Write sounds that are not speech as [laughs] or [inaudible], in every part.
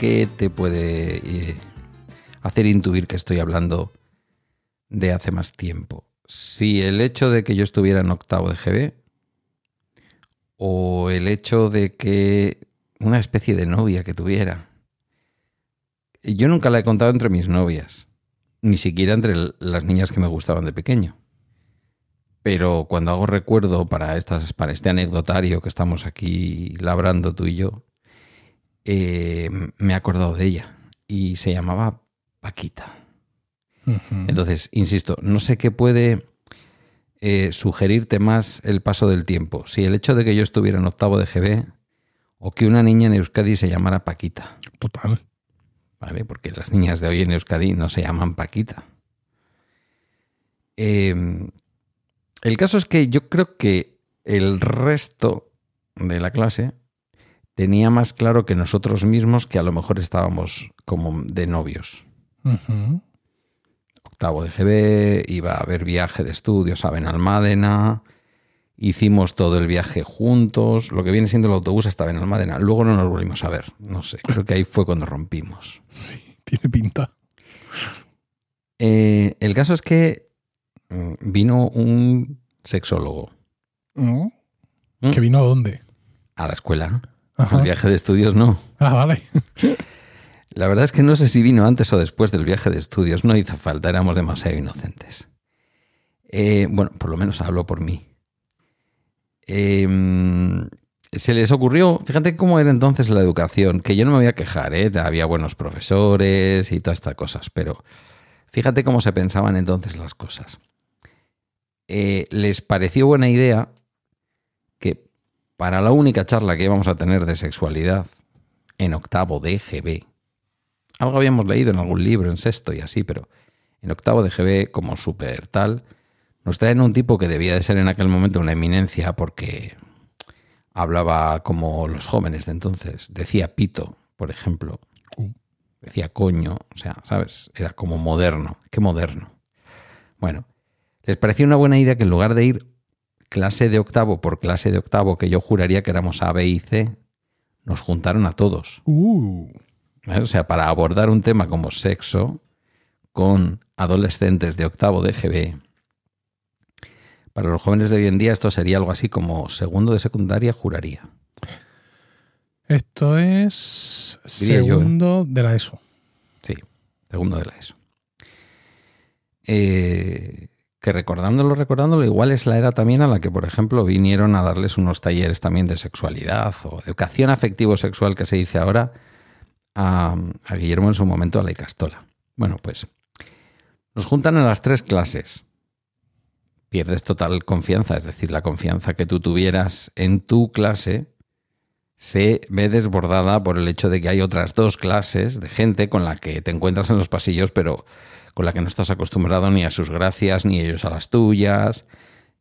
qué te puede eh, hacer intuir que estoy hablando de hace más tiempo. Si el hecho de que yo estuviera en octavo de GB o el hecho de que una especie de novia que tuviera. Yo nunca la he contado entre mis novias, ni siquiera entre las niñas que me gustaban de pequeño. Pero cuando hago recuerdo para, estas, para este anecdotario que estamos aquí labrando tú y yo, eh, me he acordado de ella y se llamaba Paquita. Entonces, insisto, no sé qué puede eh, sugerirte más el paso del tiempo. Si el hecho de que yo estuviera en octavo de GB o que una niña en Euskadi se llamara Paquita. Total. ¿Vale? Porque las niñas de hoy en Euskadi no se llaman Paquita. Eh, el caso es que yo creo que el resto de la clase tenía más claro que nosotros mismos que a lo mejor estábamos como de novios. Octavo de GB, iba a haber viaje de estudios a Benalmádena, hicimos todo el viaje juntos, lo que viene siendo el autobús hasta Benalmádena. Luego no nos volvimos a ver, no sé, creo que ahí fue cuando rompimos. Sí, tiene pinta. Eh, el caso es que mm, vino un sexólogo. ¿Mm? ¿Que vino a dónde? A la escuela. El viaje de estudios no. Ah, vale. La verdad es que no sé si vino antes o después del viaje de estudios. No hizo falta, éramos demasiado inocentes. Eh, bueno, por lo menos hablo por mí. Em, se les ocurrió, fíjate cómo era entonces la educación, que yo no me voy a quejar, ¿eh? había buenos profesores y todas estas cosas, pero fíjate cómo se pensaban entonces las cosas. Eh, les pareció buena idea para la única charla que íbamos a tener de sexualidad en octavo de GB, algo habíamos leído en algún libro, en sexto y así, pero en octavo de GB como súper tal, nos traen un tipo que debía de ser en aquel momento una eminencia porque hablaba como los jóvenes de entonces, decía pito, por ejemplo, uh. decía coño, o sea, ¿sabes? Era como moderno, qué moderno. Bueno, les pareció una buena idea que en lugar de ir clase de octavo por clase de octavo, que yo juraría que éramos A, B y C, nos juntaron a todos. Uh. O sea, para abordar un tema como sexo con adolescentes de octavo de GB. Para los jóvenes de hoy en día esto sería algo así como segundo de secundaria, juraría. Esto es ¿eh? segundo de la ESO. Sí, segundo de la ESO. Eh, que recordándolo, recordándolo, igual es la edad también a la que, por ejemplo, vinieron a darles unos talleres también de sexualidad o educación afectivo-sexual que se dice ahora a, Guillermo en su momento a la Icastola. Bueno, pues nos juntan en las tres clases. Pierdes total confianza, es decir, la confianza que tú tuvieras en tu clase se ve desbordada por el hecho de que hay otras dos clases de gente con la que te encuentras en los pasillos, pero con la que no estás acostumbrado ni a sus gracias, ni ellos a las tuyas,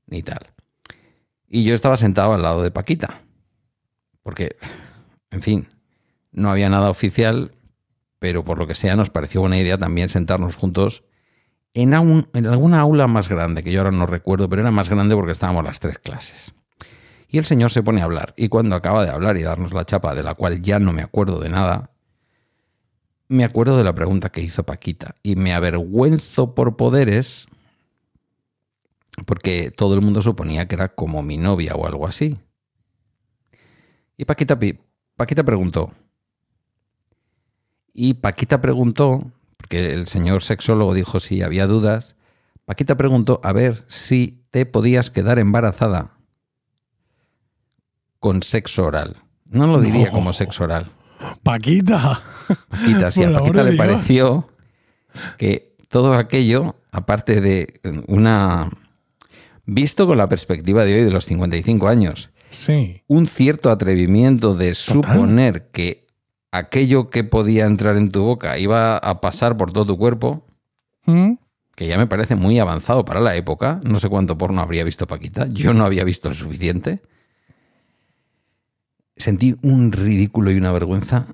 ni tal. Y yo estaba sentado al lado de Paquita, porque, en fin, no había nada oficial, pero por lo que sea nos pareció buena idea también sentarnos juntos en, alguna aula más grande, que yo ahora no recuerdo, pero era más grande porque estábamos las tres clases. Y el señor se pone a hablar, y cuando acaba de hablar y darnos la chapa, de la cual ya no me acuerdo de nada, me acuerdo de la pregunta que hizo Paquita y me avergüenzo por poderes porque todo el mundo suponía que era como mi novia o algo así. Y Paquita, Paquita preguntó. Y Paquita preguntó, porque el señor sexólogo dijo si había dudas, Paquita preguntó a ver si te podías quedar embarazada con sexo oral. No lo diría como sexo oral. Paquita. Paquita, sí, a [laughs] Paquita le pareció que todo aquello, aparte de una... Visto con la perspectiva de hoy de los 55 años, sí. un cierto atrevimiento de suponer que aquello que podía entrar en tu boca iba a pasar por todo tu cuerpo, ¿Mm? que ya me parece muy avanzado para la época. No sé cuánto porno habría visto Paquita. Yo no había visto el suficiente sentí un ridículo y una vergüenza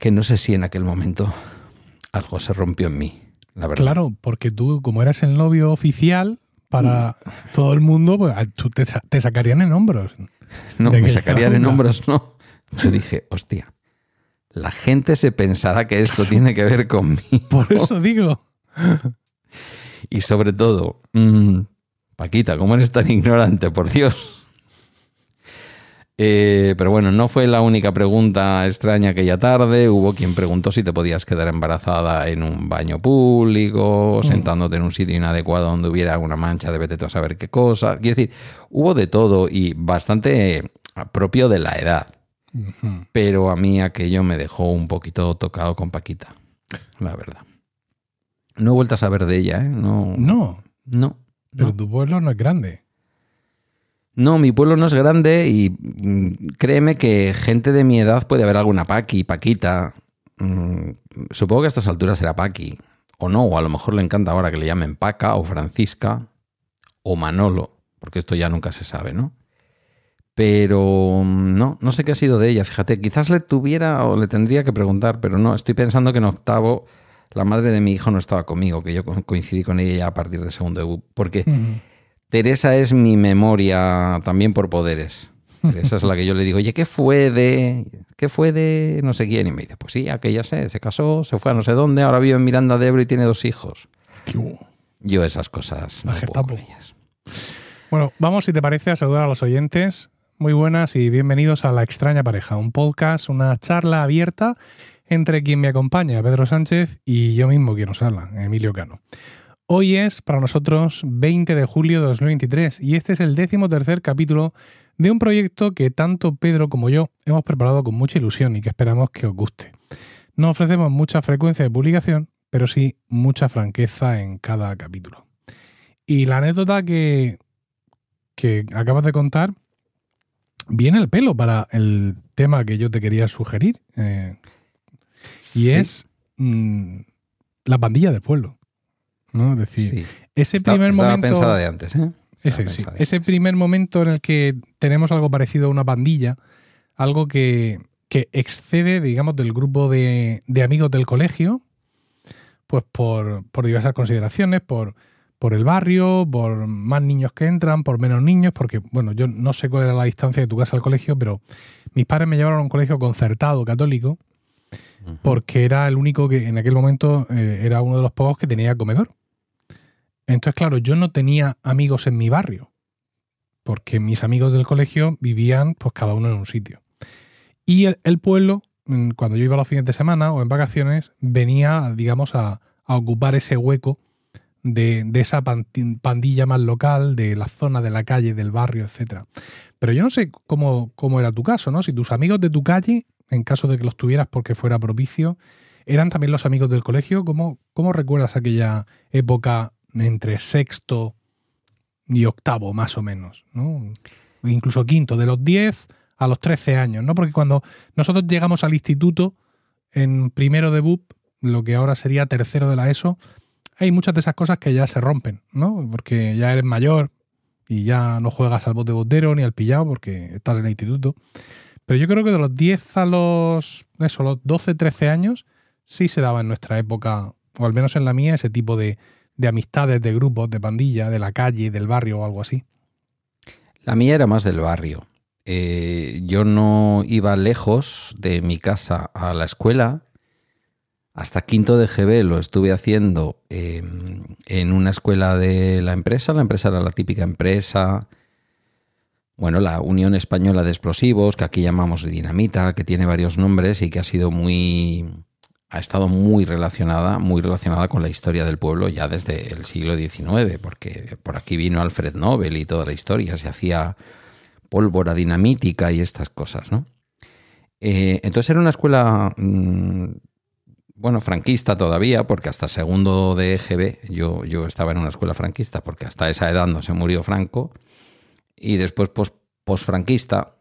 que no sé si en aquel momento algo se rompió en mí, la verdad. Claro, porque tú, como eras el novio oficial para todo el mundo, pues tú te, sacarían en hombros. No, me sacarían en hombros, no. Yo dije, hostia, La gente se pensará que esto tiene que ver conmigo. Por eso digo. Y sobre todo, mm, Paquita, ¿cómo eres tan ignorante? Por Dios. Eh, pero bueno, no fue la única pregunta extraña aquella tarde. Hubo quien preguntó si te podías quedar embarazada en un baño público, Mm. sentándote en un sitio inadecuado donde hubiera una mancha de vete a saber qué cosa. Quiero decir, hubo de todo y bastante propio de la edad. Pero a mí aquello me dejó un poquito tocado con Paquita, la verdad. No he vuelto a saber de ella, ¿eh? No. No, No. pero no. tu pueblo no es grande. No, mi pueblo no es grande y mm, créeme que gente de mi edad puede haber alguna Paqui, Paquita. Mm, supongo que a estas alturas será Paqui. O no, o a lo mejor le encanta ahora que le llamen Paca o Francisca o Manolo, porque esto ya nunca se sabe, ¿no? Pero mm, no, no sé qué ha sido de ella. Fíjate, quizás le tuviera o le tendría que preguntar, pero no, estoy pensando que en octavo la madre de mi hijo no estaba conmigo, que yo co- coincidí con ella a partir de segundo porque. Teresa es mi memoria también por poderes. Esa es la que yo le digo, oye, ¿qué fue de, qué fue de no sé quién? Y me dice, pues sí, aquella se, se casó, se fue a no sé dónde, ahora vive en Miranda de Ebro y tiene dos hijos. Yo esas cosas no puedo con ellas. Bueno, vamos, si te parece, a saludar a los oyentes. Muy buenas y bienvenidos a La extraña pareja, un podcast, una charla abierta entre quien me acompaña, Pedro Sánchez, y yo mismo quien nos habla, Emilio Cano. Hoy es para nosotros 20 de julio de 2023 y este es el décimo tercer capítulo de un proyecto que tanto Pedro como yo hemos preparado con mucha ilusión y que esperamos que os guste. No ofrecemos mucha frecuencia de publicación, pero sí mucha franqueza en cada capítulo. Y la anécdota que, que acabas de contar viene el pelo para el tema que yo te quería sugerir. eh, y Sí, es mm, la pandilla del pueblo. ¿No? Es decir, sí. ese Está- primer estaba momento. pensada de antes, ¿eh? Ese, sí, ese primer momento en el que tenemos algo parecido a una pandilla, algo que, que excede, digamos, del grupo de, de amigos del colegio, pues por, por diversas consideraciones, por, por el barrio, por más niños que entran, por menos niños, porque, bueno, yo no sé cuál era la distancia de tu casa al colegio, pero mis padres me llevaron a un colegio concertado católico, porque era el único que en aquel momento eh, era uno de los pocos que tenía comedor. Entonces, claro, yo no tenía amigos en mi barrio, porque mis amigos del colegio vivían pues cada uno en un sitio. Y el, pueblo, mm, cuando yo iba los fines de semana o en vacaciones, venía, digamos, a, ocupar ese hueco de, esa pandilla más local, de la zona de la calle, del barrio, etcétera. Pero yo no sé cómo, cómo era tu caso, ¿no? Si tus amigos de tu calle, en caso de que los tuvieras porque fuera propicio, eran también los amigos del colegio. ¿Cómo, cómo recuerdas aquella época entre sexto y octavo, más o menos? ¿no? Incluso quinto, de los 10 a los 13 años, ¿no? Porque cuando nosotros llegamos al instituto, en primero de BUP, lo que ahora sería tercero de la ESO, hay muchas de esas cosas que ya se rompen, ¿no? Porque ya eres mayor y ya no juegas al bote botero ni al pillado porque estás en el instituto. Pero yo creo que de los 10 a los, eso, los 12, 13 años, sí se daba en nuestra época, o al menos en la mía, ese tipo de, de amistades, de grupos, de pandilla, de la calle, del barrio o algo así. La mía era más del barrio. Eh, yo no iba lejos de mi casa a la escuela. Hasta quinto de GB lo estuve haciendo eh, en una escuela de la empresa. La empresa era la típica empresa, bueno, la Unión Española de Explosivos, que aquí llamamos Dinamita, que tiene varios nombres y que ha sido muy, ha estado muy relacionada, muy relacionada con la historia del pueblo ya desde el siglo XIX, porque por aquí vino Alfred Nobel y toda la historia, se hacía pólvora dinamítica y estas cosas, ¿no? Eh, entonces era una escuela, mm, bueno, franquista todavía, porque hasta segundo de EGB yo, yo estaba en una escuela franquista, porque hasta esa edad no se murió Franco, y después pos, posfranquista,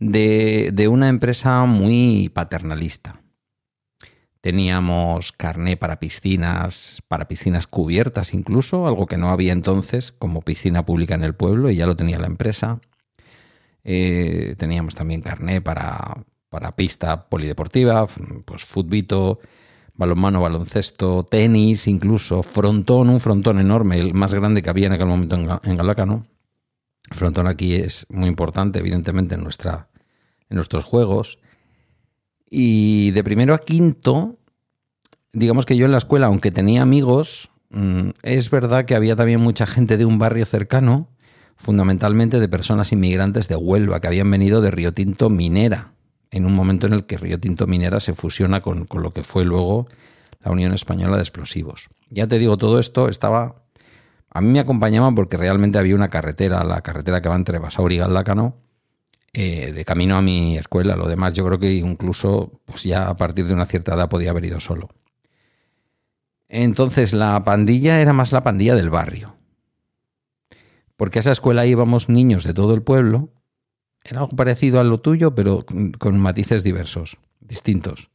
de, de una empresa muy paternalista. Teníamos carné para piscinas, para piscinas cubiertas incluso, algo que no había entonces como piscina pública en el pueblo y ya lo tenía la empresa. Eh, teníamos también carné para, para pista polideportiva, pues futbito, balonmano, baloncesto, tenis, incluso frontón, un frontón enorme, el más grande que había en aquel momento en, Galácano. Frontón aquí es muy importante, evidentemente, en, nuestra, en nuestros juegos. Y de primero a quinto, digamos que yo en la escuela, aunque tenía amigos, mm, es verdad que había también mucha gente de un barrio cercano, fundamentalmente de personas inmigrantes de Huelva, que habían venido de Río Tinto Minera, en un momento en el que Río Tinto Minera se fusiona con, con lo que fue luego la Unión Española de Explosivos. Ya te digo, todo esto estaba... A mí me acompañaban porque realmente había una carretera, la carretera que va entre Basauri y Galdacano, eh, de camino a mi escuela. Lo demás yo creo que incluso pues ya a partir de una cierta edad podía haber ido solo. Entonces la pandilla era más la pandilla del barrio. Porque a esa escuela íbamos niños de todo el pueblo. Era algo parecido a lo tuyo, pero con matices diversos, distintos.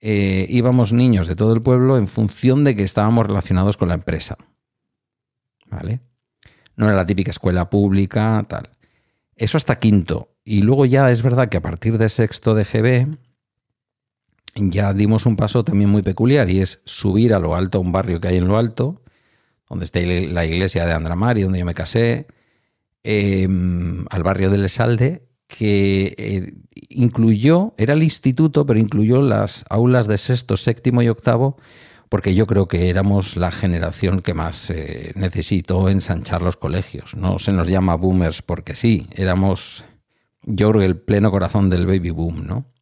Eh, íbamos niños de todo el pueblo en función de que estábamos relacionados con la empresa. ¿Vale? No era la típica escuela pública, tal. Eso hasta quinto. Y luego ya es verdad que a partir de sexto de GB ya dimos un paso también muy peculiar y es subir a lo alto, a un barrio que hay en lo alto, donde está la iglesia de Andramari, donde yo me casé, em, al barrio de Lesalde, que eh, incluyó, era el instituto, pero incluyó las aulas de sexto, séptimo y octavo, porque yo creo que éramos la generación que más eh, necesitó ensanchar los colegios. No se nos llama boomers porque sí, éramos, yo creo, el pleno corazón del baby boom, ¿no?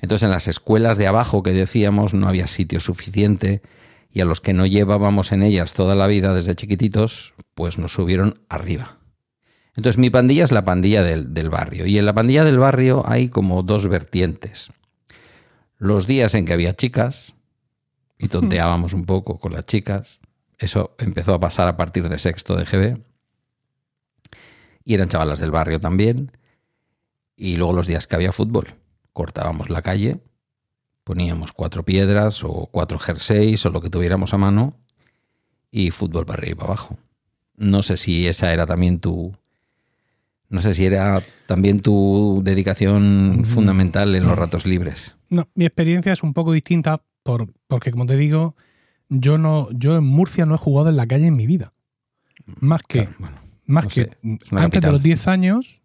Entonces en las escuelas de abajo que decíamos no había sitio suficiente y a los que no llevábamos en ellas toda la vida desde chiquititos, pues nos subieron arriba. Entonces mi pandilla es la pandilla del, barrio. Y en la pandilla del barrio hay como dos vertientes. Los días en que había chicas y tonteábamos un poco con las chicas. Eso empezó a pasar a partir de sexto de GB. Y eran chavalas del barrio también. Y luego los días que había fútbol. Cortábamos la calle, poníamos cuatro piedras o cuatro jerseys o lo que tuviéramos a mano y fútbol para arriba y para abajo. No sé si esa era también tu, no sé si era también tu dedicación fundamental en los ratos libres. No, mi experiencia es un poco distinta por, porque, como te digo, yo no, yo en Murcia no he jugado en la calle en mi vida. Más que, más que antes de los 10 años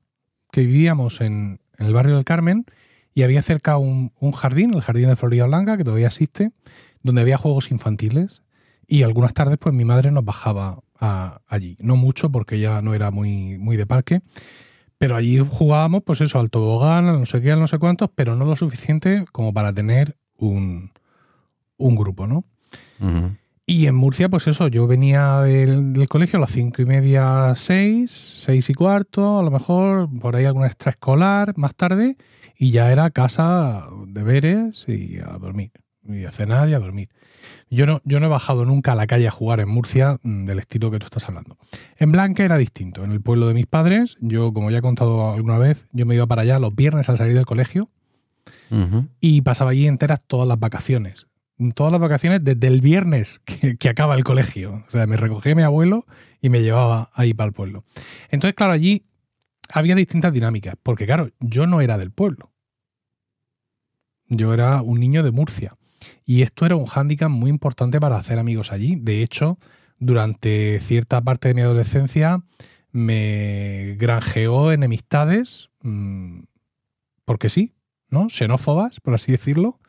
que vivíamos en, el barrio del Carmen y había cerca un, jardín, el jardín de Florida Blanca, que todavía existe, donde había juegos infantiles. Y algunas tardes, pues mi madre nos bajaba allí. No mucho porque ya no era muy, muy de parque. Pero allí jugábamos, pues eso, al tobogán, no sé qué, al no sé cuántos, pero no lo suficiente como para tener un, un grupo, ¿no? Y en Murcia, pues eso, yo venía del, colegio a las cinco y media, seis, seis y cuarto, a lo mejor por ahí alguna extraescolar más tarde, y ya era casa, deberes y a dormir, y a cenar y a dormir. Yo no, yo no he bajado nunca a la calle a jugar en Murcia mm, del estilo que tú estás hablando. En Blanca era distinto. En el pueblo de mis padres, yo, como ya he contado alguna vez, yo me iba para allá los viernes al salir del colegio y pasaba allí enteras todas las vacaciones. Todas las vacaciones desde el viernes que, acaba el colegio. O sea, me recogía mi abuelo y me llevaba ahí para el pueblo. Entonces, claro, allí había distintas dinámicas, porque claro, yo no era del pueblo. Yo era un niño de Murcia. Y esto era un hándicap muy importante para hacer amigos allí. De hecho, durante cierta parte de mi adolescencia me granjeó enemistades, mm, porque sí, ¿no? Xenófobas, por así decirlo,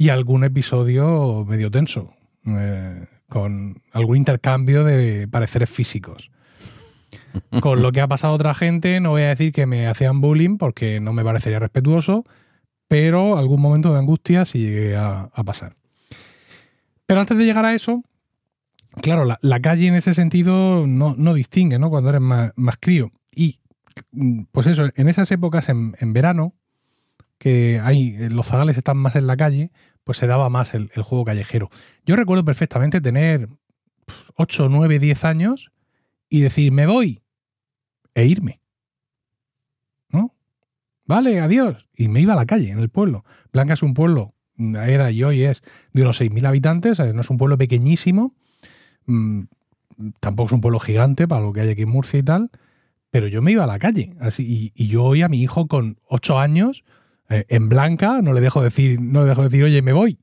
y algún episodio medio tenso, eh, con algún intercambio de pareceres físicos. [laughs] Con lo que ha pasado a otra gente, no voy a decir que me hacían bullying porque no me parecería respetuoso, pero algún momento de angustia sí llegué a, pasar. Pero antes de llegar a eso, claro, la, calle en ese sentido no, distingue, ¿no? Cuando eres más, crío. Y, pues eso, en esas épocas, en, verano, que hay, los zagales están más en la calle, pues se daba más el, juego callejero. Yo recuerdo perfectamente tener 8, 9, 10 años y decir, me voy e irme. Vale, adiós. Y me iba a la calle, en el pueblo. Blanca es un pueblo, era y hoy es de unos 6.000 habitantes, no es un pueblo pequeñísimo, mm, tampoco es un pueblo gigante para lo que hay aquí en Murcia y tal, pero yo me iba a la calle. Así, y, yo hoy a mi hijo con 8 años, eh, en Blanca, no le dejo decir, no le dejo decir, oye, me voy.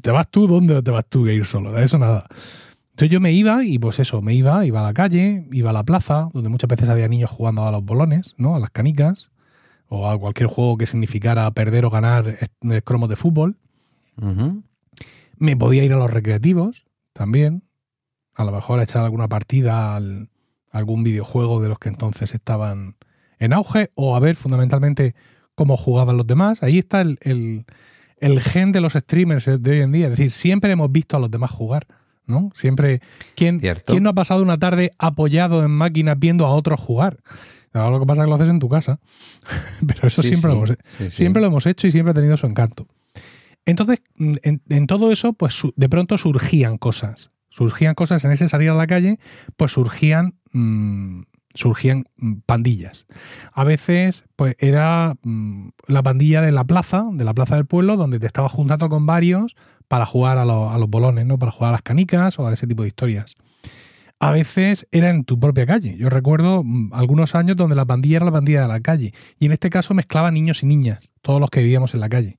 ¿Te vas tú? ¿Dónde te vas tú que ir solo? De eso nada. Entonces yo me iba y pues eso, me iba, iba a la calle, iba a la plaza, donde muchas veces había niños jugando a los bolones, ¿no? A las canicas o a cualquier juego que significara perder o ganar cromos de fútbol. Me podía ir a los recreativos también. A lo mejor a echar alguna partida al, algún videojuego de los que entonces estaban en auge o a ver fundamentalmente cómo jugaban los demás. Ahí está el, el, gen de los streamers de hoy en día. Es decir, siempre hemos visto a los demás jugar. ¿no? Siempre. ¿quién, ¿Quién no ha pasado una tarde apoyado en máquinas viendo a otros jugar? Ahora lo que pasa es que lo haces en tu casa. [laughs] Pero eso siempre, lo, hemos, siempre lo hemos hecho y siempre ha tenido su encanto. Entonces, en, todo eso, pues de pronto surgían cosas. Surgían cosas en ese salir a la calle, pues surgían mm, surgían mm, pandillas. A veces, pues era mm, la pandilla de la plaza, de la plaza del pueblo, donde te estabas juntando con varios para jugar a, los bolones, ¿no? Para jugar a las canicas o a ese tipo de historias. A veces era en tu propia calle. Yo recuerdo mm, algunos años donde la pandilla era la pandilla de la calle. Y en este caso mezclaba niños y niñas, todos los que vivíamos en la calle.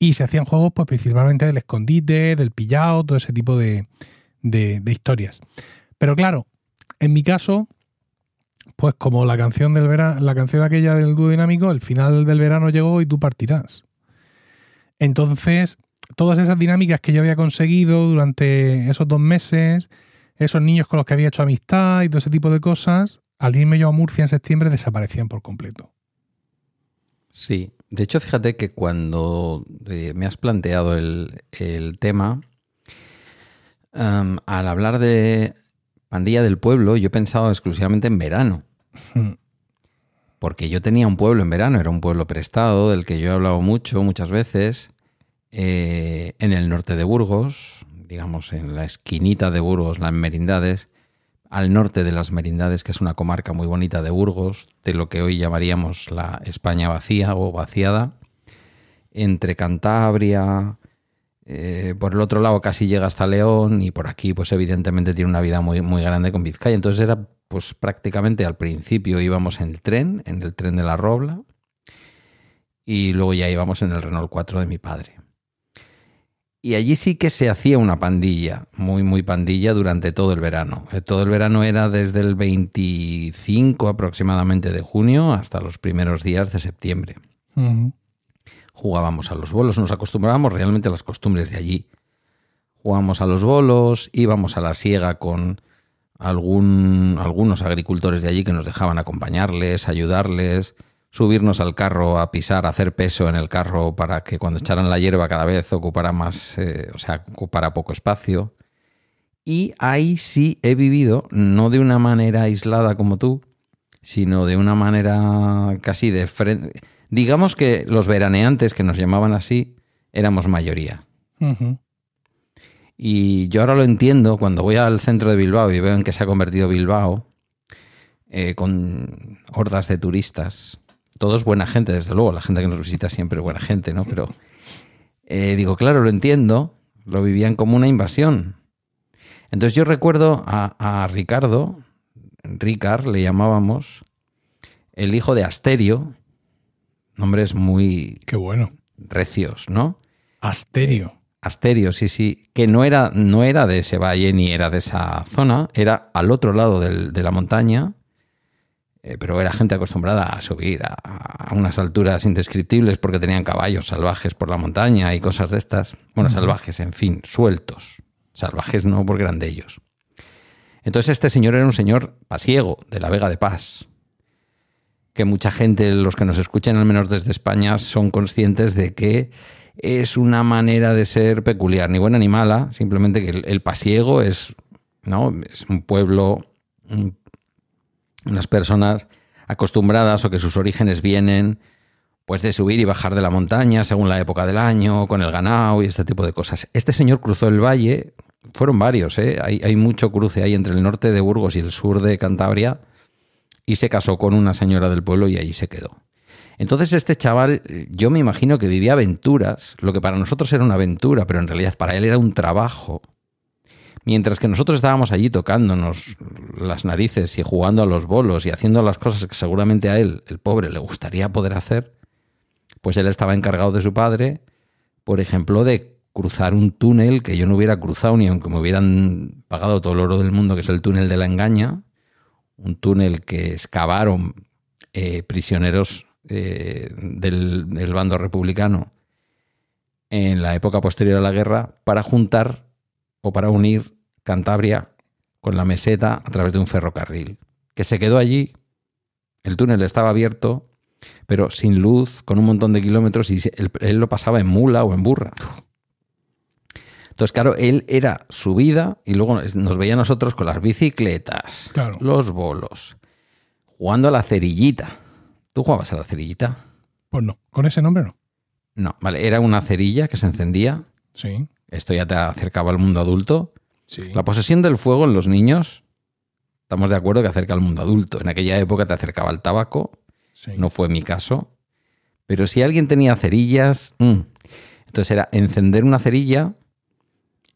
Y se hacían juegos, pues principalmente del escondite, del pillado, todo ese tipo de, de historias. Pero claro, en mi caso, pues como la canción del verano, la canción aquella del dúo dinámico, el final del verano llegó y tú partirás. Entonces, todas esas dinámicas que yo había conseguido durante esos dos meses, esos niños con los que había hecho amistad y todo ese tipo de cosas, al irme yo a Murcia en septiembre desaparecían por completo. Sí, de hecho, fíjate que cuando eh, me has planteado el, tema, al hablar de pandilla del pueblo, yo he pensado exclusivamente en verano. [laughs] Porque yo tenía un pueblo en verano, era un pueblo prestado, del que yo he hablado mucho, muchas veces, eh, en el norte de Burgos, digamos en la esquinita de Burgos, las Merindades, al norte de las Merindades, que es una comarca muy bonita de Burgos, de lo que hoy llamaríamos la España vacía o vaciada, entre Cantabria, eh, por el otro lado casi llega hasta León y por aquí pues evidentemente tiene una vida muy, muy grande con Vizcaya. Entonces era pues prácticamente al principio íbamos en el tren, en el tren de la Robla, y luego ya íbamos en el Renault 4 de mi padre. Y allí sí que se hacía una pandilla, muy, muy pandilla durante todo el verano. Eh, todo el verano era desde el 25 aproximadamente de junio hasta los primeros días de septiembre. Jugábamos a los bolos, nos acostumbrábamos realmente a las costumbres de allí. Jugábamos a los bolos, íbamos a la siega con algún, algunos agricultores de allí que nos dejaban acompañarles, ayudarles, subirnos al carro a pisar, hacer peso en el carro para que cuando echaran la hierba cada vez ocupara más, eh, o sea, ocupara poco espacio. Y ahí sí he vivido, no de una manera aislada como tú, sino de una manera casi de frente. Digamos que los veraneantes que nos llamaban así éramos mayoría. Y yo ahora lo entiendo cuando voy al centro de Bilbao y veo en que se ha convertido Bilbao, eh, con hordas de turistas. Todos buena gente, desde luego. La gente que nos visita siempre es buena gente, ¿no? Pero eh, digo, claro, lo entiendo. Lo vivían como una invasión. Entonces yo recuerdo a, a Ricardo, Ricard le llamábamos, el hijo de Asterio. Nombres muy... Qué bueno. Recios, ¿no? Asterio. Asterio, sí, sí, que no era, no era de ese valle ni era de esa zona, era al otro lado de la montaña, eh, pero era gente acostumbrada a subir a, unas alturas indescriptibles porque tenían caballos salvajes por la montaña y cosas de estas. Bueno, salvajes, en fin, sueltos. Salvajes no porque eran de ellos. Entonces este señor era un señor pasiego, de la Vega de Paz, que mucha gente, los que nos escuchan al menos desde España, son conscientes de que es una manera de ser peculiar, ni buena ni mala, simplemente que el, pasiego es, ¿no? es un pueblo, unas personas acostumbradas o que sus orígenes vienen pues de subir y bajar de la montaña según la época del año, con el ganado y este tipo de cosas. Este señor cruzó el valle, fueron varios, ¿eh? hay, hay mucho cruce ahí entre el norte de Burgos y el sur de Cantabria, y se casó con una señora del pueblo y allí se quedó. Entonces este chaval, yo me imagino que vivía aventuras, lo que para nosotros era una aventura, pero en realidad para él era un trabajo. Mientras que nosotros estábamos allí tocándonos las narices y jugando a los bolos y haciendo las cosas que seguramente a él, el pobre, le gustaría poder hacer, pues él estaba encargado de su padre, por ejemplo, de cruzar un túnel que yo no hubiera cruzado ni aunque me hubieran pagado todo el oro del mundo, que es el túnel de la engaña, un túnel que excavaron eh, prisioneros eh, del, bando republicano en la época posterior a la guerra para juntar o para unir Cantabria con la meseta a través de un ferrocarril, que se quedó allí, el túnel estaba abierto, pero sin luz, con un montón de kilómetros, y él lo pasaba en mula o en burra. Entonces, claro, él era su vida y luego nos veía a nosotros con las bicicletas, Claro. los bolos, jugando a la cerillita. ¿Tú jugabas a la cerillita? Pues no, con ese nombre no. No, vale, era una cerilla que se encendía. Sí, Esto ya te acercaba al mundo adulto. sí. La posesión del fuego en los niños, estamos de acuerdo que acerca al mundo adulto. En aquella época te acercaba al tabaco, sí. no fue mi caso. Pero si alguien tenía cerillas, mm. entonces era encender una cerilla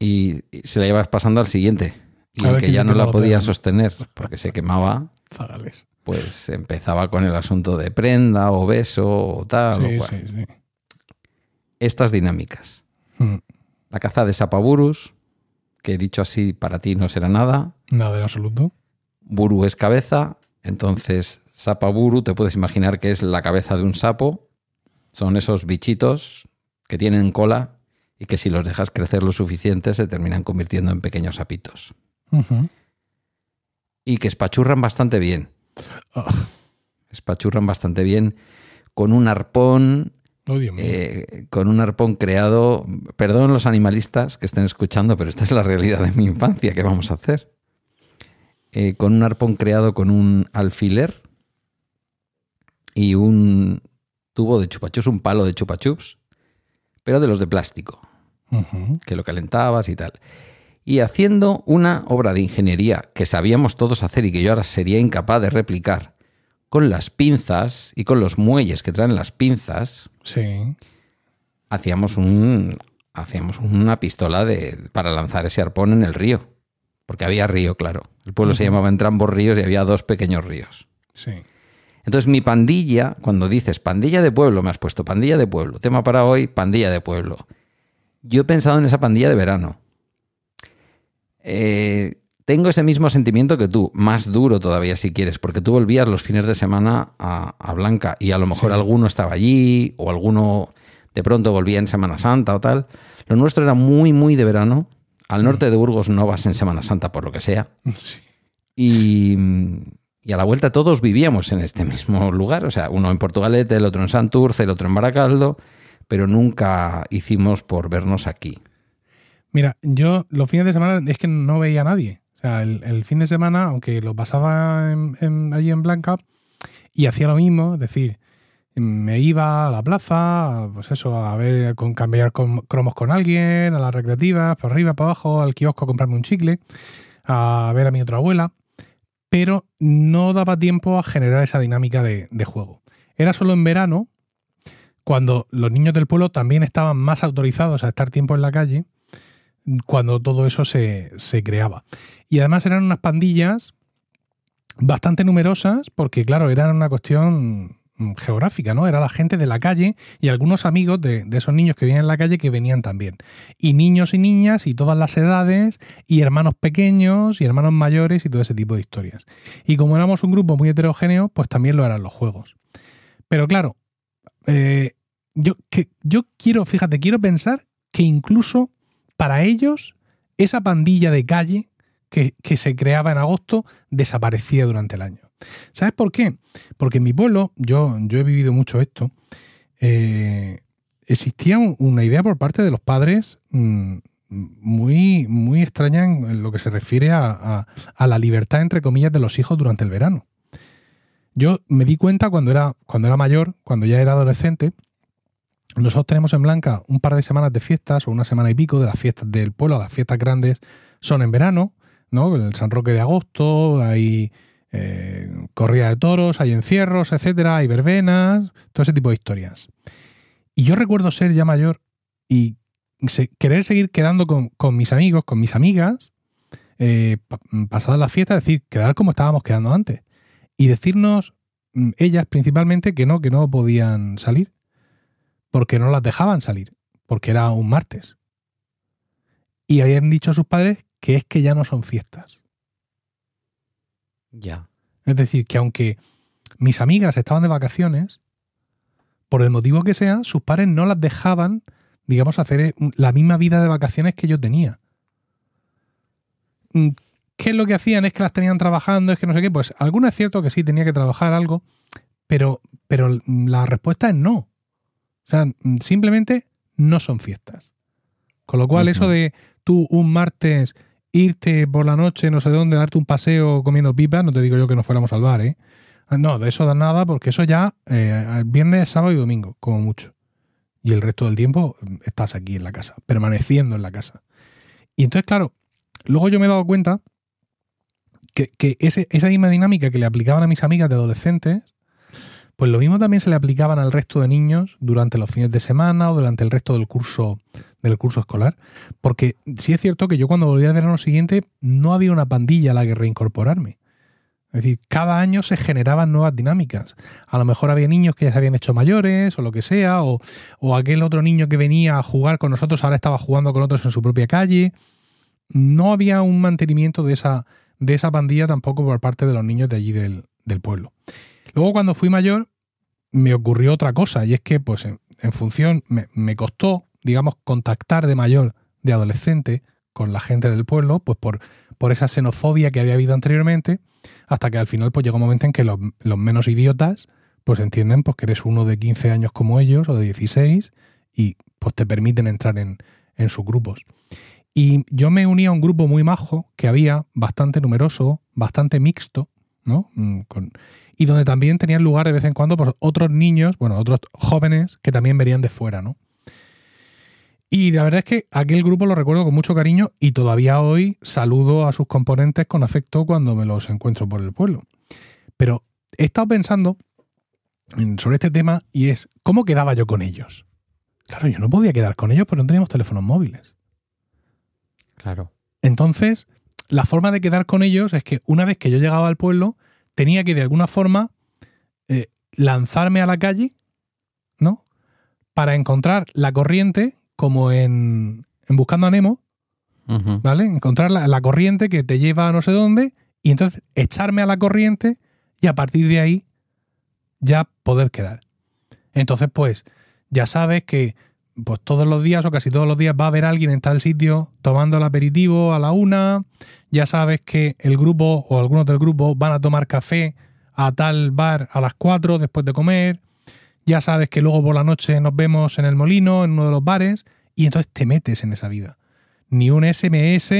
y, se la ibas pasando al siguiente. Y el que ya no la podía sostener porque se quemaba, [laughs] Zagales. pues empezaba con el asunto de prenda o beso o tal. o Sí, cual. sí, sí. Estas dinámicas. Mm, La caza de sapaburus, que dicho así para ti no será nada. Nada en absoluto. Buru es cabeza, entonces sapaburu te puedes imaginar que es la cabeza de un sapo. Son esos bichitos que tienen cola y que si los dejas crecer lo suficiente se terminan convirtiendo en pequeños sapitos. Y que espachurran bastante bien. Ah, Espachurran bastante bien con un arpón, oh, eh, con un arpón creado. Perdón los animalistas que estén escuchando, pero esta es la realidad de mi infancia. ¿Qué vamos a hacer? Eh, con un arpón creado con un alfiler y un tubo de chupachups, un palo de chupachups, pero de los de plástico, Que lo calentabas y tal. Y haciendo una obra de ingeniería que sabíamos todos hacer y que yo ahora sería incapaz de replicar, con las pinzas y con los muelles que traen las pinzas, Sí. hacíamos un hacíamos una pistola de, para lanzar ese arpón en el río. Porque había río, claro. El pueblo se llamaba Entrambos Ríos y había dos pequeños ríos. Sí. Entonces mi pandilla, cuando dices pandilla de pueblo, me has puesto pandilla de pueblo. Tema para hoy, pandilla de pueblo. Yo he pensado en esa pandilla de verano. Eh, tengo ese mismo sentimiento que tú, más duro todavía si quieres, porque tú volvías los fines de semana a, a Blanca y a lo mejor Sí. alguno estaba allí o alguno de pronto volvía en Semana Santa o tal. Lo nuestro era muy, muy de verano. Al norte de Burgos no vas en Semana Santa por lo que sea. [laughs] Sí. Y, y a la vuelta todos vivíamos en este mismo lugar. O sea, uno en Portugalete, el otro en Santurce, el otro en Baracaldo, pero nunca hicimos por vernos aquí. Mira, yo los fines de semana es que no veía a nadie. O sea, el, fin de semana, aunque lo pasaba allí en Blanca, y hacía lo mismo, es decir, me iba a la plaza, pues eso, a ver, con cambiar cromos con alguien, a las recreativas, por arriba, para abajo, al kiosco a comprarme un chicle, a ver a mi otra abuela, pero no daba tiempo a generar esa dinámica de juego. Era solo en verano, cuando los niños del pueblo también estaban más autorizados a estar tiempo en la calle, cuando todo eso se, se creaba. Y además eran unas pandillas bastante numerosas, porque claro, eran una cuestión geográfica, ¿no? Era la gente de la calle y algunos amigos de, de esos niños que vivían en la calle que venían también. Y niños y niñas y todas las edades, y hermanos pequeños y hermanos mayores y todo ese tipo de historias. Y como éramos un grupo muy heterogéneo, pues también lo eran los juegos. Pero claro, eh, yo, que, yo quiero, fíjate, quiero pensar que incluso para ellos esa pandilla de calle que, que se creaba en agosto desaparecía durante el año. ¿Sabes por qué? Porque en mi pueblo, yo, yo he vivido mucho esto, eh, existía un- una idea por parte de los padres mm, muy, muy extraña en en lo que se refiere a, a- a la libertad, entre comillas, de los hijos durante el verano. Yo me di cuenta cuando era, cuando era mayor, cuando ya era adolescente, nosotros tenemos en Blanca un par de semanas de fiestas o una semana y pico de las fiestas del pueblo, las fiestas grandes son en verano, ¿no? El San Roque de agosto, hay eh, corrida de toros, hay encierros, etcétera, hay verbenas, todo ese tipo de historias. Y yo recuerdo ser ya mayor y querer seguir quedando con, con mis amigos, con mis amigas, eh, pa- pasadas las fiestas, es decir, quedar como estábamos quedando antes. Y decirnos, mm, ellas principalmente, que no, que no podían salir porque no las dejaban salir, porque era un martes. Y habían dicho a sus padres que es que ya no son fiestas. Ya. Es decir, que aunque mis amigas estaban de vacaciones, por el motivo que sea, sus padres no las dejaban, digamos, hacer eh, la misma vida de vacaciones que yo tenía. Mm, ¿Qué es lo que hacían? Es que las tenían trabajando, es que no sé qué. Pues alguna es cierto que sí tenía que trabajar algo, pero, pero la respuesta es no. O sea, simplemente no son fiestas. Con lo cual, eso de tú un martes irte por la noche, no sé dónde, darte un paseo comiendo pipas, no te digo yo que nos fuéramos al bar, ¿eh? No, de eso da nada porque eso ya eh, viernes, sábado y domingo, como mucho. Y el resto del tiempo mm, estás aquí en la casa, permaneciendo en la casa. Y entonces, claro, luego yo me he dado cuenta que, esa misma dinámica que le aplicaban a mis amigas de adolescentes, pues lo mismo también se le aplicaban al resto de niños durante los fines de semana o durante el resto del curso, del curso escolar. Porque sí es cierto que yo cuando volví al verano siguiente no había una pandilla a la que reincorporarme. Es decir, cada año se generaban nuevas dinámicas. A lo mejor había niños que ya se habían hecho mayores o lo que sea, o, aquel otro niño que venía a jugar con nosotros ahora estaba jugando con otros en su propia calle. No había un mantenimiento de esa, de esa pandilla tampoco por parte de los niños de allí del, pueblo. Luego cuando fui mayor me ocurrió otra cosa y es que pues en, función me, me costó, digamos, contactar de mayor, de adolescente, con la gente del pueblo, pues por, por esa xenofobia que había habido anteriormente hasta que al final pues llega un momento en que los, menos idiotas pues entienden pues que eres uno de 15 años como ellos o de 16 y pues te permiten entrar en, sus grupos. Y yo me uní a un grupo muy majo que había, bastante numeroso, bastante mixto, ¿no? Mm, y donde también tenían lugar de vez en cuando pues, otros niños, bueno, otros jóvenes que también venían de fuera, ¿no? Y la verdad es que aquel grupo lo recuerdo con mucho cariño y todavía hoy saludo a sus componentes con afecto cuando me los encuentro por el pueblo. Pero he estado pensando sobre este tema y es, ¿cómo quedaba yo con ellos? Claro, yo no podía quedar con ellos porque no teníamos teléfonos móviles. Claro. Entonces, la forma de quedar con ellos es que una vez que yo llegaba al pueblo, tenía que de alguna forma eh, lanzarme a la calle, ¿no? Para encontrar la corriente como en, Buscando a Nemo, ¿vale? Encontrar la, corriente que te lleva a no sé dónde y entonces echarme a la corriente y a partir de ahí ya poder quedar. Entonces, pues, ya sabes que pues todos los días o casi todos los días va a haber alguien en tal sitio tomando el aperitivo a la una, ya sabes que el grupo o algunos del grupo van a tomar café a tal bar a las cuatro después de comer, ya sabes que luego por la noche nos vemos en el molino, en uno de los bares, y entonces te metes en esa vida. Ni un SMS,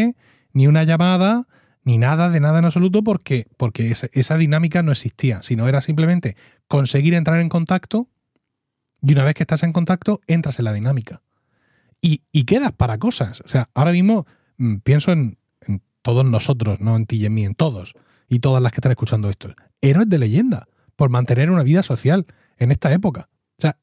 ni una llamada, ni nada de nada en absoluto, porque, porque esa, dinámica no existía, sino era simplemente conseguir entrar en contacto, y una vez que estás en contacto, entras en la dinámica. Y, quedas para cosas. O sea, ahora mismo mm, pienso en, todos nosotros, no en ti y en mí, en todos, y todas las que están escuchando esto. Héroes de leyenda, por mantener una vida social en esta época. O sea,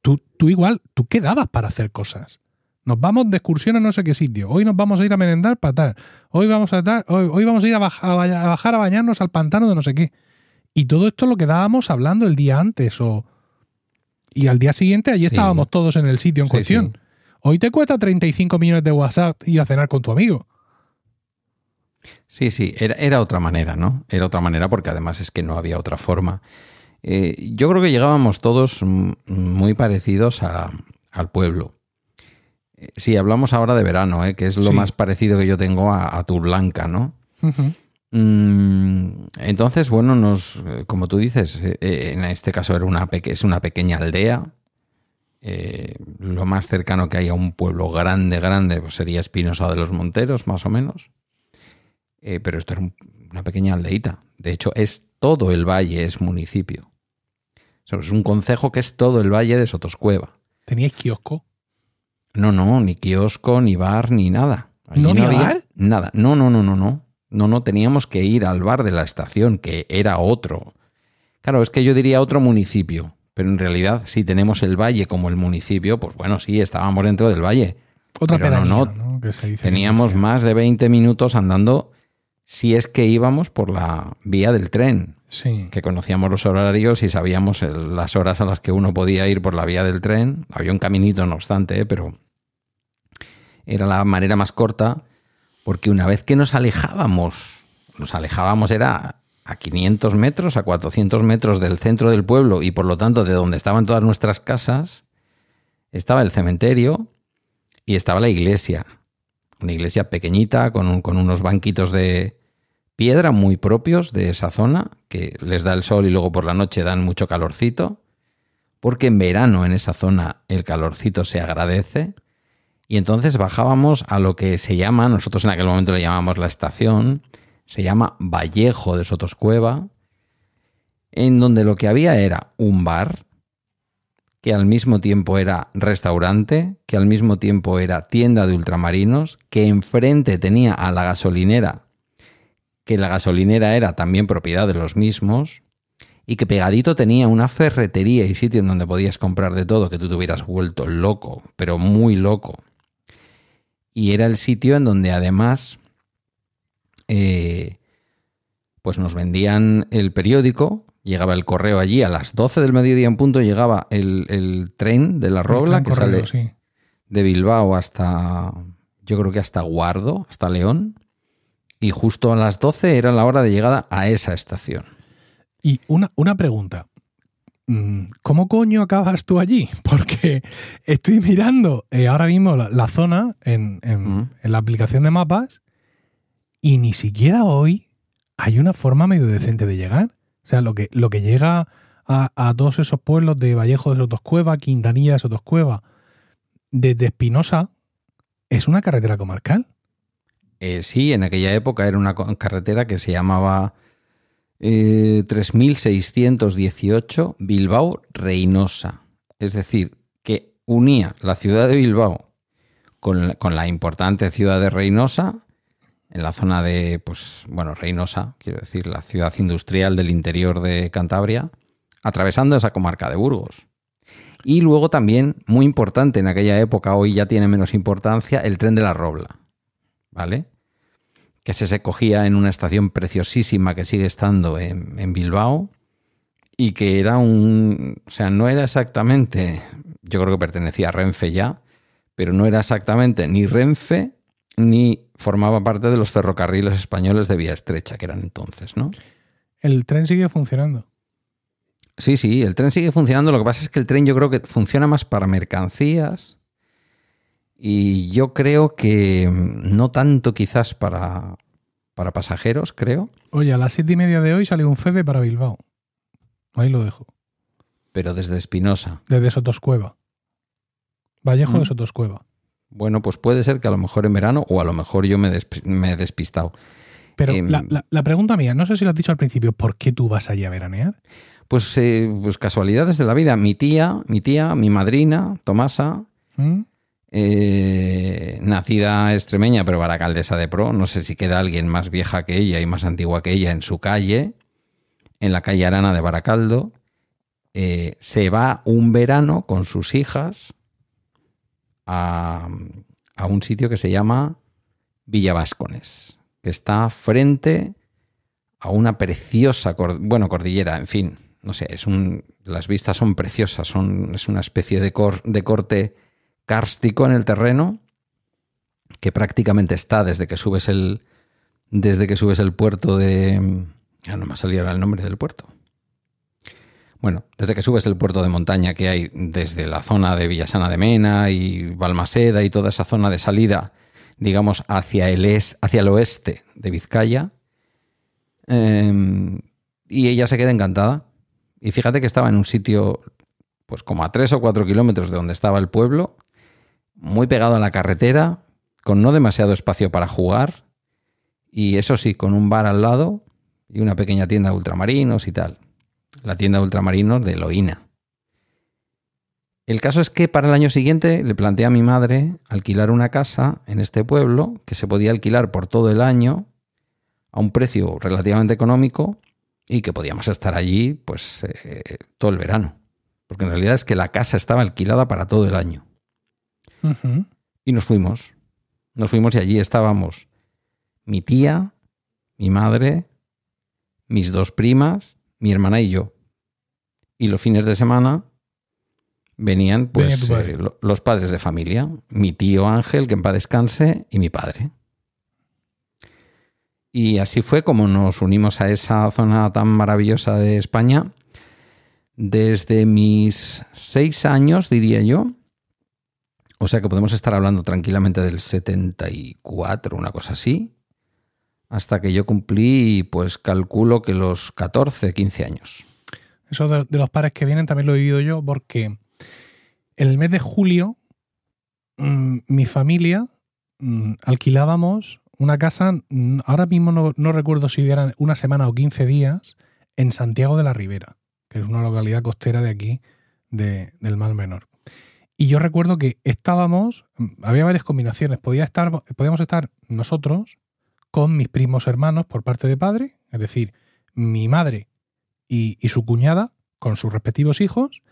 tú, tú igual, tú quedabas para hacer cosas. Nos vamos de excursión a no sé qué sitio. Hoy nos vamos a ir a merendar para tal. Hoy vamos a, hoy, vamos a ir a, bajar a bañarnos al pantano de no sé qué. Y todo esto lo quedábamos hablando el día antes o... Y al día siguiente allí estábamos todos en el sitio en cuestión. Hoy te cuesta 35 millones de WhatsApp ir a cenar con tu amigo. Sí, sí, era, era, otra manera, ¿no? Era otra manera porque además es que no había otra forma. Eh, yo creo que llegábamos todos muy parecidos al pueblo. Eh, sí, hablamos ahora de verano, ¿eh? que es lo más parecido que yo tengo a, tu blanca, ¿no? Entonces, bueno, nos, como tú dices, en este caso era una es una pequeña aldea. lo más cercano que hay a un pueblo grande, grande, pues sería Espinosa de los Monteros, más o menos. pero esto era una pequeña aldeita. De hecho, es todo el valle es municipio. es un concejo que es todo el valle de Sotoscueva. ¿Teníais kiosco? No, no, ni kiosco, ni bar, ni nada. ¿No, había bar? Nada. No, no, no, no, no. No, no, teníamos que ir al bar de la estación, que era otro. Claro, es que yo diría otro municipio, pero en realidad si tenemos el valle como el municipio, pues bueno, sí, estábamos dentro del valle. Otra pero no, no, teníamos más de 20 minutos andando si es que íbamos por la vía del tren. Sí. Que conocíamos los horarios y sabíamos las horas a las que uno podía ir por la vía del tren. Había un caminito, no obstante, ¿eh? pero era la manera más corta, porque una vez que nos alejábamos, nos alejábamos era a 500 metros, a 400 metros del centro del pueblo y por lo tanto de donde estaban todas nuestras casas, estaba el cementerio y estaba la iglesia. Una iglesia pequeñita con, con unos banquitos de piedra muy propios de esa zona, que les da el sol y luego por la noche dan mucho calorcito, porque en verano en esa zona el calorcito se agradece. Y entonces bajábamos a lo que se llama, nosotros en aquel momento le llamamos la estación, se llama Vallejo de Sotoscueva, en donde lo que había era un bar, que al mismo tiempo era restaurante, que al mismo tiempo era tienda de ultramarinos, que enfrente tenía a la gasolinera, que la gasolinera era también propiedad de los mismos, y que pegadito tenía una ferretería y sitio en donde podías comprar de todo, que tú te hubieras vuelto loco, pero muy loco. Y era el sitio en donde además eh, pues nos vendían el periódico, llegaba el correo allí a las 12 del mediodía en punto, llegaba el, tren de la Robla que sale de Bilbao hasta, yo creo que hasta Guardo, hasta León, y justo a las 12 era la hora de llegada a esa estación. Y una, una pregunta. Mm, ¿Cómo coño acabas tú allí? [laughs] Porque estoy mirando eh, ahora mismo la, zona en, en, la aplicación de mapas y ni siquiera hoy hay una forma medio decente de llegar. O sea, lo que, lo que llega a, todos esos pueblos de Vallejo de Sotoscueva, Quintanilla de Sotoscueva, desde Espinosa, es una carretera comarcal. Eh, sí, en aquella época era una carretera que se llamaba 3618 eh, Bilbao-Reynosa. Es decir, que unía la ciudad de Bilbao con con la importante ciudad de Reynosa en la zona de, pues, bueno, Reynosa, quiero decir, la ciudad industrial del interior de Cantabria, atravesando esa comarca de Burgos. Y luego también, muy importante en aquella época, hoy ya tiene menos importancia, el tren de la Robla, ¿vale? Que se, se cogía en una estación preciosísima que sigue estando en, en Bilbao y que era un, o sea, no era exactamente, yo creo que pertenecía a Renfe ya, pero no era exactamente ni Renfe ni formaba parte de los ferrocarriles españoles de vía estrecha, que eran entonces, ¿no? El tren sigue funcionando. Sí, sí, el tren sigue funcionando. Lo que pasa es que el tren yo creo que funciona más para mercancías y yo creo que no tanto quizás para, para pasajeros, creo. Oye, a las siete y media de hoy salió un FEBE para Bilbao. Ahí lo dejo. Pero desde Espinosa. Desde Sotoscueva. Vallejo de mm. Sotoscueva. Bueno, pues puede ser que a lo mejor en verano o a lo mejor yo me, he despistado. Pero em, la, pregunta mía, no sé si lo has dicho al principio, ¿por qué tú vas allí a veranear? Pues, eh, pues casualidades de la vida. Mi tía, mi tía, mi madrina, Tomasa, ¿Mm? Eh, nacida extremeña, pero baracaldesa de pro. No sé si queda alguien más vieja que ella y más antigua que ella en su calle, en la calle Arana de Baracaldo. Eh, se va un verano con sus hijas a, un sitio que se llama Villavascones, que está frente a una preciosa, bueno, cordillera, en fin, no sé, es un, las vistas son preciosas, son, es una especie de, de corte kárstico en el terreno que prácticamente está desde que subes el, desde que subes el puerto de... Ya no me salido el nombre del puerto. Bueno, desde que subes el puerto de montaña que hay desde la zona de Villasana de Mena y Balmaseda y toda esa zona de salida, digamos, hacia el, hacia el oeste de Vizcaya, em, y ella se queda encantada. Y fíjate que estaba en un sitio, pues como a tres o cuatro kilómetros de donde estaba el pueblo, muy pegado a la carretera, con no demasiado espacio para jugar, y eso sí, con un bar al lado y una pequeña tienda de ultramarinos y tal la tienda de ultramarinos de Loína. El caso es que para el año siguiente le planteé a mi madre alquilar una casa en este pueblo que se podía alquilar por todo el año a un precio relativamente económico y que podíamos estar allí pues eh, todo el verano. Porque en realidad es que la casa estaba alquilada para todo el año. Y nos fuimos. Nos fuimos y allí estábamos mi tía, mi madre, mis dos primas mi hermana y yo. Y los fines de semana venían pues eh, los padres de familia, mi tío Ángel, que en paz descanse, y mi padre. Y así fue como nos unimos a esa zona tan maravillosa de España. Desde mis seis años, diría yo. O sea que podemos estar hablando tranquilamente del 74, una cosa así. Hasta que yo cumplí, pues calculo que los 14, 15 años. Eso de, los pares que vienen también lo he vivido yo porque el mes de julio mm, mi familia mm, alquilábamos una casa, mm, ahora mismo no, recuerdo si hubiera una semana o 15 días, en Santiago de la Ribera, que es una localidad costera de aquí, del Mar Menor. Y yo recuerdo que estábamos, había varias combinaciones, Podía estar, podíamos estar nosotros con mis primos hermanos por parte de padre, es decir, mi madre y, y su cuñada con sus respectivos hijos,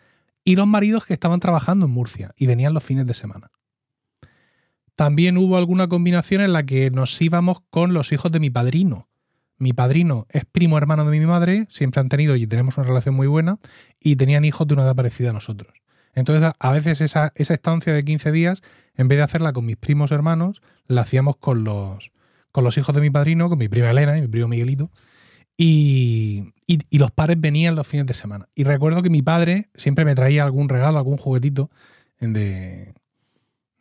y los maridos que estaban trabajando en Murcia y venían los fines de semana. También hubo alguna combinación en la que nos íbamos con los hijos de mi padrino. Mi padrino es primo hermano de mi madre, siempre han tenido y tenemos una relación muy buena, y tenían hijos de una edad parecida a nosotros. Entonces, a veces esa, estancia de 15 días, en vez de hacerla con mis primos hermanos, la hacíamos con los, con los hijos de mi padrino, con mi prima Elena y mi primo Miguelito. Y, y, los padres venían los fines de semana. Y recuerdo que mi padre siempre me traía algún regalo, algún juguetito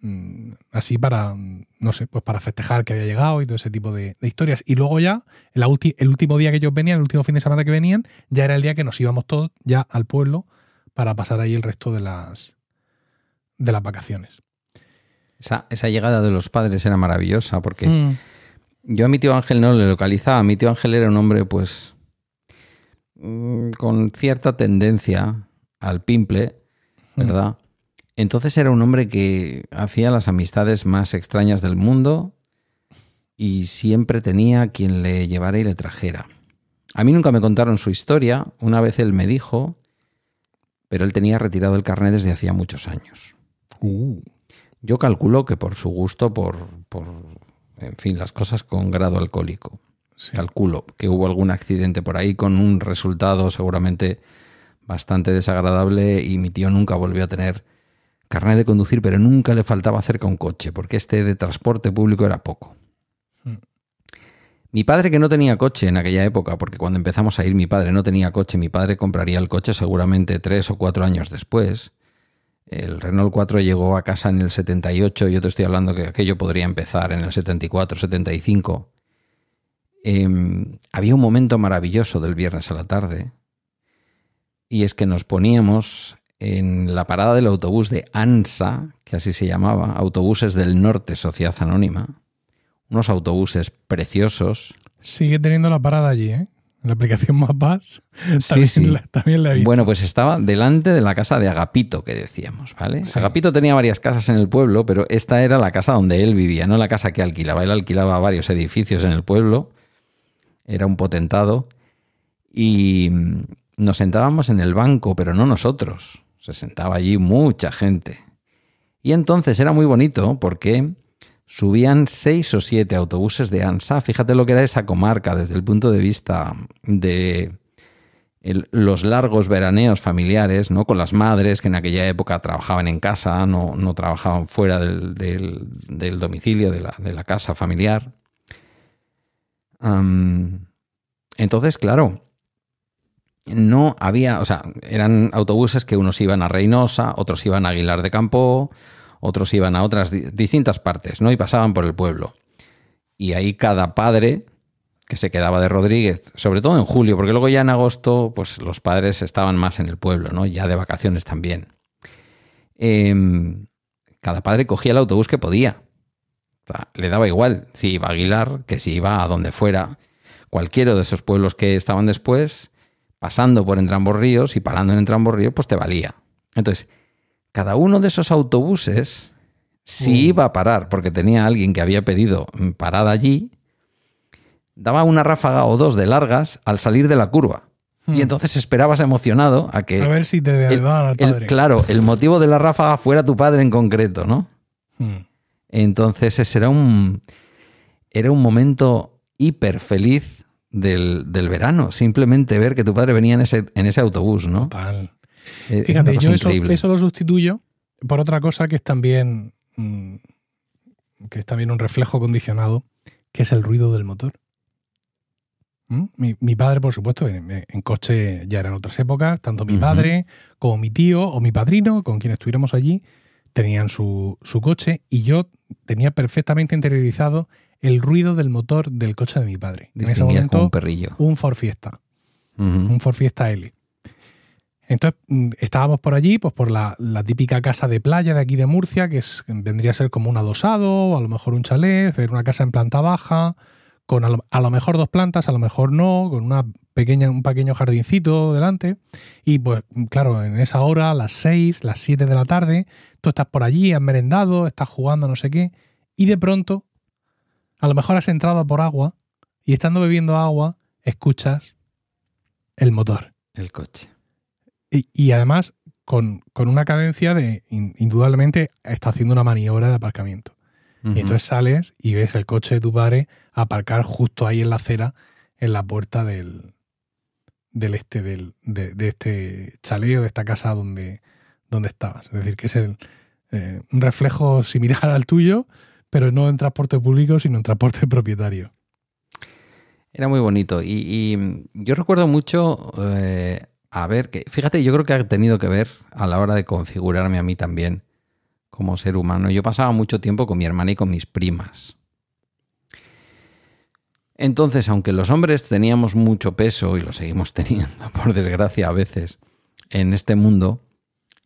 Mm, así para, no sé, pues para festejar que había llegado y todo ese tipo de, historias. Y luego ya, el, el último día que ellos venían, el último fin de semana que venían, ya era el día que nos íbamos todos ya al pueblo para pasar ahí el resto de las, de las vacaciones. Esa, esa llegada de los padres era maravillosa porque mm. yo a mi tío Ángel no le localizaba. Mi tío Ángel era un hombre, pues, mm, con cierta tendencia al pimple, ¿verdad? Entonces era un hombre que hacía las amistades más extrañas del mundo y siempre tenía quien le llevara y le trajera. A mí nunca me contaron su historia, una vez él me dijo, pero él tenía retirado el carnet desde hacía muchos años. Uh. Yo calculo que por su gusto, por, por, en fin, las cosas con grado alcohólico. Calculo que hubo algún accidente por ahí con un resultado seguramente bastante desagradable y mi tío nunca volvió a tener carnet de conducir, pero nunca le faltaba cerca un coche, porque este de transporte público era poco. Mi padre que no tenía coche en aquella época, porque cuando empezamos a ir mi padre no tenía coche, mi padre compraría el coche seguramente tres o cuatro años después. El Renault 4 llegó a casa en el 78, yo te estoy hablando que aquello podría empezar en el 74, 75. Em, había un momento maravilloso del viernes a la tarde, y es que nos poníamos en la parada del autobús de ANSA, que así se llamaba, Autobuses del Norte Sociedad Anónima. Unos autobuses preciosos. Sigue teniendo la parada allí, ¿eh? La aplicación [laughs] Mapas también, sí, La, también la he visto. Bueno, pues estaba delante de la casa de Agapito, que decíamos, ¿vale? Agapito tenía varias casas en el pueblo, pero esta era la casa donde él vivía, no la casa que alquilaba. Él alquilaba varios edificios en el pueblo, era un potentado, y nos sentábamos en el banco, pero no nosotros. Se sentaba allí mucha gente. Y entonces era muy bonito porque subían seis o siete autobuses de ANSA. Fíjate lo que era esa comarca desde el punto de vista de los largos veraneos familiares, ¿no? Con las madres que en aquella época trabajaban en casa, no, trabajaban fuera del, domicilio, de la, casa familiar. entonces, claro, no había, o sea, eran autobuses que unos iban a Reynosa, otros iban a Aguilar de Campo, otros iban a otras distintas partes, ¿no? Y pasaban por el pueblo. Y ahí cada padre que se quedaba de Rodríguez, sobre todo en julio, porque luego ya en agosto, pues los padres estaban más en el pueblo, ¿no? Ya de vacaciones también. Em, cada padre cogía el autobús que podía. le daba igual si iba a Aguilar que si iba a donde fuera. Cualquiera de esos pueblos que estaban después, pasando por Entrambos Ríos y parando en Entrambos Ríos, pues te valía. Entonces, cada uno de esos autobuses, si mm. iba a parar porque tenía alguien que había pedido parada allí, daba una ráfaga o dos de largas al salir de la curva. Y hmm. entonces esperabas emocionado a que. A ver si te el, al padre. claro, el motivo de la ráfaga fuera tu padre en concreto, ¿no? Hmm. Entonces ese era un. Era un momento hiper feliz del, verano. Simplemente ver que tu padre venía en ese, en ese autobús, ¿no? Total. Eh, Fíjate, yo eso, lo sustituyo por otra cosa que es también. Mm, que es también un reflejo condicionado, que es el ruido del motor. ¿Mm? Mi, mi padre, por supuesto, en, en coche ya eran otras épocas, tanto mi padre como mi tío o mi padrino, con quien estuviéramos allí, tenían su, su coche y yo tenía perfectamente interiorizado el ruido del motor del coche de mi padre. En ese momento, un perrillo. un Ford Fiesta, un Ford Fiesta L. Entonces mm, estábamos por allí, pues por la, típica casa de playa de aquí de Murcia, que es, vendría a ser como un adosado, a lo mejor un chalet, una casa en planta baja, con a lo, a lo mejor dos plantas, a lo mejor no, con una pequeña, un pequeño jardincito delante. Y pues, claro, en esa hora, las 6, las 7 de la tarde, tú estás por allí, has merendado, estás jugando, no sé qué, y de pronto, a lo mejor has entrado por agua, y estando bebiendo agua, escuchas el motor. El coche. Y, y además con, con una cadencia de, in- indudablemente, está haciendo una maniobra de aparcamiento. Y entonces sales y ves el coche de tu padre aparcar justo ahí en la acera, en la puerta del, del este, del, de, de este chaleo, de esta casa donde, donde estabas. Es decir, que es el, eh, un reflejo similar [laughs] al tuyo, pero no en transporte público, sino en transporte [laughs] propietario. Era muy bonito. Y, y yo recuerdo mucho, eh, a ver, que fíjate, yo creo que ha tenido que ver a la hora de configurarme a mí también como ser humano. Yo pasaba mucho tiempo con mi hermana y con mis primas. Entonces, aunque los hombres teníamos mucho peso, y lo seguimos [laughs] teniendo, por desgracia, a veces, en este mundo,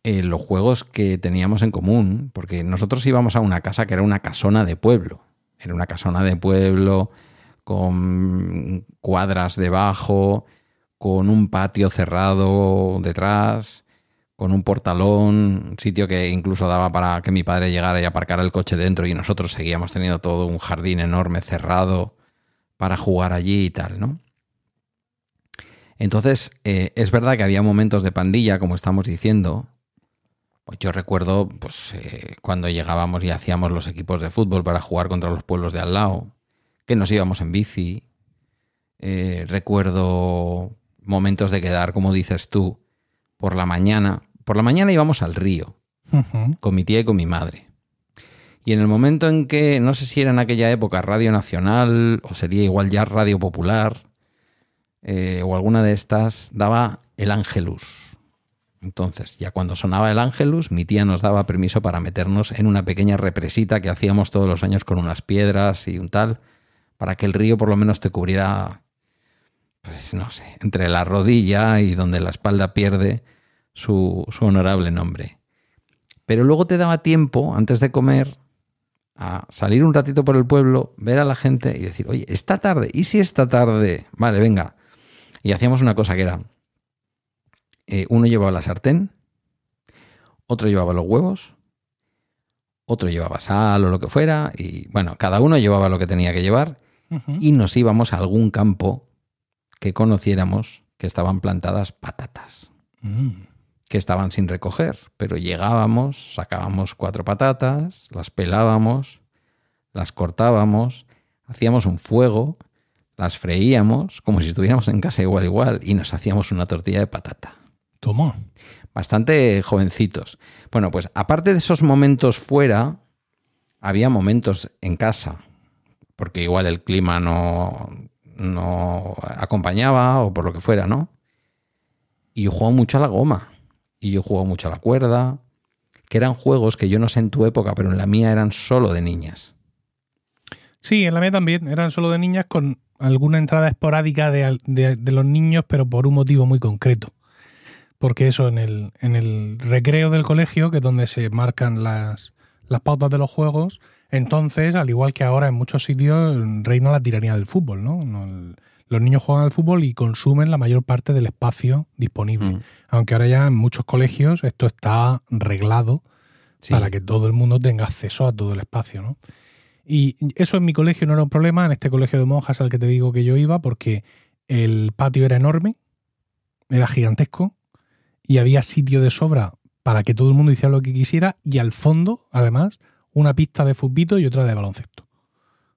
eh, los juegos que teníamos en común, porque nosotros íbamos a una casa que era una casona de pueblo. Era una casona de pueblo con cuadras debajo, con un patio cerrado detrás, con un portalón, un sitio que incluso daba para que mi padre llegara y aparcara el coche dentro y nosotros seguíamos teniendo todo un jardín enorme cerrado para jugar allí y tal, ¿no? Entonces, eh, es verdad que había momentos de pandilla, como estamos diciendo. Pues yo recuerdo pues, eh, cuando llegábamos y hacíamos los equipos de fútbol para jugar contra los pueblos de al lado, que nos íbamos en bici. Eh, recuerdo momentos de quedar, como dices tú, por la mañana. Por la mañana íbamos al río, con mi tía y con mi madre. Y en el momento en que, no sé si era en aquella época Radio Nacional o sería igual ya Radio Popular eh, o alguna de estas, daba el Ángelus. Entonces, ya cuando sonaba el Ángelus, mi tía nos daba permiso para meternos en una pequeña represita que hacíamos todos los años con unas piedras y un tal, para que el río por lo menos te cubriera, pues no sé, entre la rodilla y donde la espalda pierde su, su honorable nombre. Pero luego te daba tiempo, antes de comer, a salir un ratito por el pueblo, ver a la gente y decir, oye, esta tarde, ¿y si esta tarde? Vale, venga. Y hacíamos una cosa que era, eh, uno llevaba la sartén, otro llevaba los huevos, otro llevaba sal o lo que fuera, y bueno, cada uno llevaba lo que tenía que llevar, y nos íbamos a algún campo que conociéramos que estaban plantadas patatas Mm. que estaban sin recoger, pero llegábamos, sacábamos cuatro patatas, las pelábamos, las cortábamos, hacíamos un fuego, las freíamos como si estuviéramos en casa igual igual y nos hacíamos una tortilla de patata. Toma. Bastante jovencitos. Bueno, pues aparte de esos momentos fuera, había momentos en casa, porque igual el clima no, no acompañaba o por lo que fuera, ¿no? Y yo jugaba mucho a la goma. Y yo jugaba mucho a la cuerda. Que eran juegos que yo no sé en tu época, pero en la mía eran solo de niñas. Sí, en la mía también. Eran solo de niñas con alguna entrada esporádica de, de los niños, pero por un motivo muy concreto. Porque eso, en el, en el recreo del colegio, que es donde se marcan las, las pautas de los juegos, entonces, al igual que ahora en muchos sitios, reina la tiranía del fútbol, ¿no? Los niños juegan al fútbol y consumen la mayor parte del espacio disponible. Mm. Aunque ahora ya en muchos colegios esto está reglado Sí. para que todo el mundo tenga acceso a todo el espacio, ¿no? Y eso en mi colegio no era un problema, en este colegio de monjas al que te digo que yo iba, porque el patio era enorme, era gigantesco, y había sitio de sobra para que todo el mundo hiciera lo que quisiera, y al fondo, además, una pista de fútbol y otra de baloncesto.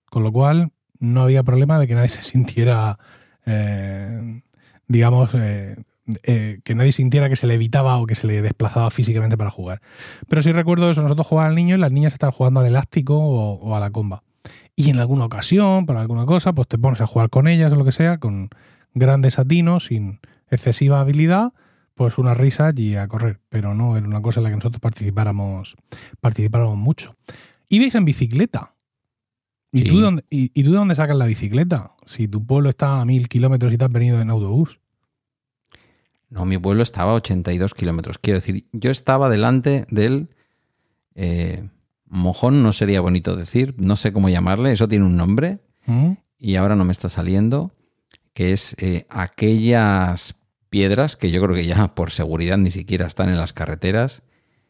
Con lo cual, no había problema de que nadie [laughs] se sintiera, eh, digamos, eh, eh, que nadie sintiera que se le evitaba o que se le desplazaba físicamente para jugar. Pero sí recuerdo eso, nosotros jugábamos al niño y las niñas estaban jugando al elástico o, o a la comba. Y en alguna ocasión, para alguna cosa, pues te pones a jugar con ellas o lo que sea, con grandes atinos, sin excesiva habilidad, pues una risa y a correr. Pero no era una cosa en la que nosotros participáramos, participáramos mucho. Ibais en bicicleta. ¿Y, Sí. tú dónde, y, y tú de dónde sacas la bicicleta? Si tu pueblo está a mil kilómetros y te has venido en autobús. No, mi pueblo estaba a 82 kilómetros. Quiero decir, yo estaba delante del eh, mojón, no sería bonito decir, no sé cómo llamarle, eso tiene un nombre ¿Mm? y ahora no me está saliendo, que es eh, aquellas piedras que yo creo que ya por seguridad ni siquiera están en las carreteras,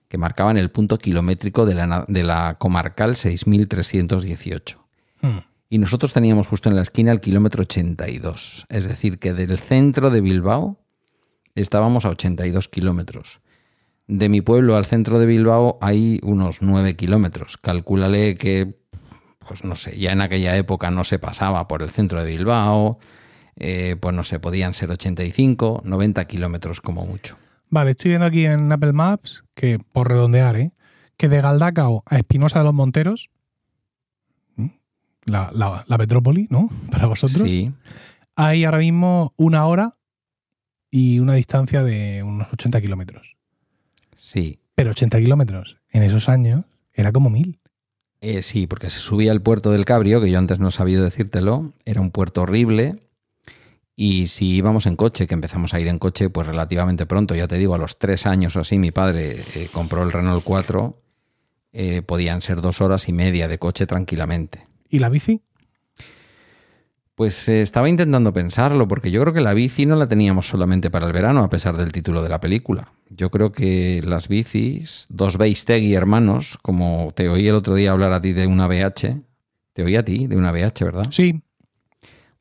que marcaban el punto kilométrico de la, de la comarcal 6318. Mm. Y nosotros teníamos justo en la esquina el kilómetro 82. Es decir, que del centro de Bilbao estábamos a 82 kilómetros. De mi pueblo al centro de Bilbao hay unos 9 kilómetros. Calcúlale que, pues no sé, ya en aquella época no se pasaba por el centro de Bilbao, eh, pues no sé, podían ser 85, 90 kilómetros como mucho. Vale, estoy viendo aquí en Apple Maps que, por redondear, ¿eh? que de Galdacao a Espinosa de los Monteros, ¿Mm? la, la, la metrópoli, ¿no? [laughs] Para vosotros, Sí, hay ahora mismo una hora y una distancia de unos 80 kilómetros. sí. Pero 80 kilómetros en esos años era como mil. Eh, sí, porque se subía al puerto del Cabrio, que yo antes no he sabido decírtelo, era un puerto horrible. Y si íbamos en coche, que empezamos a ir en coche, pues relativamente pronto, ya te digo, a los tres años o así, mi padre eh, compró el Renault 4, eh, podían ser dos horas y media de coche tranquilamente. ¿Y la bici? Pues eh, estaba intentando pensarlo, porque yo creo que la bici no la teníamos solamente para el verano, a pesar del título de la película. Yo creo que las bicis, dos Beistegui hermanos, como te oí el otro día hablar a ti de una BH, te oí a ti de una BH, ¿verdad? Sí.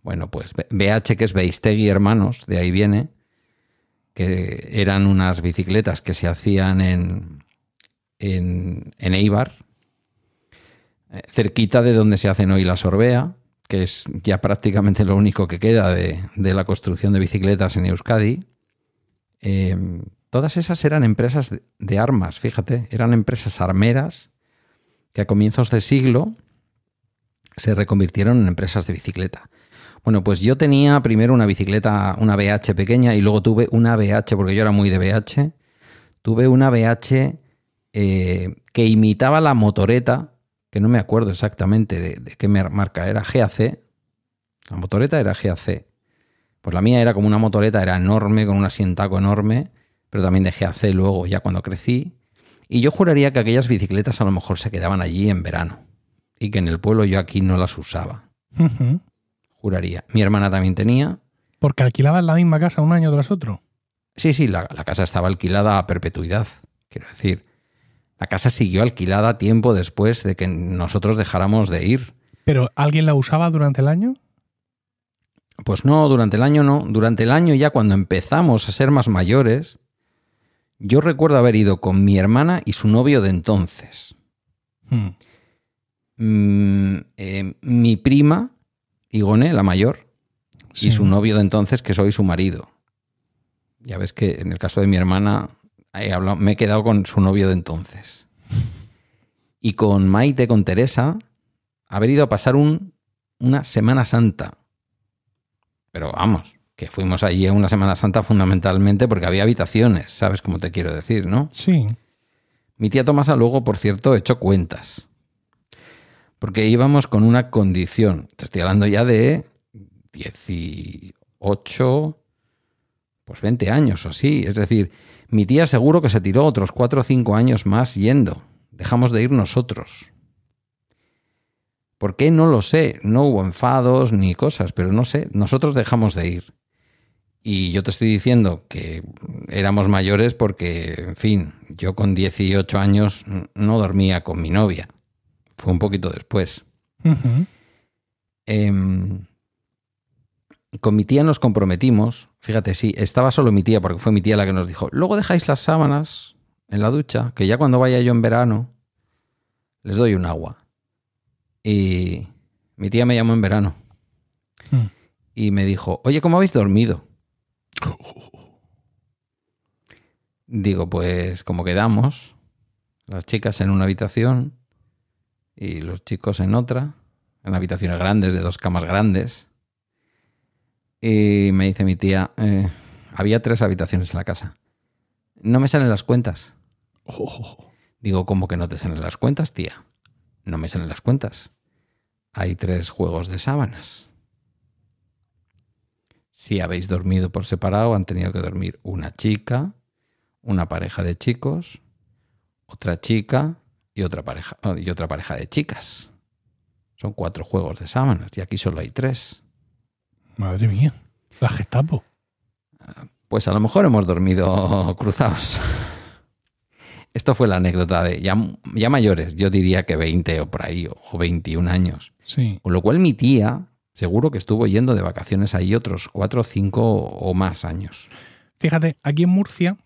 Bueno, pues BH, que es Beistegui hermanos, de ahí viene, que eran unas bicicletas que se hacían en, en, Eibar, eh, cerquita de donde se hacen hoy la Sorbea, que es ya prácticamente lo único que queda de, de la construcción de bicicletas en Euskadi. Eh, todas esas eran empresas de, de armas, fíjate, eran empresas armeras que a comienzos de siglo se reconvirtieron en empresas de bicicleta. Bueno, pues yo tenía primero una bicicleta, una BH pequeña, y luego tuve una BH, porque yo era muy de BH, tuve una BH eh, que imitaba la motoreta, que no me acuerdo exactamente de, qué mar- marca era, GAC. La motoreta era GAC. Pues la mía era como una motoreta, era enorme, con un asientaco enorme, pero también de GAC luego, ya cuando crecí. Y yo juraría que aquellas bicicletas a lo mejor se quedaban allí en verano y que en el pueblo yo aquí no las usaba. Juraría. Mi hermana también tenía. Porque alquilabas la misma casa un año tras otro. Sí, sí, la, la casa estaba alquilada a perpetuidad. Quiero decir, la casa siguió alquilada tiempo después de que nosotros dejáramos de ir. ¿Pero alguien la usaba durante el año? Pues no, durante el año no. Durante el año ya cuando empezamos a ser más mayores, yo recuerdo haber ido con mi hermana y su novio de entonces. Hmm. Mm, eh, mi prima, Igone, la mayor, Sí. y su novio de entonces, que soy su marido. Ya ves que en el caso de mi hermana he hablado- me he quedado con su novio de entonces. Y con Maite, con Teresa, haber ido a pasar un, una Semana Santa. Pero vamos, que fuimos allí a una Semana Santa fundamentalmente porque había habitaciones, ¿sabes cómo te quiero decir, no? Sí. Mi tía Tomasa luego, por cierto, echó cuentas. Porque íbamos con una condición. Te estoy hablando ya de 18, pues 20 años o así. Es decir, mi tía seguro que se tiró otros 4 o 5 años más yendo. Dejamos de ir nosotros. ¿Por qué? No lo sé. No hubo enfados ni cosas, pero no sé. Nosotros dejamos de ir. Y yo te estoy diciendo que éramos mayores porque, en fin, yo con 18 años no dormía con mi novia. Fue un poquito después. Em, con mi tía nos comprometimos. Fíjate, sí, estaba solo mi tía porque fue mi tía la que nos dijo, luego dejáis las sábanas en la ducha, que ya cuando vaya yo en verano les doy un agua. Y mi tía me llamó en verano Hmm. y me dijo, oye, ¿cómo habéis dormido? [laughs] Digo, pues como quedamos, las chicas en una habitación y los chicos en otra, en habitaciones grandes, de dos camas grandes. Y me dice mi tía, eh, había tres habitaciones en la casa. No me salen las cuentas. [laughs] Digo, ¿cómo que no te salen las cuentas, tía? No me salen las cuentas. Hay tres juegos de sábanas. Si habéis dormido por separado, han tenido que dormir una chica, una pareja de chicos, otra chica y otra pareja, y otra pareja de chicas. Son cuatro juegos de sábanas y aquí solo hay tres. Madre mía, la Gestapo. Pues a lo mejor hemos dormido [laughs] cruzados. Esto fue la anécdota de ya, ya mayores, yo diría que 20 o por ahí, o 21 años. Sí. Con lo cual mi tía seguro que estuvo yendo de vacaciones ahí otros 4, 5 o más años. Fíjate, aquí en Murcia,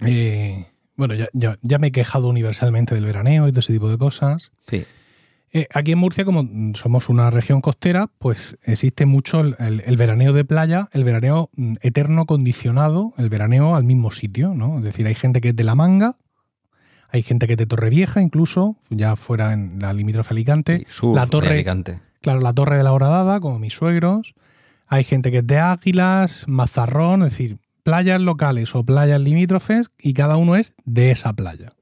eh, bueno, ya, ya- ya me he quejado universalmente del veraneo y todo ese tipo de cosas. Sí. Eh, aquí en Murcia, como somos una región costera, pues existe mucho el, el- el veraneo de playa, el veraneo mm, eterno condicionado, el veraneo al mismo sitio, ¿no? Es decir, hay gente que es de La Manga, hay gente que es de Torrevieja, incluso, ya fuera en la limítrofe Alicante, Sí, sur la de torre, Alicante. claro, la Torre de la Horadada, como mis suegros, hay gente que es de Águilas, Mazarrón, es decir, playas locales o playas limítrofes y cada uno es de esa playa.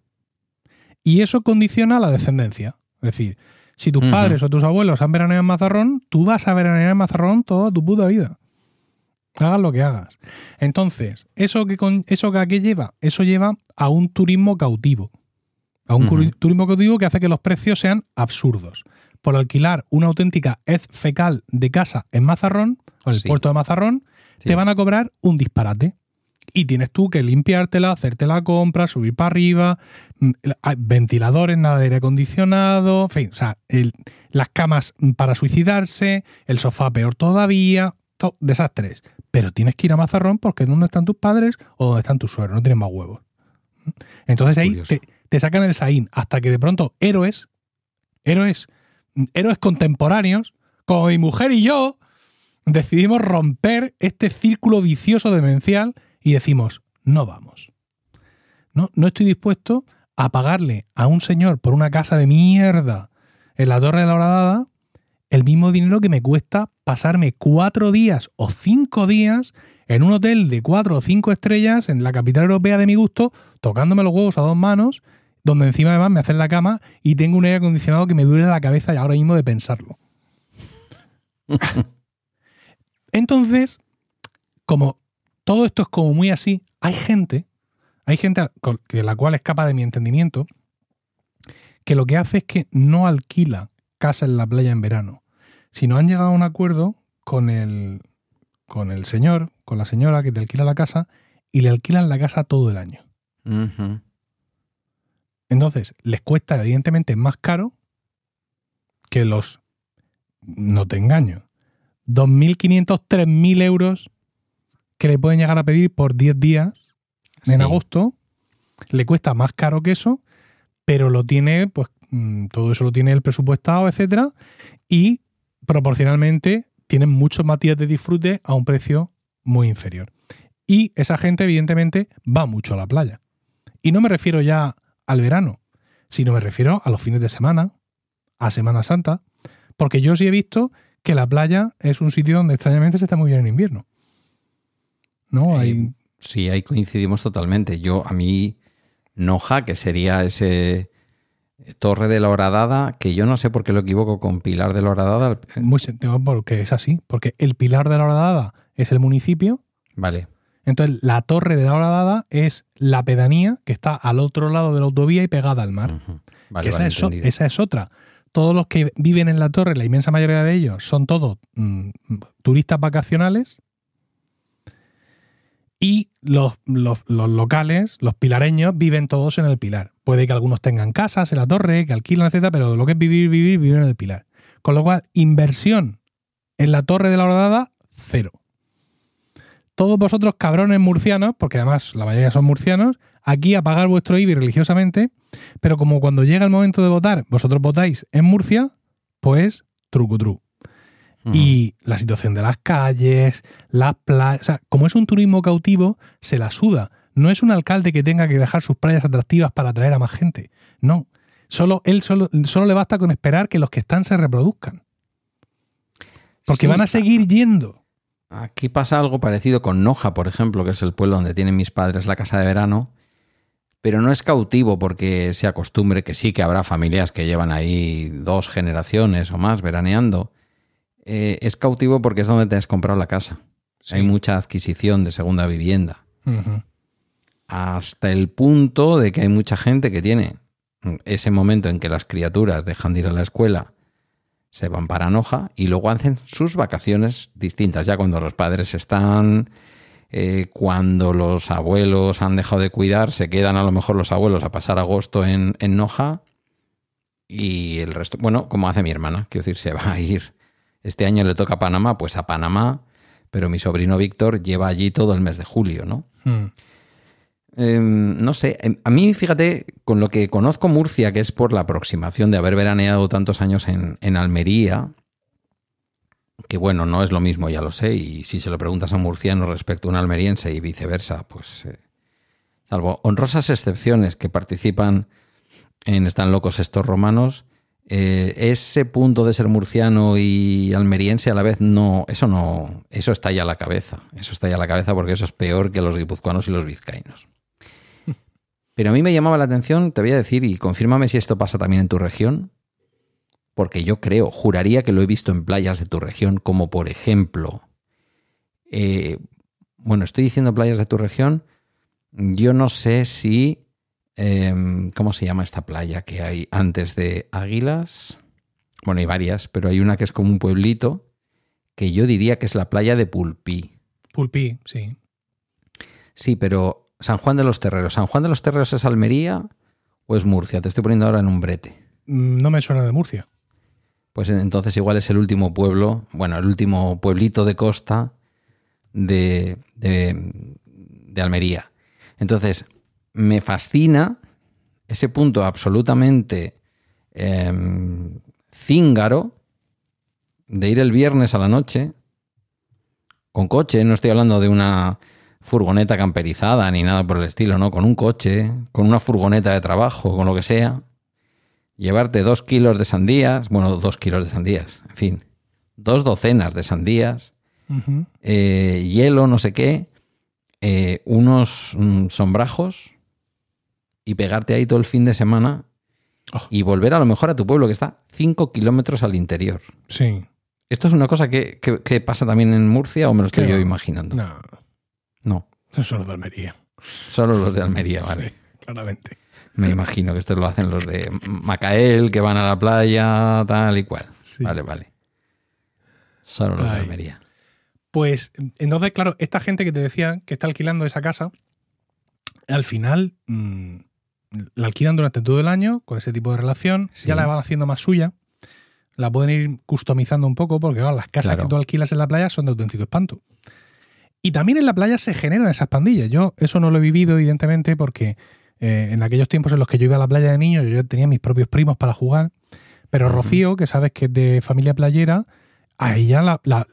Y eso condiciona la descendencia. Es decir, si tus padres o tus abuelos han veraneado en Mazarrón, tú vas a veranear en Mazarrón toda tu puta vida. Hagas lo que hagas. Entonces, ¿eso que, con, eso que a qué lleva? Eso lleva a un turismo cautivo. A un turismo cautivo que hace que los precios sean absurdos. Por alquilar una auténtica hez fecal de casa en Mazarrón, o en el Sí. puerto de Mazarrón, Sí. te van a cobrar un disparate. Y tienes tú que limpiártela, hacerte la compra, subir para arriba, mm, ventiladores, nada de aire acondicionado, en fin, o sea, el- las camas para suicidarse, el sofá peor todavía, to- desastres. Pero tienes que ir a Mazarrón porque es donde están tus padres o donde están tus suegros, no tienes más huevos. Entonces ahí te, te sacan el saín hasta que de pronto héroes, héroes, héroes contemporáneos, como mi mujer y yo, decidimos romper este círculo vicioso demencial y decimos, no vamos. No, no estoy dispuesto a pagarle a un señor por una casa de mierda en la Torre de la Horadada el mismo dinero que me cuesta pasarme cuatro días o cinco días en un hotel de cuatro o cinco estrellas en la capital europea de mi gusto, tocándome los huevos a dos manos, donde encima además me hacen la cama y tengo un aire acondicionado que me duele la cabeza y ahora mismo de pensarlo. [laughs] Entonces, como todo esto es como muy así, hay gente, hay gente que la cual escapa de mi entendimiento, que lo que hace es que no alquila casa en la playa en verano, sino han llegado a un acuerdo con el, con el señor, con la señora que te alquila la casa, y le alquilan la casa todo el año. Entonces, les cuesta evidentemente más caro que los, no te engaño, 2.500, 3.000 euros que le pueden llegar a pedir por 10 días en Sí. agosto. Le cuesta más caro que eso, pero lo tiene, pues mm, todo eso lo tiene el presupuestado, etcétera, y proporcionalmente tienen muchos más días de disfrute a un precio muy inferior. Y esa gente, evidentemente, va mucho a la playa. Y no me refiero ya al verano, sino me refiero a los fines de semana, a Semana Santa, porque yo sí he visto que la playa es un sitio donde extrañamente se está muy bien en invierno. ¿No? Hay, Sí, ahí coincidimos totalmente. Yo, a mí, Noja, que sería ese eh, Torre de la Horadada, que yo no sé por qué lo equivoco con Pilar de la Horadada. eh, muy porque es así, porque el pilar de la Horadada es el municipio, Vale, entonces la torre de la Horadada es la pedanía que está al otro lado de la autovía y pegada al mar. vale, que esa, vale, es, o- entendido. esa es otra. Todos los que viven en la torre, la inmensa mayoría de ellos, son todos mm, turistas vacacionales. Y los, los- locales, los pilareños, viven todos en el pilar. Puede que algunos tengan casas en la torre, que alquilan, etcétera, pero lo que es vivir, vivir, vivir en el pilar. Con lo cual, inversión en la torre de la horadada, cero. Todos vosotros, cabrones murcianos, porque además la mayoría son murcianos, aquí a pagar vuestro IBI religiosamente, pero como cuando llega el momento de votar, vosotros votáis en Murcia, pues trucutru. Ujú. Y la situación de las calles, las playas, o sea, como es un turismo cautivo, se la suda. No es un alcalde que tenga que dejar sus playas atractivas para atraer a más gente. No. Solo, él solo, solo le basta con esperar que los que están se reproduzcan. Porque Sí, van a seguir yendo. Aquí pasa algo parecido con Noja, por ejemplo, que es el pueblo donde tienen mis padres la casa de verano, pero no es cautivo porque se acostumbre que sí que habrá familias que llevan ahí dos generaciones o más veraneando. Eh, es cautivo porque es donde te has comprado la casa. Sí. Hay mucha adquisición de segunda vivienda. Hasta el punto de que hay mucha gente que tiene ese momento en que las criaturas dejan de ir a la escuela, se van para Noja y luego hacen sus vacaciones distintas. Ya cuando los padres están, eh, cuando los abuelos han dejado de cuidar, se quedan a lo mejor los abuelos a pasar agosto en, en Noja y el resto, bueno, como hace mi hermana, quiero decir, se va a ir. Este año le toca a Panamá, pues a Panamá, pero mi sobrino Víctor lleva allí todo el mes de julio, ¿no? Mm. Eh, no sé, em, a mí fíjate, con lo que conozco Murcia, que es por la aproximación de haber veraneado tantos años en, en Almería, que bueno, no es lo mismo, ya lo sé, y si se lo preguntas a un murciano respecto a un almeriense y viceversa, pues eh, salvo honrosas excepciones que participan en Están locos estos romanos, eh, ese punto de ser murciano y almeriense a la vez no, eso no, eso está ya a la cabeza, eso está ya a la cabeza porque eso es peor que los guipuzcoanos y los vizcaínos. [laughs] Pero a mí me llamaba la atención, te voy a decir, y confírmame si esto pasa también en tu región, porque yo creo, juraría que lo he visto en playas de tu región, como por ejemplo, eh, bueno, estoy diciendo playas de tu región, yo no sé si, eh, ¿cómo se llama esta playa que hay antes de Águilas? Bueno, hay varias, pero hay una que es como un pueblito, que yo diría que es la playa de Pulpí. Pulpí, sí. Sí, pero San Juan de los Terreros. ¿San Juan de los Terreros es Almería o es Murcia? Te estoy poniendo ahora en un brete. Mm, No me suena de Murcia. Pues entonces igual es el último pueblo, bueno, el último pueblito de costa de, de, de Almería. Entonces, me fascina ese punto absolutamente em, cíngaro de ir el viernes a la noche con coche, no estoy hablando de una furgoneta camperizada ni nada por el estilo, ¿no? Con un coche, con una furgoneta de trabajo, con lo que sea. Llevarte dos kilos de sandías, bueno, dos kilos de sandías, en fin, dos docenas de sandías, eh, hielo, no sé qué, eh, unos mm, sombrajos y pegarte ahí todo el fin de semana Oh. y volver a lo mejor a tu pueblo que está cinco kilómetros al interior. Sí. ¿Esto es una cosa que, que- que pasa también en Murcia o me lo estoy ¿Qué yo imaginando? No, No, no es de Almería. solo los de Almería, vale. Sí, claramente. Me imagino que esto lo hacen los de Macael, que van a la playa, tal y cual. Sí. Vale, vale. Solo los de. Almería. Pues entonces, claro, esta gente que te decía que está alquilando esa casa, al final mm, la alquilan durante todo el año con ese tipo de relación, Sí. ya la van haciendo más suya, la pueden ir customizando un poco porque claro, las casas Claro. que tú alquilas en la playa son de auténtico espanto. Y también en la playa se generan esas pandillas. Yo eso no lo he vivido, evidentemente, porque eh, en aquellos tiempos en los que yo iba a la playa de niño, yo tenía mis propios primos para jugar. Pero. Rocío, que sabes que es de familia playera, a ella, la, la-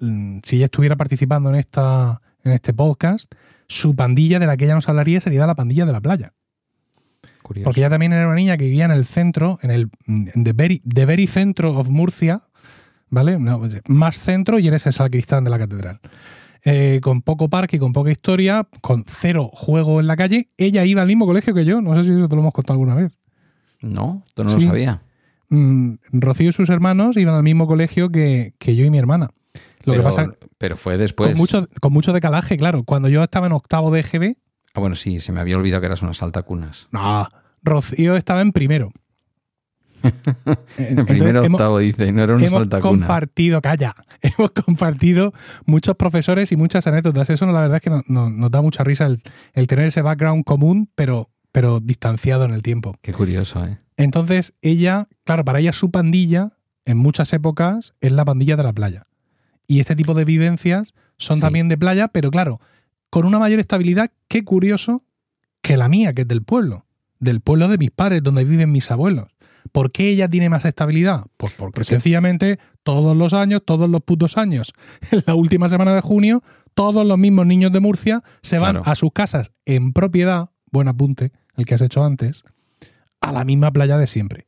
si ella estuviera participando en, esta, en este podcast, su pandilla de la que ella nos hablaría sería la pandilla de la playa. Curioso. Porque ella también era una niña que vivía en el centro, en el en the very, the very centro of Murcia, ¿vale? No, más centro y eres el sacristán de la catedral. Eh, con poco parque y con poca historia, con cero juego en la calle. Ella iba al mismo colegio que yo, no sé si eso te lo hemos contado alguna vez. No, esto no Sí. lo sabía. Mm, Rocío y sus hermanos iban al mismo colegio que, que yo y mi hermana. Lo pero, que pasa pero fue después. con mucho, con mucho decalaje, claro. Cuando yo estaba en octavo de EGB, Ah, bueno, sí, se me había olvidado que eras una saltacunas. no, Rocío estaba en primero. [laughs] En primero hemos- octavo dice, no era una hemos saltacuna. compartido, calla, [laughs] hemos compartido muchos profesores y muchas anécdotas. Eso la verdad es que no- no- nos da mucha risa el, el tener ese background común, pero, pero distanciado en el tiempo. Qué curioso, ¿eh? Entonces, ella, claro, para ella su pandilla, en muchas épocas, es la pandilla de la playa. Y este tipo de vivencias son Sí. también de playa, pero claro, con una mayor estabilidad, qué curioso, que la mía, que es del pueblo, del pueblo de mis padres, donde viven mis abuelos. ¿Por qué ella tiene más estabilidad? Pues porque Porque- sencillamente todos los años, todos los putos años, [laughs] en la última semana de junio, todos los mismos niños de Murcia se van Claro. a sus casas en propiedad, buen apunte, el que has hecho antes, a la misma playa de siempre.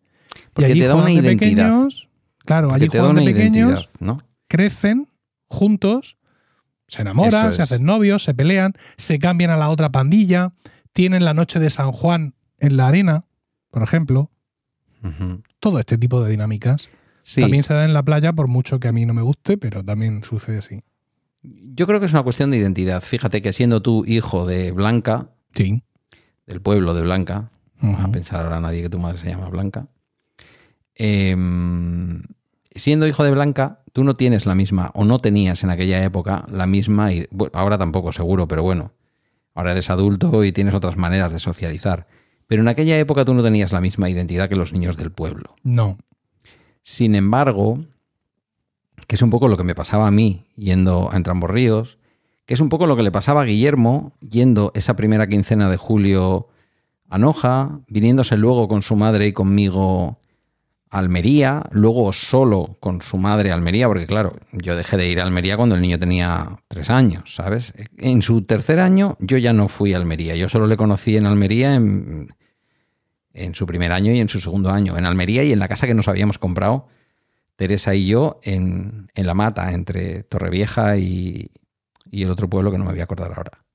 Porque allí te da una identidad. pequeños, claro, Porque allí juegan de pequeños, ¿no? crecen juntos, se enamoran, se hacen novios, se pelean, se cambian a la otra pandilla, tienen la noche de San Juan en la arena, por ejemplo. Todo este tipo de dinámicas. Sí, También se da en la playa, por mucho que a mí no me guste, pero también sucede así. yo creo que es una cuestión de identidad. Fíjate que siendo tú hijo de Blanca, Sí. del pueblo de Blanca, no va a pensar ahora nadie que tu madre se llama Blanca. Eh, siendo hijo de Blanca, tú no tienes la misma, o no tenías en aquella época la misma, y bueno, ahora tampoco seguro, pero bueno, ahora eres adulto y tienes otras maneras de socializar. Pero en aquella época tú no tenías la misma identidad que los niños del pueblo. No. Sin embargo, que es un poco lo que me pasaba a mí yendo a Entramborríos, que es un poco lo que le pasaba a Guillermo yendo esa primera quincena de julio a Noja, viniéndose luego con su madre y conmigo a Almería, luego solo con su madre a Almería, porque claro, yo dejé de ir a Almería cuando el niño tenía tres años, ¿sabes? En su tercer año yo ya no fui a Almería, yo solo le conocí en Almería en, en su primer año y en su segundo año, en Almería y en la casa que nos habíamos comprado Teresa y yo en, en La Mata, entre Torrevieja y, y el otro pueblo que no me voy a acordar ahora.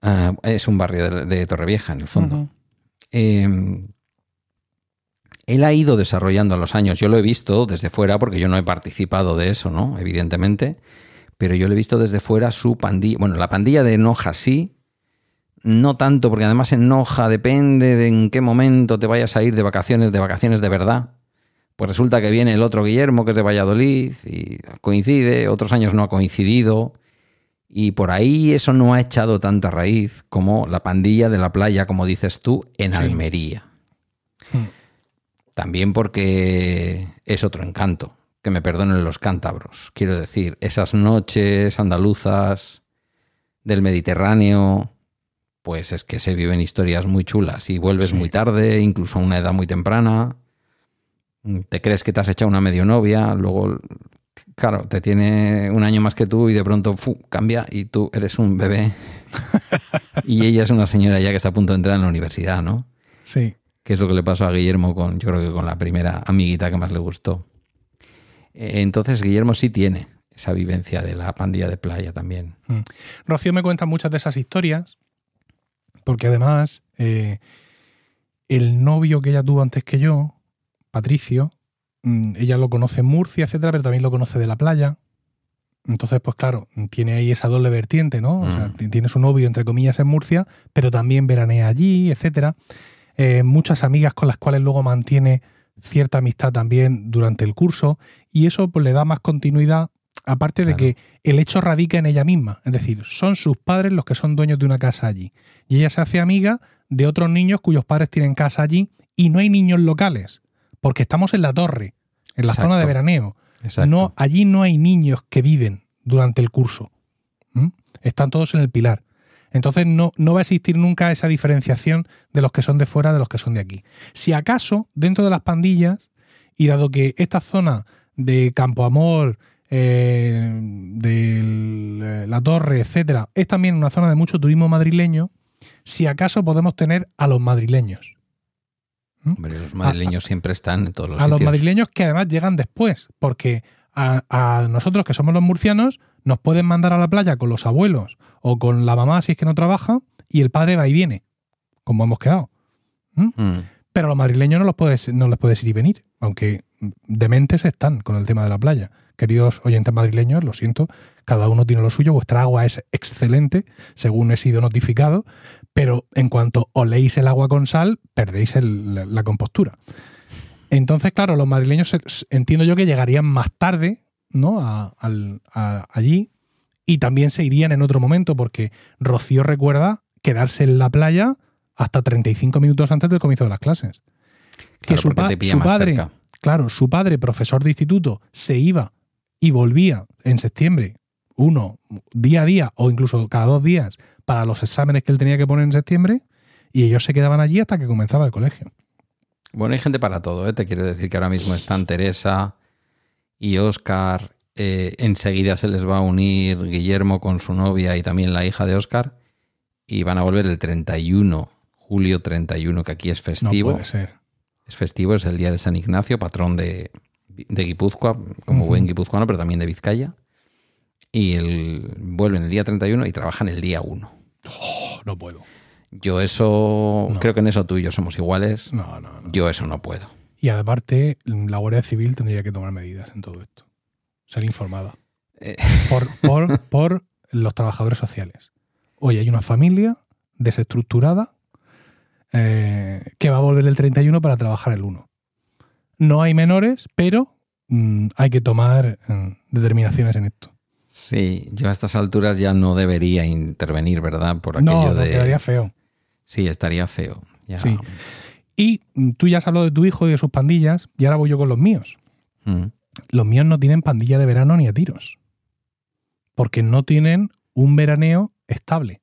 Ah, es un barrio de, de Torrevieja, en el fondo. Eh, él ha ido desarrollando a los años. Yo lo he visto desde fuera, porque yo no he participado de eso, ¿no? Evidentemente. Pero yo lo he visto desde fuera su pandilla. Bueno, la pandilla de Noja sí. No tanto, porque además en Noja depende de en qué momento te vayas a ir de vacaciones, de vacaciones de verdad. Pues resulta que viene el otro Guillermo, que es de Valladolid, y coincide, otros años no ha coincidido. Y por ahí eso no ha echado tanta raíz como la pandilla de la playa, como dices tú, en Sí. Almería. Hmm. También porque es otro encanto, que me perdonen los cántabros. Quiero decir, esas noches andaluzas del Mediterráneo, pues es que se viven historias muy chulas y vuelves Sí. muy tarde, incluso a una edad muy temprana. Te crees que te has echado una medio novia, luego, claro, te tiene un año más que tú y de pronto fu, cambia y tú eres un bebé. [laughs] y ella es una señora ya que está a punto de entrar en la universidad, ¿no? Sí. que es lo que le pasó a Guillermo con, yo creo que con la primera amiguita que más le gustó. Eh, Entonces Guillermo sí tiene esa vivencia de la pandilla de playa también. Rocío me cuenta muchas de esas historias, porque además eh, el novio que ella tuvo antes que yo, Patricio, mm, ella lo conoce en Murcia, etcétera, pero también lo conoce de la playa. Entonces, pues claro, tiene ahí esa doble vertiente, ¿no? O sea, Mm. tiene su novio, entre comillas, en Murcia, pero también veranea allí, etcétera. Eh, muchas amigas con las cuales luego mantiene cierta amistad también durante el curso, y eso pues le da más continuidad, aparte de que el hecho radica en ella misma, es decir, son sus padres los que son dueños de una casa allí, y ella se hace amiga de otros niños cuyos padres tienen casa allí, y no hay niños locales, porque estamos en la torre, en la Exacto. zona de veraneo. Exacto. No, allí no hay niños que viven durante el curso. Están todos en el pilar. Entonces no, no va a existir nunca esa diferenciación de los que son de fuera de los que son de aquí. Si acaso, dentro de las pandillas, y dado que esta zona de Campo Amor, eh, de la Torre, etcétera, es también una zona de mucho turismo madrileño, si acaso podemos tener a los madrileños. Hombre, los madrileños siempre están en todos los a los madrileños que además llegan después, porque a, a nosotros que somos los murcianos nos pueden mandar a la playa con los abuelos o con la mamá si es que no trabaja y el padre va y viene, como hemos quedado. Mm. Pero a los madrileños no, los puedes, no les puedes ir y venir, aunque dementes están con el tema de la playa. Queridos oyentes madrileños, lo siento, cada uno tiene lo suyo, vuestra agua es excelente, según he sido notificado, pero en cuanto oléis el agua con sal, perdéis el- la, la compostura. Entonces, claro, los madrileños entiendo yo que llegarían más tarde ¿no? A- al- a- allí y también se irían en otro momento, porque Rocío recuerda quedarse en la playa hasta 35 minutos antes del comienzo de las clases. Que su, pa- padre, cerca. claro, su padre, profesor de instituto, se iba y volvía en septiembre, uno, día a día o incluso cada dos días, para los exámenes que él tenía que poner en septiembre, y ellos se quedaban allí hasta que comenzaba el colegio. Bueno, hay gente para todo, ¿eh? Te quiero decir que ahora mismo están Teresa y Oscar. eh, enseguida se les va a unir Guillermo con su novia y también la hija de Oscar. Y van a volver el 31, julio 31, que aquí es No festivo. puede ser. es festivo, es el día de San Ignacio, patrón de, de Guipúzcoa, como buen guipuzcoano, pero también de Vizcaya. Y el, vuelven el día 31 y trabajan el día 1. Oh, no puedo. Yo eso, No. creo que en eso tú y yo somos iguales. No, no, no. Yo eso no puedo. Y aparte, la Guardia Civil tendría que tomar medidas en todo esto. Ser informada. Eh. Por, por, [laughs] por los trabajadores sociales. Oye, hay una familia desestructurada eh, que va a volver el 31 para trabajar el 1. No hay menores, pero mm, hay que tomar mm, determinaciones en esto. Sí, yo a estas alturas ya no debería intervenir, ¿verdad? Por aquello No, no, de. quedaría feo. Sí, estaría feo. Ya. Sí. Y mm, tú ya has hablado de tu hijo y de sus pandillas, y ahora voy yo con los míos. Mm. Los míos no tienen pandilla de verano ni a tiros. Porque no tienen un veraneo estable.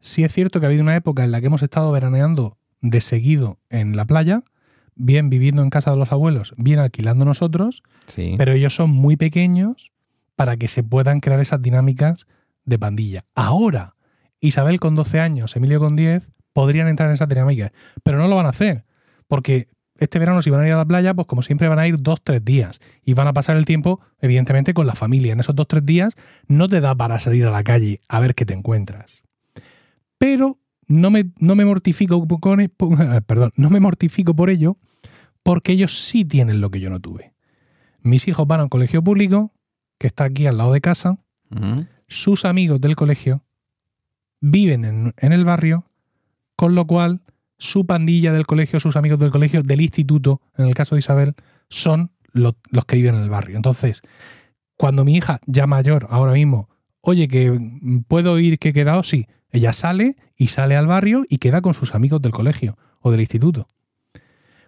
Sí es cierto que ha habido una época en la que hemos estado veraneando de seguido en la playa, bien viviendo en casa de los abuelos, bien alquilando nosotros, Sí. pero ellos son muy pequeños para que se puedan crear esas dinámicas de pandilla. Ahora, Isabel con 12 años, Emilio con 10, podrían entrar en esas dinámicas, pero no lo van a hacer, porque este verano si van a ir a la playa, pues como siempre van a ir dos, tres días y van a pasar el tiempo, evidentemente, con la familia. En esos dos, tres días no te da para salir a la calle a ver qué te encuentras. Pero no me, no me mortifico con, [laughs] perdón, no me mortifico por ello, porque ellos sí tienen lo que yo no tuve. Mis hijos van a un colegio público, que está aquí al lado de casa, sus amigos del colegio viven en, en el barrio, con lo cual su pandilla del colegio, sus amigos del colegio, del instituto, en el caso de Isabel, son lo- los que viven en el barrio. Entonces, cuando mi hija, ya mayor, ahora mismo, oye, que puedo ir, que he quedado, sí, ella sale y sale al barrio y queda con sus amigos del colegio o del instituto.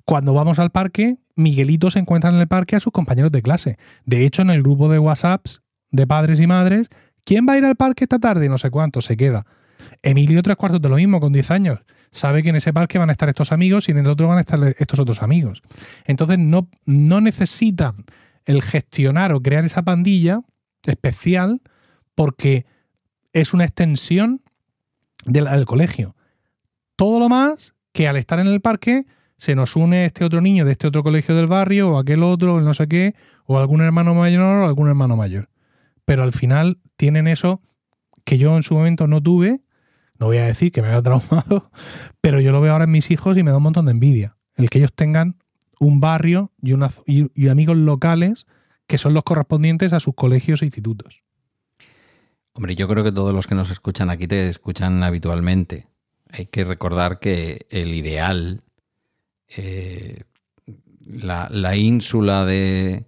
Cuando vamos al parque, Miguelito se encuentra en el parque a sus compañeros de clase. De hecho, en el grupo de WhatsApps de padres y madres, ¿quién va a ir al parque esta tarde? No sé cuánto, se queda. Emilio, tres cuartos de lo mismo, con 10 años. Sabe que en ese parque van a estar estos amigos y en el otro van a estar estos otros amigos. Entonces, no, no necesitan el gestionar o crear esa pandilla especial porque es una extensión del, colegio. Todo lo más que al estar en el parque se nos une este otro niño de este otro colegio del barrio o aquel otro, no sé qué, o algún hermano mayor o algún hermano mayor. Pero al final tienen eso que yo en su momento no tuve, no voy a decir que me haya traumado, [laughs] pero yo lo veo ahora en mis hijos y me da un montón de envidia. El que ellos tengan un barrio y, una, y amigos locales que son los correspondientes a sus colegios e institutos. Hombre, yo creo que todos los que nos escuchan aquí te escuchan habitualmente. Hay que recordar que el ideal, eh, la, la ínsula de,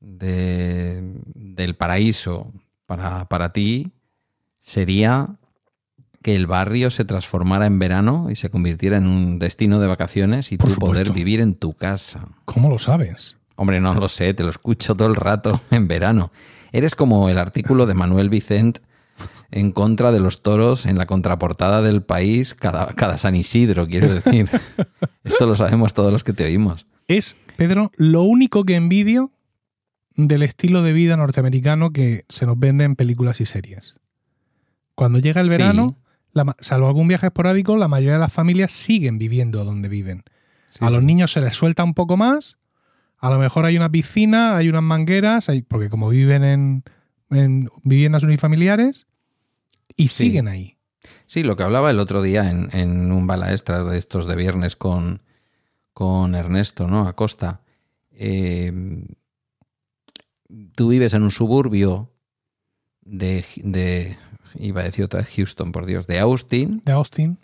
de- del paraíso para, para ti sería que el barrio se transformara en verano y se convirtiera en un destino de vacaciones y Por tú poder vivir en tu casa. ¿Cómo lo sabes? Hombre, no lo sé, te lo escucho todo el rato [laughs] en verano. Eres como el artículo de Manuel Vicent en contra de los toros en la contraportada del país cada, cada San Isidro, quiero decir. [laughs] Esto lo sabemos todos los que te oímos. Es, Pedro, lo único que envidio del estilo de vida norteamericano que se nos vende en películas y series. Cuando llega el Sí. verano, la salvo algún viaje esporádico, la mayoría de las familias siguen viviendo donde viven. Sí, a los sí. niños se les suelta un poco más, a lo mejor hay una piscina, hay unas mangueras, hay- porque como viven en, en viviendas unifamiliares, y Sí. siguen ahí. Sí, lo que hablaba el otro día en, en un bala extra de estos de viernes con, con Ernesto, ¿no? Acosta. Eh, tú vives en un suburbio de, de, iba a decir otra vez Houston, por Dios, de Austin, De Austin.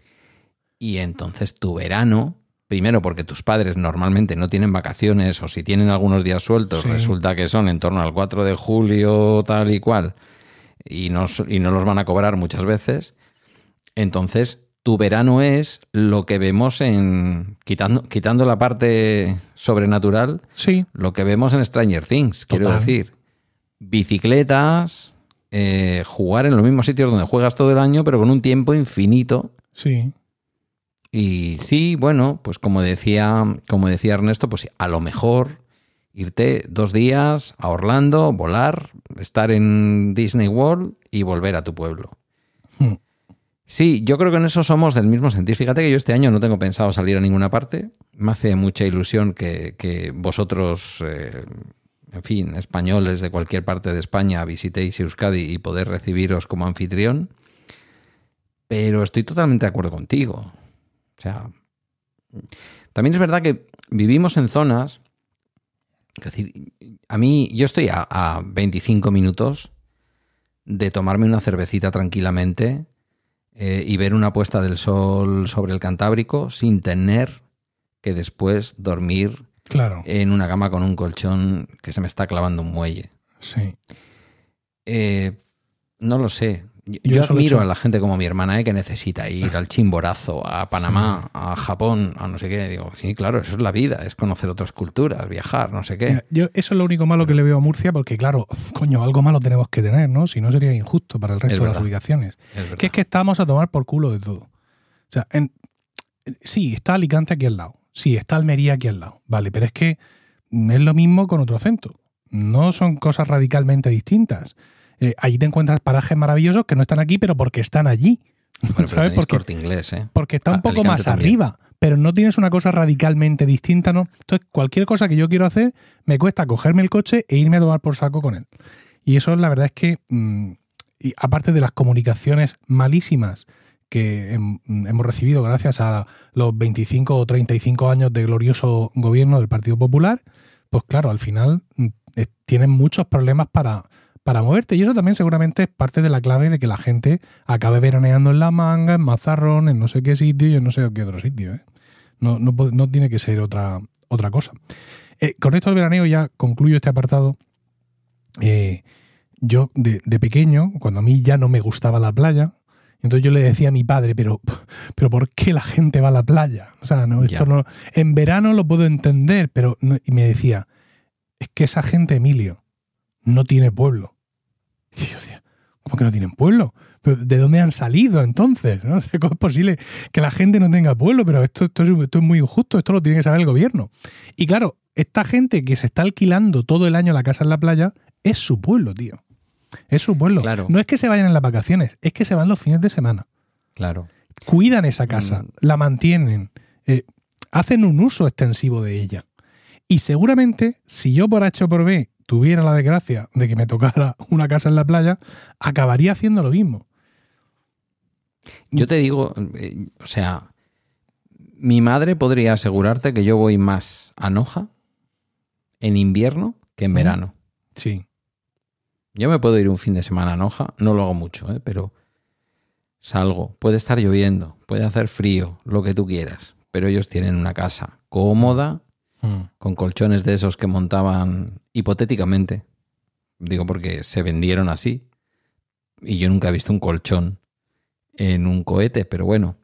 y entonces tu verano, primero porque tus padres normalmente no tienen vacaciones o si tienen algunos días sueltos, Sí. resulta que son en torno al 4 de julio tal y cual, y no, y no los van a cobrar muchas veces. Entonces, tu verano es lo que vemos en, quitando, quitando la parte sobrenatural, Sí, lo que vemos en Stranger Things, quiero decir. Bicicletas, eh, jugar en los mismos sitios donde juegas todo el año, pero con un tiempo infinito. sí. Y sí, bueno, pues como decía, como decía Ernesto, pues a lo mejor irte dos días a Orlando, volar, estar en Disney World y volver a tu pueblo. Hmm. Sí, yo creo que en eso somos del mismo sentir. Fíjate que yo este año no tengo pensado salir a ninguna parte. Me hace mucha ilusión que, que vosotros, eh, en fin, españoles de cualquier parte de España, visitéis Euskadi y poder recibiros como anfitrión. Pero estoy totalmente de acuerdo contigo. O sea, también es verdad que vivimos en zonas. Es decir, a mí, yo estoy a, a 25 minutos de tomarme una cervecita tranquilamente eh, y ver una puesta del sol sobre el Cantábrico sin tener que después dormir Claro, en una cama con un colchón que se me está clavando un muelle. sí. Eh, no lo sé. Yo, Yo admiro he a la gente como mi hermana eh, que necesita ir al Chimborazo, a Panamá, a Japón, a no sé qué. Digo, sí, claro, eso es la vida, es conocer otras culturas, viajar, no sé qué. Yo, eso es lo único malo que le veo a Murcia, porque claro, [laughs] coño, algo malo tenemos que tener, ¿no? Si no sería injusto para el resto Es de las ubicaciones. Es. Que es que estamos a tomar por culo de todo. O sea, en- sí, está Alicante aquí al lado. Sí, está Almería aquí al lado. Vale, pero es que es lo mismo con otro acento. No son cosas radicalmente distintas. Eh, allí te encuentras parajes maravillosos que no están aquí, pero porque están allí. Bueno, [laughs] ¿Sabes? Porque, corte inglés, ¿eh? porque está un Ah, poco Alicante más también. arriba, pero no tienes una cosa radicalmente distinta, ¿no? Entonces, cualquier cosa que yo quiero hacer, me cuesta cogerme el coche e irme a tomar por saco con él. Y eso, la verdad es que, mm, y aparte de las comunicaciones malísimas que hem- hemos recibido gracias a los 25 o 35 años de glorioso gobierno del Partido Popular, pues claro, al final mm, tienen muchos problemas para, para moverte. Y eso también seguramente es parte de la clave de que la gente acabe veraneando en La Manga, en Mazarrón, en no sé qué sitio y en no sé qué otro sitio. ¿eh? No, no, no tiene que ser otra, otra cosa. Eh, con esto del veraneo ya concluyo este apartado. Eh, yo de, de pequeño, cuando a mí ya no me gustaba la playa, entonces yo le decía a mi padre, pero, pero ¿por qué la gente va a la playa? O sea, no, esto no, en verano lo puedo entender, pero y me decía, es que esa gente, Emilio, no tiene pueblo. Y yo decía, ¿cómo que no tienen pueblo? ¿Pero ¿De dónde han salido entonces? ¿No? [laughs] O sea, ¿Cómo es posible que la gente no tenga pueblo? Pero esto, esto, es, esto es muy injusto, esto lo tiene que saber el gobierno. Y claro, esta gente que se está alquilando todo el año la casa en la playa, es su pueblo, tío. Es su pueblo. Claro. No es que se vayan en las vacaciones, es que se van los fines de semana. Claro. Cuidan esa casa, Mm. la mantienen, eh, hacen un uso extensivo de ella. Y seguramente, si yo por H o por B tuviera la desgracia de que me tocara [laughs] una casa en la playa, acabaría haciendo lo mismo. Yo te digo, eh, o sea, mi madre podría asegurarte que yo voy más a Noja en invierno que en verano. Sí. Yo me puedo ir un fin de semana a Noja, no lo hago mucho, ¿eh? pero salgo. Puede estar lloviendo, puede hacer frío, lo que tú quieras, pero ellos tienen una casa cómoda, con colchones de esos que montaban hipotéticamente. Digo porque se vendieron así. Y yo nunca he visto un colchón en un cohete, pero bueno,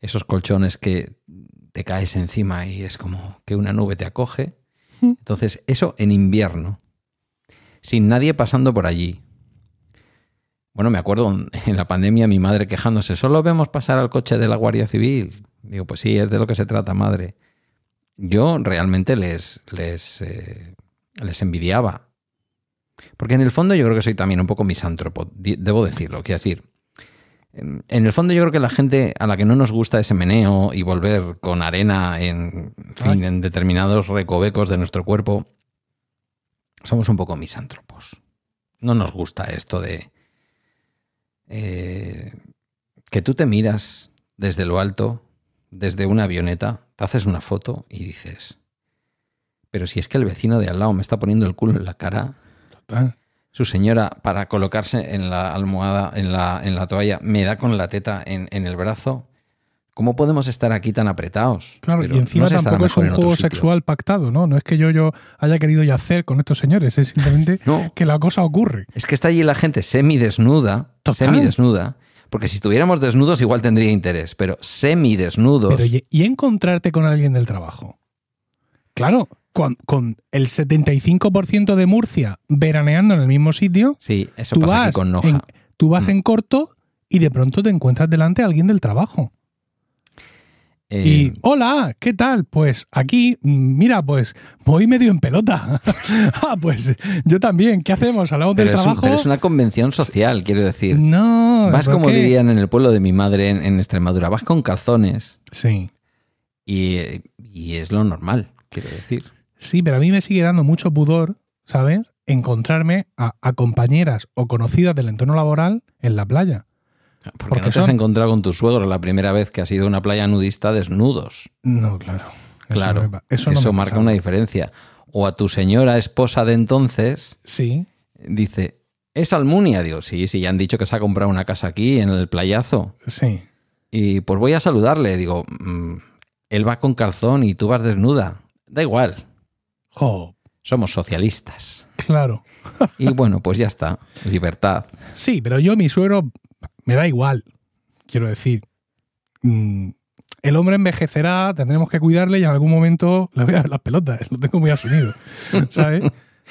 esos colchones que te caes encima y es como que una nube te acoge. Entonces, eso en invierno, sin nadie pasando por allí. Bueno, me acuerdo [laughs] en la pandemia mi madre quejándose, solo vemos pasar al coche de la Guardia Civil. Digo, pues sí, es de lo que se trata, madre. Yo realmente les, les, eh, les envidiaba. Porque en el fondo yo creo que soy también un poco misántropo, debo decirlo. Quiero decir, en en el fondo yo creo que la gente a la que no nos gusta ese meneo y volver con arena en, en fin, en determinados recovecos de nuestro cuerpo, somos un poco misántropos. No nos gusta esto de eh, que tú te miras desde lo alto, desde una avioneta, te haces una foto y dices, pero si es que el vecino de al lado me está poniendo el culo en la cara, Total. su señora para colocarse en la almohada, en la, en la toalla, me da con la teta en, en el brazo. ¿Cómo podemos estar aquí tan apretados? Claro, Pero y encima no tampoco es un juego sexual pactado, ¿no? No es que yo, yo haya querido yacer con estos señores, es simplemente [laughs] No, que la cosa ocurre. es que está allí la gente semidesnuda, Total. semidesnuda, porque si estuviéramos desnudos igual tendría interés, pero semidesnudos. Pero y, encontrarte con alguien del trabajo. Claro, con, con el 75% de Murcia veraneando en el mismo sitio, sí, eso tú pasa vas, aquí con Noja. en, tú vas Mm. en corto y de pronto te encuentras delante a alguien del trabajo. Y, hola, ¿qué tal? Pues aquí, mira, pues voy medio en pelota. [laughs] ah, pues yo también, ¿qué hacemos? Hablamos del trabajo. pero es una convención social, quiero decir. No. Vas como dirían en el pueblo de mi madre en, Extremadura, vas con calzones. Sí. Y, y es lo normal, quiero decir. Sí, pero a mí me sigue dando mucho pudor, ¿sabes? Encontrarme a, compañeras o conocidas del entorno laboral en la playa. Porque, no te has encontrado con tu suegro la primera vez que has ido a una playa nudista desnudos. No, claro. claro, eso, marca una diferencia. O a tu señora esposa de entonces. Sí. Dice, ¿es Almunia? Digo, sí, sí, ya han dicho que se ha comprado una casa aquí en el playazo. Sí. Y pues voy a saludarle. Digo, mm, él va con calzón y tú vas desnuda. Da igual. Somos socialistas. Claro. y bueno, pues ya está. Libertad. Sí, pero yo, mi suegro, me da igual. Quiero decir. Mm, el hombre envejecerá, tendremos que cuidarle y en algún momento le voy a dar las pelotas. [laughs] Lo tengo muy asumido. [laughs] ¿Sabes?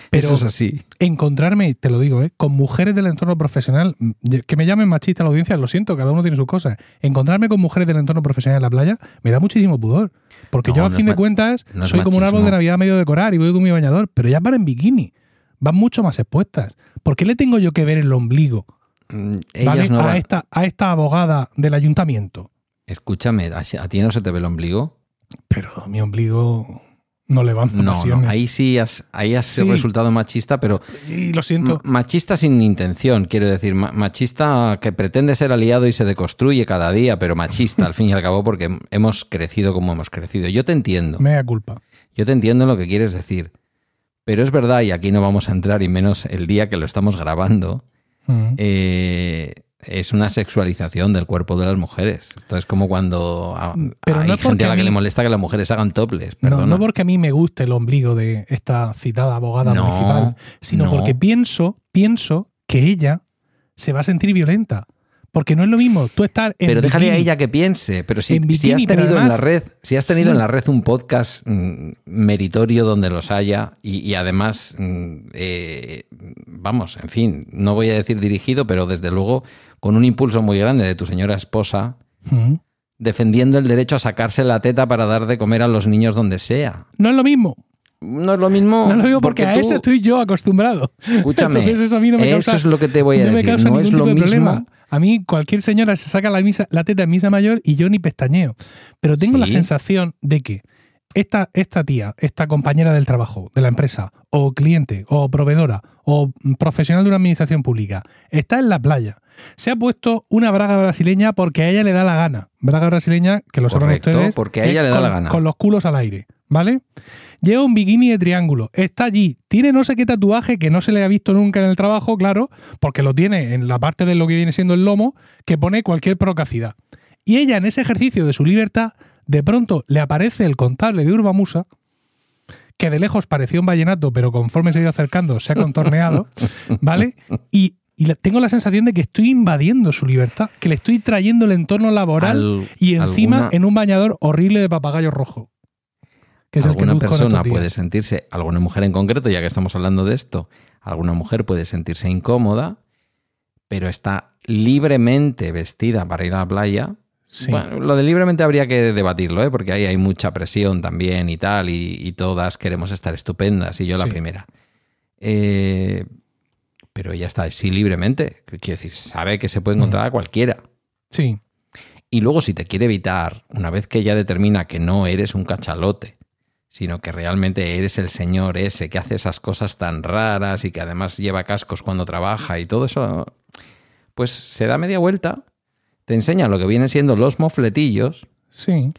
Pero Eso es así. Encontrarme, te lo digo, ¿eh? con mujeres del entorno profesional, mm, que me llamen machista a la audiencia, lo siento, cada uno tiene sus cosas. Encontrarme con mujeres del entorno profesional en la playa me da muchísimo pudor. Porque yo, a fin de cuentas, soy como un árbol de Navidad medio decorar y voy con mi bañador, pero ya para en bikini. Van mucho más expuestas. ¿Por qué le tengo yo que ver el ombligo mm, a, esta, a esta abogada del ayuntamiento? Escúchame, ¿a ti no se te ve el ombligo? Pero mi ombligo no levanta no, No, ahí sí has, ahí has resultado machista, pero. Y lo siento. Machista sin intención, quiero decir. Machista que pretende ser aliado y se deconstruye cada día, pero machista al fin y al cabo, porque hemos crecido como hemos crecido. Yo te entiendo. Me da culpa. Yo te entiendo lo que quieres decir. Pero es verdad, y aquí no vamos a entrar, y menos el día que lo estamos grabando. Eh, es una sexualización del cuerpo de las mujeres. Entonces, como cuando hay gente a la que le molesta que las mujeres hagan toples. No, no, porque a mí me guste el ombligo de esta citada abogada municipal, sino porque pienso, pienso que ella se va a sentir violenta. Porque no es lo mismo tú estar en Pero déjale a ella que piense. Pero si, has tenido en la red, si has tenido en la red un podcast mm, meritorio donde los haya, y, además, mm, eh, vamos, en fin, no voy a decir dirigido, pero desde luego con un impulso muy grande de tu señora esposa, defendiendo el derecho a sacarse la teta para dar de comer a los niños donde sea. No es lo mismo. No es lo mismo. No es lo mismo porque, a eso estoy yo acostumbrado. Escúchame, eso, es lo que te voy a decir. No es lo mismo. A mí cualquier señora se saca la, misa, la teta en misa mayor y yo ni pestañeo. Pero tengo la sensación de que esta, esta tía, esta compañera del trabajo, de la empresa, o cliente, o proveedora, o profesional de una administración pública, está en la playa. Se ha puesto una braga brasileña porque a ella le da la gana. Braga brasileña, que lo saben ustedes. porque a ella le da la gana. Con los culos al aire, ¿vale? Lleva un bikini de triángulo, está allí, tiene no sé qué tatuaje que no se le ha visto nunca en el trabajo, claro, porque lo tiene en la parte de lo que viene siendo el lomo, que pone cualquier procacidad. Y ella, en ese ejercicio de su libertad, de pronto le aparece el contable de Urbamusa, que de lejos parecía un vallenato, pero conforme se ha ido acercando se ha contorneado, [laughs] ¿vale? Y, tengo la sensación de que estoy invadiendo su libertad, que le estoy trayendo el entorno laboral y encima en un bañador horrible de papagayo rojo alguna persona puede sentirse, alguna mujer en concreto, ya que estamos hablando de esto, alguna mujer puede sentirse incómoda, pero está libremente vestida para ir a la playa. Bueno, lo de libremente habría que debatirlo, ¿eh? porque ahí hay mucha presión también y tal, y, todas queremos estar estupendas, y yo la primera. Eh, pero ella está así libremente, quiero decir, sabe que se puede encontrar a cualquiera. Sí. Y luego si te quiere evitar, una vez que ella determina que no eres un cachalote, sino que realmente eres el señor ese que hace esas cosas tan raras y que además lleva cascos cuando trabaja y todo eso, pues se da media vuelta, te enseña lo que vienen siendo los mofletillos. Sí.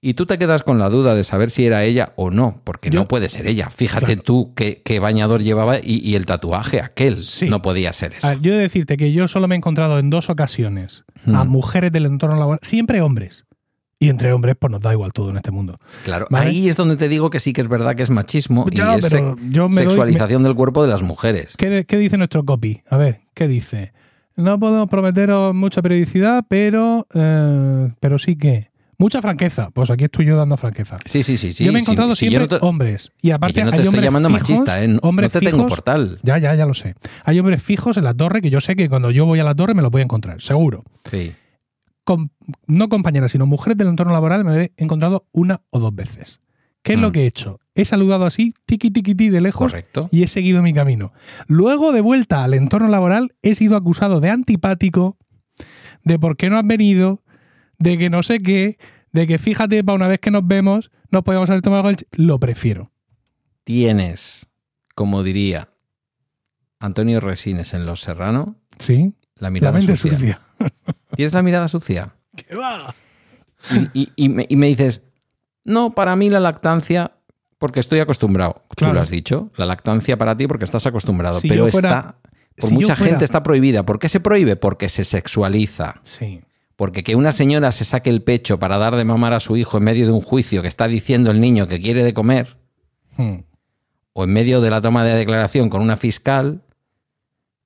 Y tú te quedas con la duda de saber si era ella o no, porque no puede ser ella. Fíjate tú qué, bañador llevaba y, el tatuaje aquel no podía ser eso. yo he de decirte que yo solo me he encontrado en dos ocasiones a hmm. mujeres del entorno laboral, siempre hombres, y entre hombres, pues nos da igual todo en este mundo. Claro, ahí es donde te digo que sí que es verdad que es machismo y es sexualización del cuerpo de las mujeres. ¿Qué, dice nuestro copy? A ver, ¿qué dice? No podemos prometeros mucha periodicidad, pero, eh, pero sí que. Mucha franqueza. Pues aquí estoy yo dando franqueza. Sí, sí, sí. sí yo me he encontrado siempre hombres. Y aparte, yo no te estoy llamando fijos, machista, ¿eh? Hombres no te tengo portal. Ya, ya, ya lo sé. Hay hombres fijos en la torre que yo sé que cuando yo voy a la torre me lo voy a encontrar, seguro. Sí com- no compañeras, sino mujeres del entorno laboral me he encontrado una o dos veces. ¿Qué es Mm. lo que he hecho? He saludado así, tiqui tiqui ti de lejos, Correcto. y he seguido mi camino. Luego, de vuelta al entorno laboral, he sido acusado de antipático, de por qué no has venido, de que no sé qué, de que fíjate, para una vez que nos vemos, nos podemos haber tomado el... Lo prefiero. Tienes, como diría Antonio Resines en Los Serrano, Sí. La La mirada mente sucia. sucia. [laughs] ¿Tienes la mirada sucia? ¿Qué va? Y, y- y me, y me dices, no, para mí la lactancia, porque estoy acostumbrado. Claro. Tú lo has dicho, la lactancia para ti porque estás acostumbrado. Si pero fuera- está, por si mucha fuera- gente está prohibida. ¿Por qué se prohíbe? Porque se sexualiza. Sí. Porque que una señora se saque el pecho para dar de mamar a su hijo en medio de un juicio que está diciendo el niño que quiere de comer, Hmm. o en medio de la toma de declaración con una fiscal,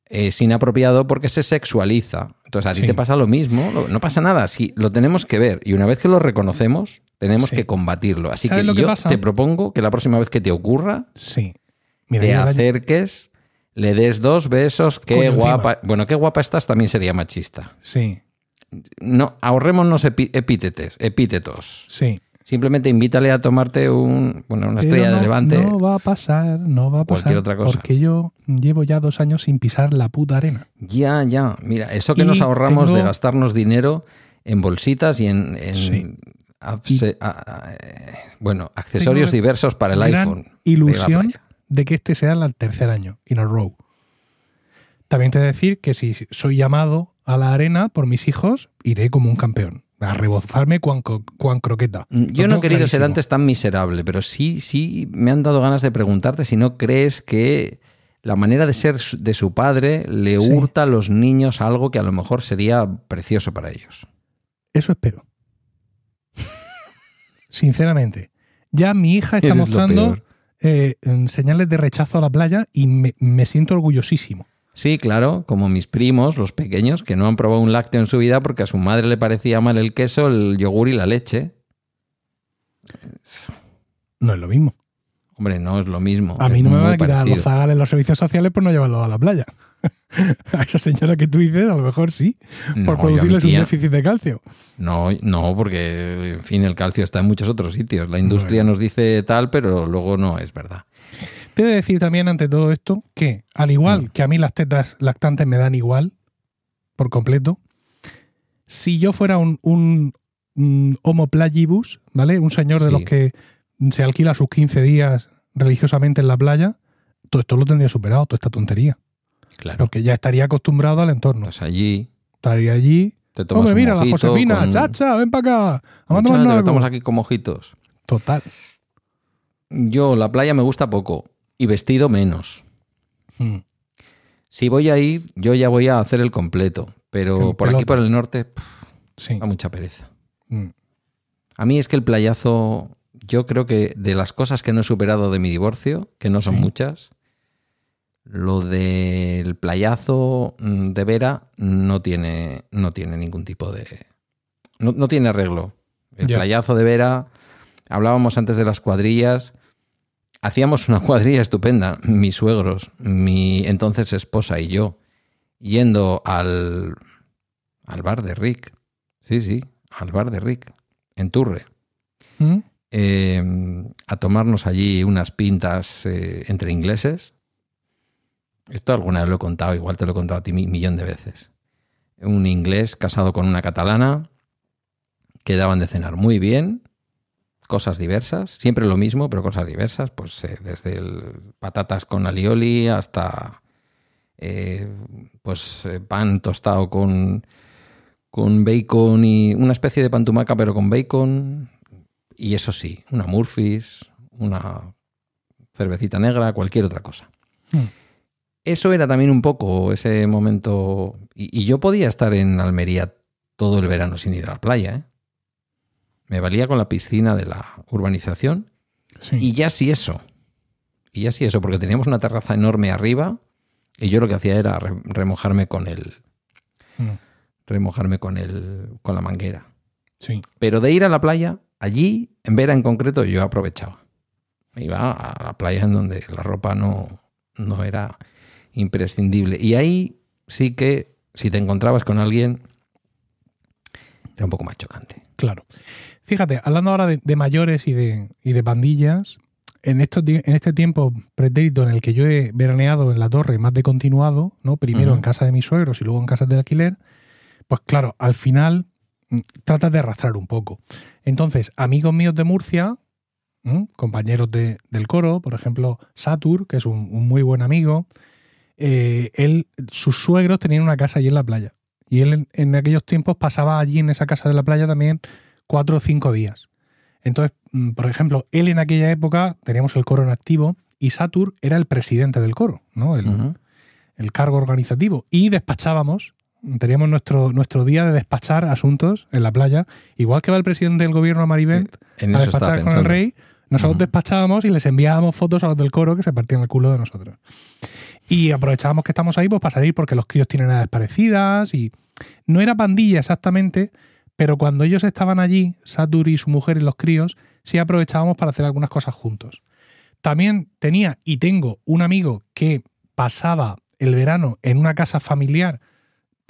es inapropiado porque se sexualiza. Entonces a ti Sí. te pasa lo mismo, no pasa nada, sí, lo tenemos que ver y una vez que lo reconocemos, tenemos Sí. que combatirlo. Así ¿Sabes que lo que yo pasa? te propongo que la próxima vez que te ocurra, Sí. Mira, te acerques, le des dos besos, qué Coño, encima. guapa. Bueno, qué guapa estás también sería machista. Sí, No, ahorrémonos epítetes, epítetos. sí. Simplemente invítale a tomarte un, bueno, una estrella no, de levante. No va a pasar, no va a pasar. Cualquier otra cosa. Porque yo llevo ya dos años sin pisar la puta arena. Ya, ya. Mira, eso que Y nos ahorramos tengo- de gastarnos dinero en bolsitas y en, en Sí. acce- a- a- eh, bueno, accesorios diversos para el gran iPhone. a Ilusión de que este sea el tercer año, in a row. También te he de decir que si soy llamado a la arena por mis hijos, iré como un campeón. A rebozarme cuan, cuan croqueta. Mm, Yo no he querido ser antes tan miserable, pero sí, sí me han dado ganas de preguntarte si no crees que la manera de ser de su padre le Sí. hurta a los niños algo que a lo mejor sería precioso para ellos. Eso espero. Sinceramente. Ya mi hija está Eres mostrando eh, señales de rechazo a la playa y me, me siento orgullosísimo. Sí, claro, como mis primos, los pequeños, que no han probado un lácteo en su vida porque a su madre le parecía mal el queso, el yogur y la leche. No es lo mismo. Hombre, no es lo mismo. A mí no me van a quitar los zagales los servicios sociales por no llevarlo a la playa. [laughs] a esa señora que tú dices, a lo mejor sí, por No, producirles un déficit de calcio. No, no, porque, en fin, el calcio está en muchos otros sitios. La industria Bueno. nos dice tal, pero luego no es verdad. Te he de decir también ante todo esto que, al igual Mm. que a mí las tetas lactantes me dan igual, por completo, si yo fuera un, un, un homo plagibus, ¿vale? Un señor de Sí. los que se alquila sus 15 días religiosamente en la playa, todo esto lo tendría superado, toda esta tontería. Claro. Porque ya estaría acostumbrado al entorno. Pues allí Estaría allí. te tomas Hombre, un mira, la mojito Josefina, con- chacha, ven para acá. Estamos aquí con mojitos. Total. Yo, la playa me gusta poco y vestido menos. Mm. Si voy a ir, yo ya voy a hacer el completo. Pero por aquí, por el norte, pff, Sí. da mucha pereza. Mm. A mí es que el playazo, yo creo que de las cosas que no he superado de mi divorcio, que no son Sí. muchas, lo del playazo mm, de Vera no tiene, no tiene ningún tipo de... No, no tiene arreglo. El Ya. playazo de Vera, hablábamos antes de las cuadrillas, hacíamos una cuadrilla estupenda, mis suegros, mi entonces esposa y yo, yendo al, al bar de Rick. Sí, sí, al bar de Rick, en Turre. Mm. eh, a tomarnos allí unas pintas eh, entre ingleses. Esto alguna vez lo he contado, igual te lo he contado a ti mi millón de veces. Un inglés casado con una catalana, que daban de cenar muy bien, cosas diversas, siempre lo mismo, pero cosas diversas, pues eh, desde el patatas con alioli hasta eh, pues eh, pan tostado con, con bacon y una especie de pan tumaca pero con bacon y eso sí, una Murphy's, una cervecita negra, cualquier otra cosa. Hmm. Eso era también un poco ese momento y, y yo podía estar en Almería todo el verano sin ir a la playa, ¿eh? Me valía con la piscina de la urbanización Sí. y ya sí eso. Y ya sí eso, porque teníamos una terraza enorme arriba y yo lo que hacía era re- remojarme con el Mm. remojarme con el con la manguera. Sí. Pero de ir a la playa, allí, en Vera en concreto, yo aprovechaba. Me iba a la playa en donde la ropa no, no era imprescindible. Y ahí sí que, si te encontrabas con alguien Era un poco más chocante. Claro. Fíjate, hablando ahora de, de mayores y de, y de pandillas, en, estos, en este tiempo pretérito en el que yo he veraneado en la torre más de continuado, ¿no? Primero en casa de mis suegros y luego en casas de alquiler, pues claro, al final mm, tratas de arrastrar un poco. Entonces, amigos míos de Murcia, ¿m? compañeros de- del coro, por ejemplo, Satur, que es un, un muy buen amigo, eh, él, sus suegros tenían una casa allí en la playa. Y él en, en aquellos tiempos pasaba allí en esa casa de la playa también cuatro o cinco días. Entonces, mm, por ejemplo, él en aquella época teníamos el coro en activo y Satur era el presidente del coro, ¿no? El, el cargo organizativo. Y despachábamos, teníamos nuestro, nuestro día de despachar asuntos en la playa, igual que va el presidente del gobierno a Marivent En a despachar con el rey, nosotros despachábamos y les enviábamos fotos a los del coro que se partían el culo de nosotros. Y aprovechábamos que estamos ahí pues, para salir porque los críos tienen edades parecidas y no era pandilla exactamente, pero cuando ellos estaban allí, Satur y su mujer y los críos, sí aprovechábamos para hacer algunas cosas juntos. También tenía y tengo un amigo que pasaba el verano en una casa familiar,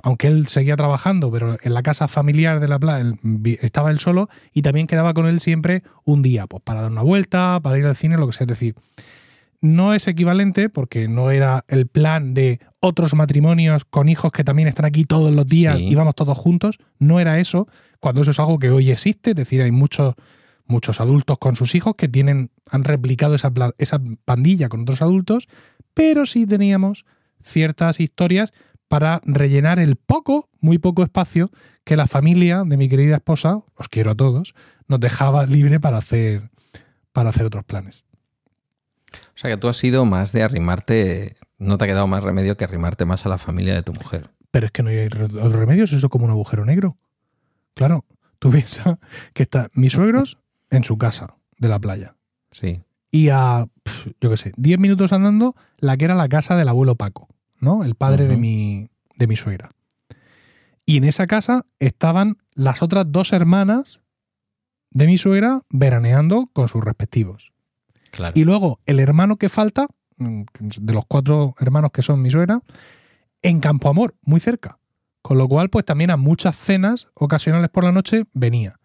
aunque él seguía trabajando, pero en la casa familiar de la playa estaba él solo y también quedaba con él siempre un día, pues para dar una vuelta, para ir al cine, lo que sea. Es decir, no es equivalente porque no era el plan de otros matrimonios con hijos que también están aquí todos los días Sí. y vamos todos juntos. No era eso, cuando eso es algo que hoy existe. Es decir, hay muchos, muchos adultos con sus hijos que tienen, han replicado esa, esa pandilla con otros adultos, pero sí teníamos ciertas historias para rellenar el poco, muy poco espacio que la familia de mi querida esposa, os quiero a todos, nos dejaba libre para hacer, para hacer otros planes. O sea que tú has sido más de arrimarte, no te ha quedado más remedio que arrimarte más a la familia de tu mujer. Pero es que no hay re- otro remedio, es eso como un agujero negro. Claro, tú [laughs] piensas que están mis suegros en su casa de la playa. Sí. Y a, yo qué sé, 10 minutos andando, la que era la casa del abuelo Paco, ¿no? El padre de, mi, de mi suegra. Y en esa casa estaban las otras dos hermanas de mi suegra veraneando con sus respectivos. Claro. Y luego el hermano que falta, mm, de los cuatro hermanos que son mi suegra, en Campo Amor, muy cerca. Con lo cual, pues también a muchas cenas ocasionales por la noche venía.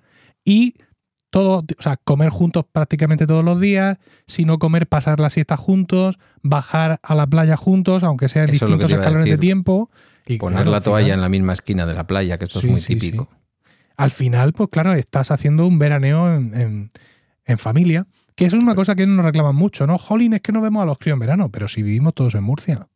Y todo, o sea, comer juntos prácticamente todos los días, si no comer, pasar la siesta juntos, bajar a la playa juntos, aunque sea en Eso distintos escalones de tiempo. Y Poner claro, la al toalla final- en la misma esquina de la playa, que esto Sí, es muy sí, sí. típico. al final, pues claro, estás haciendo un veraneo en, en- en familia, que eso es una cosa que nos reclaman mucho, ¿no? Jolín, es que no vemos a los críos en verano, pero si vivimos todos en Murcia.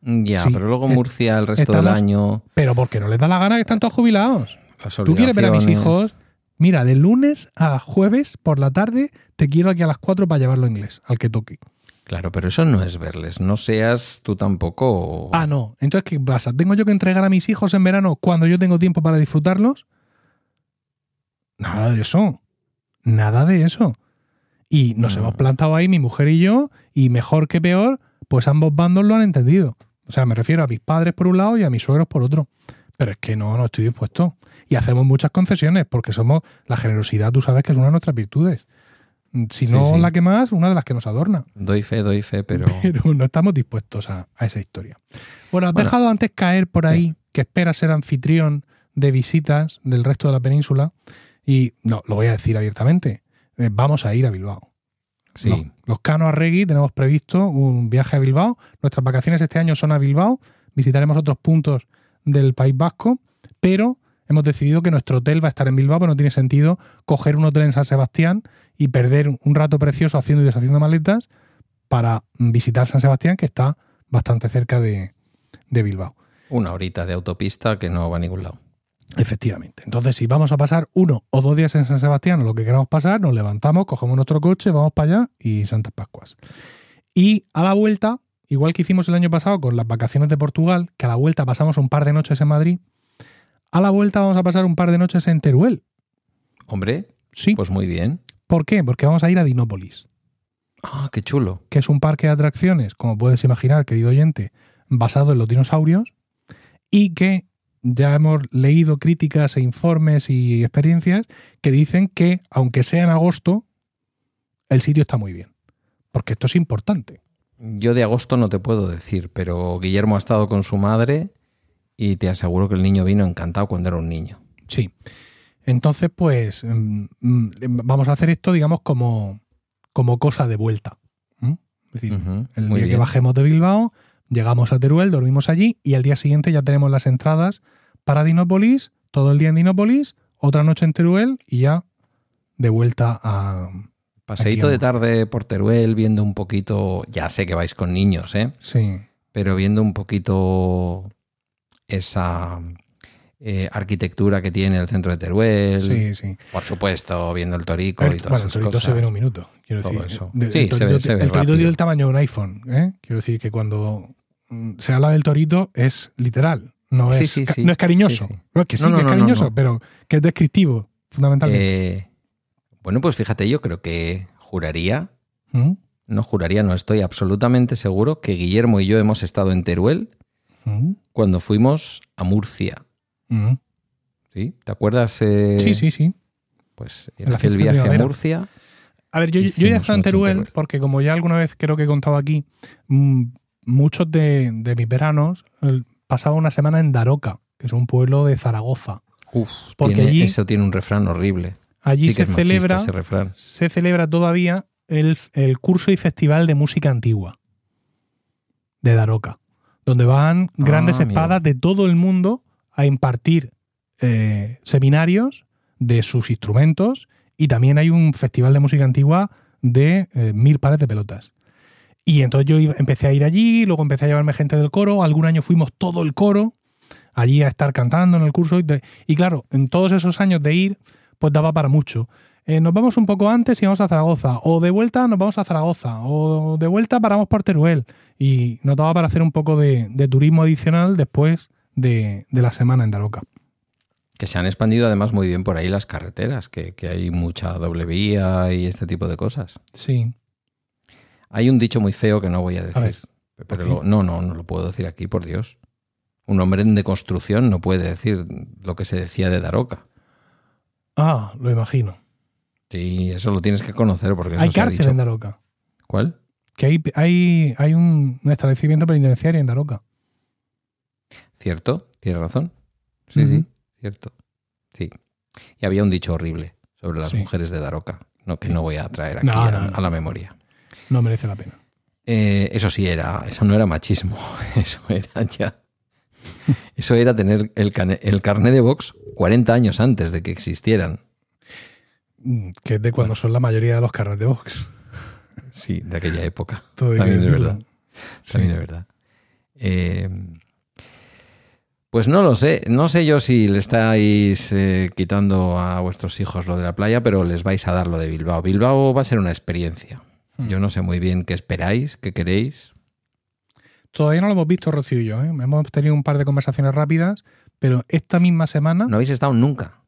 Ya, Sí. pero luego Eh, Murcia el resto del año. Pero porque no les da la gana que están todos jubilados. Tú quieres ver a mis hijos. Mira, de lunes a jueves por la tarde te quiero aquí a las 4 para llevarlo a inglés, al que toque. Claro, pero eso no es verles. No seas tú tampoco. Ah, no. Entonces, ¿qué pasa? ¿Tengo yo que entregar a mis hijos en verano cuando yo tengo tiempo para disfrutarlos? Nada de eso. Nada de eso. Y nos No. hemos plantado ahí, mi mujer y yo, y mejor que peor, pues ambos bandos lo han entendido. O sea, me refiero a mis padres por un lado y a mis suegros por otro. Pero es que no, no estoy dispuesto. Y hacemos muchas concesiones, porque somos la generosidad, tú sabes que es una de nuestras virtudes. Si Sí, no sí. la que más, una de las que nos adorna. Doy fe, doy fe, pero. [laughs] Pero no estamos dispuestos a, a esa historia. Bueno, has Bueno. dejado antes caer por ahí que esperas ser anfitrión de visitas del resto de la península. Y no, lo voy a decir abiertamente. Eh, vamos a ir a Bilbao. Sí. Los, los Cano Arregui tenemos previsto un viaje a Bilbao. Nuestras vacaciones este año son a Bilbao. Visitaremos otros puntos del País Vasco, pero hemos decidido que nuestro hotel va a estar en Bilbao, pero no tiene sentido coger un hotel en San Sebastián y perder un rato precioso haciendo y deshaciendo maletas para visitar San Sebastián, que está bastante cerca de, de Bilbao. Una horita de autopista que no va a ningún lado. Efectivamente. Entonces, si vamos a pasar uno o dos días en San Sebastián o lo que queramos pasar, nos levantamos, cogemos nuestro coche, vamos para allá y Santas Pascuas. Y a la vuelta, igual que hicimos el año pasado con las vacaciones de Portugal, que a la vuelta pasamos un par de noches en Madrid, a la vuelta vamos a pasar un par de noches en Teruel. Hombre, Sí. pues muy bien. ¿Por qué? Porque vamos a ir a Dinópolis, Ah, qué chulo. que es un parque de atracciones, como puedes imaginar, querido oyente, basado en los dinosaurios y que ya hemos leído críticas e informes y experiencias que dicen que, aunque sea en agosto, el sitio está muy bien. Porque esto es importante. Yo de agosto no te puedo decir, pero Guillermo ha estado con su madre y te aseguro que el niño vino encantado cuando era un niño. Sí. Entonces, pues mm, mm, vamos a hacer esto, digamos, como, como cosa de vuelta. Es decir, el muy día que bajemos de Bilbao, llegamos a Teruel, dormimos allí y al día siguiente ya tenemos las entradas para Dinópolis, todo el día en Dinópolis, otra noche en Teruel y ya de vuelta a... Paseíto de tarde por Teruel, viendo un poquito, ya sé que vais con niños, ¿eh? Sí, pero viendo un poquito esa eh, arquitectura que tiene el centro de Teruel. sí, sí. Por supuesto, viendo el torico El- y todas bueno, el esas torito cosas. se ve en un minuto. Quiero Todo decir, eso. de- Sí, el se torito, ve- se ve el torito tiene el tamaño de un iPhone. ¿eh? Quiero decir que cuando se habla del torito es literal. No, Sí, es, sí, no es cariñoso. Sí, sí. No, que sí, No, que es no, cariñoso, pero que es descriptivo, fundamentalmente. Eh, bueno, pues fíjate, yo creo que juraría, ¿Mm? no juraría, no estoy absolutamente seguro que Guillermo y yo hemos estado en Teruel ¿Mm? cuando fuimos a Murcia. ¿Mm? ¿Sí? ¿Te acuerdas? eh, Sí, sí, sí. Pues En aquel viaje a. Murcia. A ver, yo, yo ya he estado en Teruel, porque como ya alguna vez creo que he contado aquí, muchos de, de mis veranos pasaba una semana en Daroca, que es un pueblo de Zaragoza. Uf, Porque tiene- allí- eso tiene un refrán horrible. Allí sí se celebra se celebra todavía el, el curso y festival de música antigua de Daroca, donde van grandes Ah, mira. espadas de todo el mundo a impartir eh, seminarios de sus instrumentos y también hay un festival de música antigua de eh, mil pares de pelotas. Y entonces yo iba- empecé a ir allí, luego empecé a llevarme gente del coro, algún año fuimos todo el coro allí a estar cantando en el curso y, de- y claro, en todos esos años de ir, pues daba para mucho. Eh, nos vamos un poco antes y vamos a Zaragoza, o de vuelta nos vamos a Zaragoza, o de vuelta paramos por Teruel. Y nos daba para hacer un poco de, de turismo adicional después de, de la semana en Daroca. Que se han expandido además muy bien por ahí las carreteras, que, que hay mucha doble vía y este tipo de cosas. Sí. Hay un dicho muy feo que no voy a decir. ver, pero lo- no, no, no lo puedo decir aquí, por Dios. Un hombre en deconstrucción no puede decir lo que se decía de Daroca. Ah, lo imagino. Sí, eso lo tienes que conocer porque eso hay se ha cárcel dicho. en Daroca. ¿Cuál? Que hay, hay, hay un, un establecimiento penitenciario en Daroca. ¿Cierto? ¿Tienes razón? Sí, sí, cierto. Sí. Y había un dicho horrible sobre las Sí. mujeres de Daroca, no, que no voy a traer aquí No, no, a la memoria. No merece la pena. Eh, eso sí era, eso no era machismo, [laughs] eso era ya. Eso era tener el, el carnet de Vox 40 años antes de que existieran. Mm, Que es de cuando son la mayoría de los carros de Vox. Sí, de aquella época. Todo También es verdad. También es verdad. Eh, pues no lo sé. No sé yo si le estáis eh, quitando a vuestros hijos lo de la playa, pero les vais a dar lo de Bilbao. Bilbao va a ser una experiencia. Hmm. Yo no sé muy bien qué esperáis, qué queréis. Todavía no lo hemos visto, Rocío y yo. ¿eh? Hemos tenido un par de conversaciones rápidas, pero esta misma semana, No habéis estado nunca.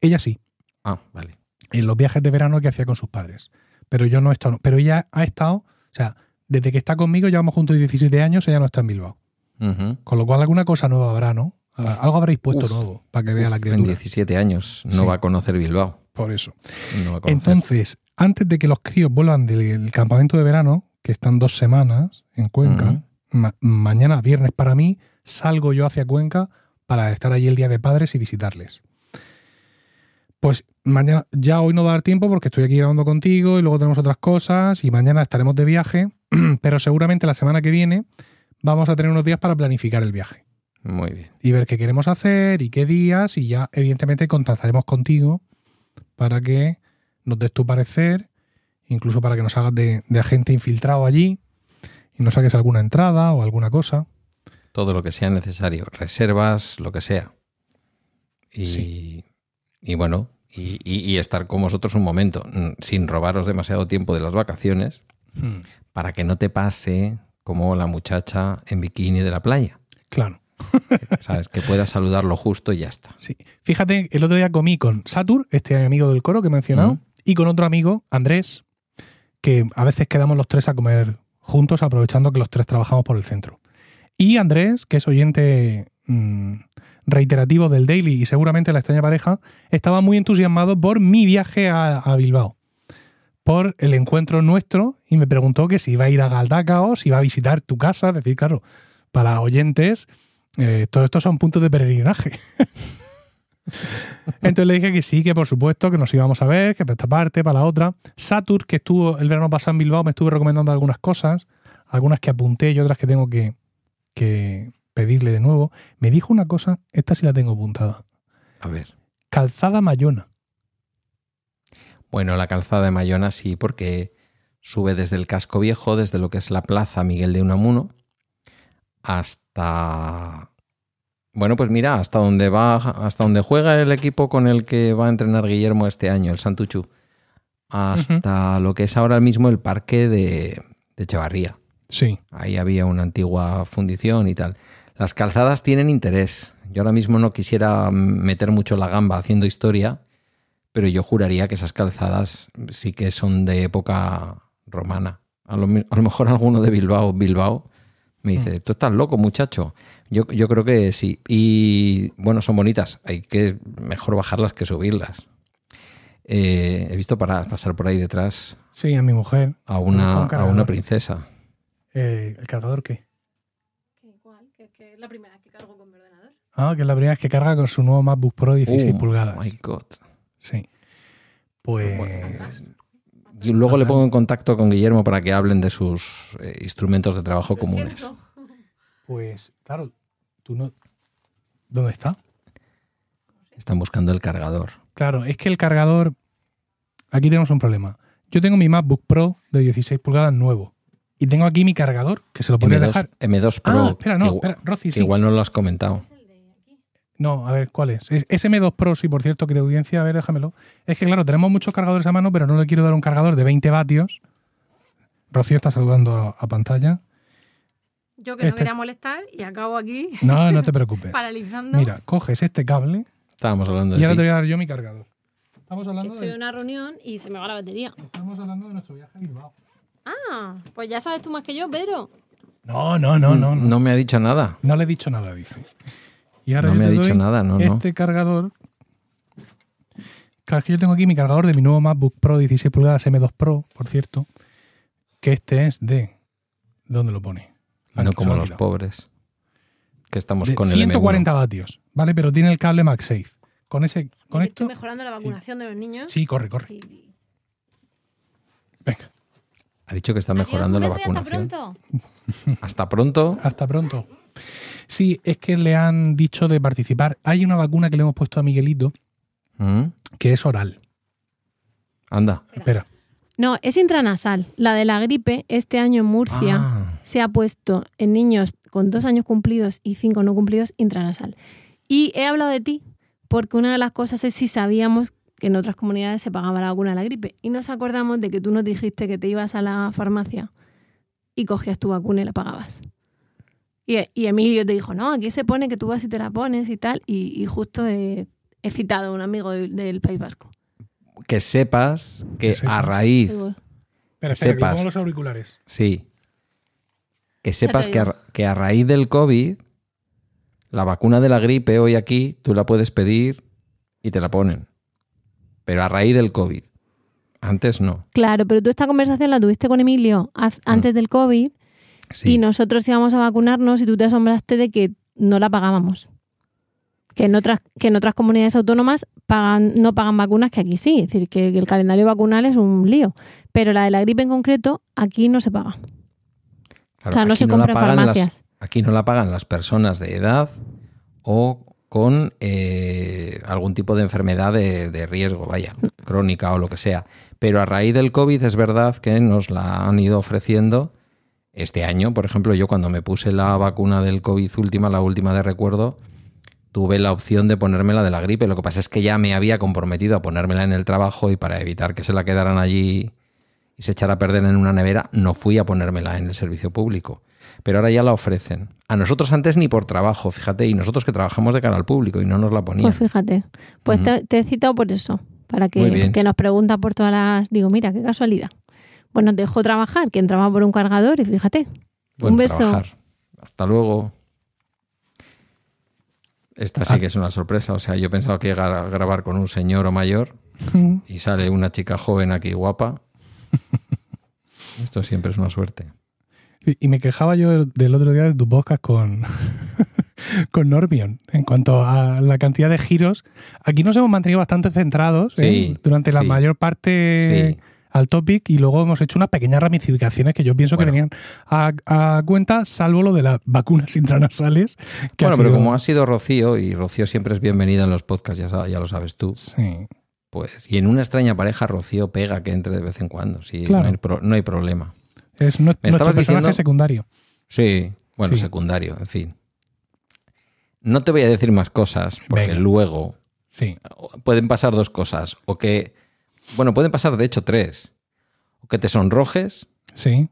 ella sí, Ah, vale. en los viajes de verano que hacía con sus padres. Pero yo no he estado. Pero ella ha estado, o sea, desde que está conmigo, llevamos juntos 17 años, ella no está en Bilbao. Con lo cual, alguna cosa nueva habrá, ¿no? Ah, Algo habréis puesto Uf, nuevo para que vea la Uf, en criatura. 17 años no Sí. va a conocer Bilbao. Por eso. No va a conocer. Entonces, antes de que los críos vuelvan del campamento de verano, que están dos semanas en Cuenca, ma- mañana, viernes para mí, salgo yo hacia Cuenca para estar allí el día de padres y visitarles. Pues mañana, ya hoy no va a dar tiempo porque estoy aquí grabando contigo y luego tenemos otras cosas y mañana estaremos de viaje, [clears throat] pero seguramente la semana que viene vamos a tener unos días para planificar el viaje Muy bien. y ver qué queremos hacer y qué días y ya evidentemente contactaremos contigo para que nos des tu parecer, incluso para que nos hagas de, de agente infiltrado allí y nos saques alguna entrada o alguna cosa. Todo lo que sea necesario. Reservas, lo que sea. Y, Sí. y bueno, y, y- y estar con vosotros un momento, mm, sin robaros demasiado tiempo de las vacaciones, para que no te pase como la muchacha en bikini de la playa. Claro. ¿Sabes? Que puedas saludar lo justo y ya está. Sí. Fíjate, el otro día comí con Satur, este amigo del coro que he mencionado, Mm. Y con otro amigo, Andrés, que a veces quedamos los tres a comer juntos, aprovechando que los tres trabajamos por el centro. Y Andrés, que es oyente mm, reiterativo del Daily y seguramente la extraña pareja, estaba muy entusiasmado por mi viaje a, Bilbao, por el encuentro nuestro, y me preguntó que si iba a ir a Galdacao, si iba a visitar tu casa, es decir, claro, para oyentes, eh, todo esto son puntos de peregrinaje. [laughs] Entonces le dije que sí, que por supuesto, que nos íbamos a ver, que para esta parte, para la otra. Satur, que estuvo el verano pasado en Bilbao, me estuvo recomendando algunas cosas, algunas que apunté y otras que tengo que, que pedirle de nuevo. Me dijo una cosa, esta sí la tengo apuntada. A ver. Calzada Mayona. Bueno, la calzada de Mayona sí, porque sube desde el casco viejo, desde lo que es la plaza Miguel de Unamuno, hasta. Bueno, pues mira, hasta donde va, hasta donde juega el equipo con el que va a entrenar Guillermo este año, el Santuchu. Hasta lo que es ahora mismo el parque de, de Echevarría. Sí. Ahí había una antigua fundición y tal. Las calzadas tienen interés. Yo ahora mismo no quisiera meter mucho la gamba haciendo historia, pero yo juraría que esas calzadas sí que son de época romana. A lo, a lo mejor alguno de Bilbao, Bilbao, me dice, tú estás loco, muchacho. Yo, yo creo que sí. Y bueno, son bonitas. Hay que mejor bajarlas que subirlas. Eh, he visto para, pasar por ahí detrás Sí, a mi mujer. a una, Un a una princesa. Eh, ¿El cargador qué? ¿Qué, ¿Cuál? Que, que es la primera vez que cargo con mi ordenador. Ah, que es la primera vez que carga con su nuevo MacBook Pro 16 Oh, pulgadas. my God. Sí. Pues. Y luego le pongo en contacto con Guillermo para que hablen de sus eh, instrumentos de trabajo comunes. siento. Pues, claro, tú no. ¿Dónde está? Están buscando el cargador. Claro, es que el cargador. Aquí tenemos un problema. Yo tengo mi MacBook Pro de 16 pulgadas nuevo. Y tengo aquí mi cargador, que se lo podría M2, dejar. M2 Pro. Ah, espera, no, que, espera, Rosy, que sí. igual no lo has comentado. Es el de aquí. No, a ver, ¿cuál es? es? es M2 Pro, sí, por cierto, que de audiencia, a ver, déjamelo. Es que, claro, tenemos muchos cargadores a mano, pero no le quiero dar un cargador de 20 vatios. Rocío está saludando a, a pantalla. Yo que no Este- quería molestar y acabo aquí No, no te [laughs] preocupes. paralizando. Mira, coges este cable Estábamos hablando y de ahora ti. te voy a dar yo mi cargador. Estamos hablando, estoy en una reunión y se me va la batería. estamos hablando de nuestro viaje a Bilbao. Ah, pues ya sabes tú más que yo, Pedro. No, no, no, no. No, No me ha dicho nada. no le he dicho nada, dice. Y ahora No yo me te ha dicho doy nada, no, no. Este cargador. Claro, es que yo tengo aquí mi cargador de mi nuevo MacBook Pro 16 pulgadas M2 Pro, por cierto. Que este es de. ¿Dónde lo pone? Ah, no como los pobres. Que estamos De con el 140 vatios, ¿vale? Pero tiene el cable MagSafe. Con ese. Con Y que esto. Estoy mejorando la vacunación de los niños. Sí, corre, corre. Y- Venga. M1. Ha dicho que está Adiós, mejorando la y hasta vacunación. pronto. Hasta pronto. Hasta pronto. Sí, es que le han dicho de participar. Hay una vacuna que le hemos puesto a Miguelito ¿Mm? que es oral. Anda. Espera. No, es intranasal. La de la gripe, este año en Murcia, Ah, se ha puesto en niños con dos años cumplidos y cinco no cumplidos intranasal. Y he hablado de ti porque una de las cosas es si sabíamos que en otras comunidades se pagaba la vacuna de la gripe. Y nos acordamos de que tú nos dijiste que te ibas a la farmacia y cogías tu vacuna y la pagabas. Y, y Emilio te dijo, no, aquí se pone que tú vas y te la pones y tal. Y, y justo he, he citado a un amigo del, del País Vasco. que sepas que Que sepas. a raíz, Espera, que le Sepas. pongo los auriculares. sí, que sepas que a, que a raíz del COVID, la vacuna de la gripe hoy aquí, tú la puedes pedir y te la ponen. Pero a raíz del COVID. Antes no. Claro, pero tú esta conversación la tuviste con Emilio haz- antes del COVID Sí. y nosotros íbamos a vacunarnos y tú te asombraste de que no la pagábamos. Que en otras, que en otras comunidades autónomas pagan, no pagan vacunas, que aquí sí. Es decir, que, el calendario vacunal es un lío. Pero la de la gripe en concreto, aquí no se paga. Claro, o sea, no se compra en las- farmacias. aquí no la pagan las personas de edad o con eh, algún tipo de enfermedad de, de riesgo, vaya, crónica o lo que sea. Pero a raíz del COVID es verdad que nos la han ido ofreciendo este año. Por ejemplo, yo cuando me puse la vacuna del COVID última, la última de recuerdo, tuve la opción de ponérmela de la gripe. Lo que pasa es que ya me había comprometido a ponérmela en el trabajo y para evitar que se la quedaran allí y se echara a perder en una nevera, no fui a ponérmela en el servicio público. Pero ahora ya la ofrecen. A nosotros antes ni por trabajo, fíjate, y nosotros que trabajamos de cara al público y no nos la ponían. Pues fíjate. Pues te, te he citado por eso. Para que, que nos pregunta por todas las. Digo, mira, qué casualidad. Nos dejó trabajar, que entraba por un cargador y fíjate. Buen un beso. trabajar. Hasta luego. Esta sí Ah. que es una sorpresa. O sea, yo pensaba que iba a grabar con un señor o mayor [laughs] y sale una chica joven aquí guapa. [laughs] Esto siempre es una suerte. Y me quejaba yo del- otro día de tu podcast con, [laughs] con Norbion. En cuanto a la cantidad de giros, aquí nos hemos mantenido bastante centrados ¿eh? Sí, durante la sí. mayor parte Sí. Al topic y luego hemos hecho unas pequeñas ramificaciones que yo pienso Bueno. que venían a, a cuenta, salvo lo de las vacunas [laughs] intranasales. Que Bueno, pero como ha sido Rocío, y Rocío siempre es bienvenida en los podcasts, ya, ya lo sabes tú, Sí. pues, y en una extraña pareja Rocío pega que entre de vez en cuando, sí, Claro. no, hay pro- no hay problema. Es nu- nuestro personaje diciendo- secundario. Sí, bueno, Sí. secundario, en fin. No te voy a decir más cosas, porque Venga. luego Sí. pueden pasar dos cosas, o que, bueno, pueden pasar de hecho tres, o que te sonrojes, Sí.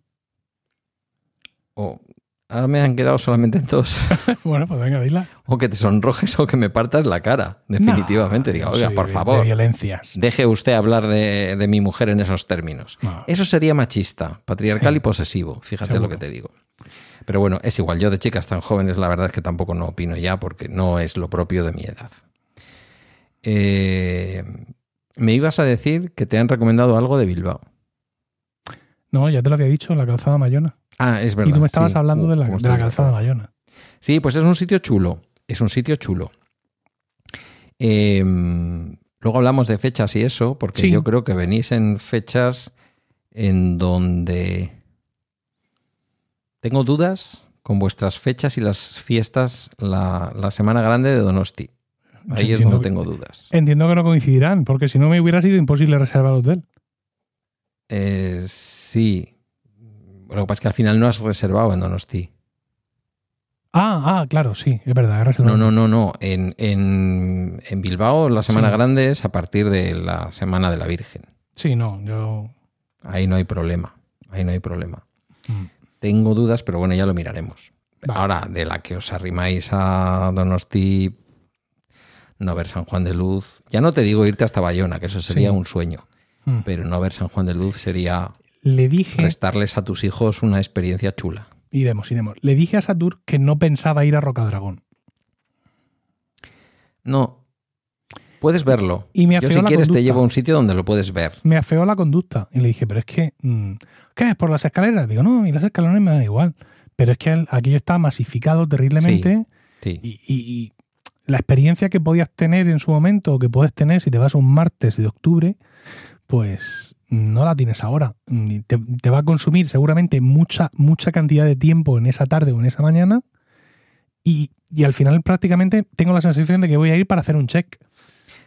o ahora me han quedado solamente dos, [laughs] bueno, pues venga, dila. o que te sonrojes o que me partas la cara, definitivamente. No, Diga, oiga, por favor. De violencias. Deje usted hablar de, de mi mujer en esos términos. No. Eso sería machista, patriarcal Sí. y posesivo, fíjate Seguro. lo que te digo. Pero bueno, es igual, yo de chicas tan jóvenes la verdad es que tampoco no opino ya porque no es lo propio de mi edad. Eh, me ibas a decir que te han recomendado algo de Bilbao. No, ya te lo había dicho, la calzada Mayona. Ah, es verdad. y tú me estabas sí. hablando Uh, de la, de calzada. Mayona. Sí, pues es un sitio chulo. Es un sitio chulo. Eh, luego hablamos de fechas y eso, porque Sí. yo creo que venís en fechas en donde tengo dudas con vuestras fechas y las fiestas la, la semana grande de Donosti. Ahí es Entiendo donde que- tengo dudas. Entiendo que no coincidirán, porque si no me hubiera sido imposible reservar hotel. Eh, sí. Lo que pasa es que al final no has reservado en Donosti. Ah, ah, claro, sí, es verdad, he. No, no, no, no. En, en, en Bilbao la semana Sí. grande es a partir de la Semana de la Virgen. Sí, no, yo. Ahí no hay problema. Ahí no hay problema. Mm. Tengo dudas, pero bueno, ya lo miraremos. Vale. Ahora, de la que os arrimáis a Donosti, no ver San Juan de Luz. Ya no te digo irte hasta Bayona, que eso sería Sí. un sueño. Mm. Pero no ver San Juan de Luz sería Le dije. restarles a tus hijos una experiencia chula. Iremos, iremos. Le dije a Satur que no pensaba ir a Rocadragón. No. Puedes verlo. Y me Yo, si la quieres, te llevo a un sitio donde lo puedes ver. Me afeó la conducta. Y le dije, pero es que. mm, ¿Qué es? ¿Por las escaleras? Digo, no, y las escaleras me dan igual. Pero es que el- aquello está masificado terriblemente. Sí. Y, y- y la experiencia que podías tener en su momento, o que puedes tener si te vas un martes de octubre, pues no la tienes ahora. Te va a consumir seguramente mucha, mucha cantidad de tiempo en esa tarde o en esa mañana. Y, y al final prácticamente tengo la sensación de que voy a ir para hacer un check.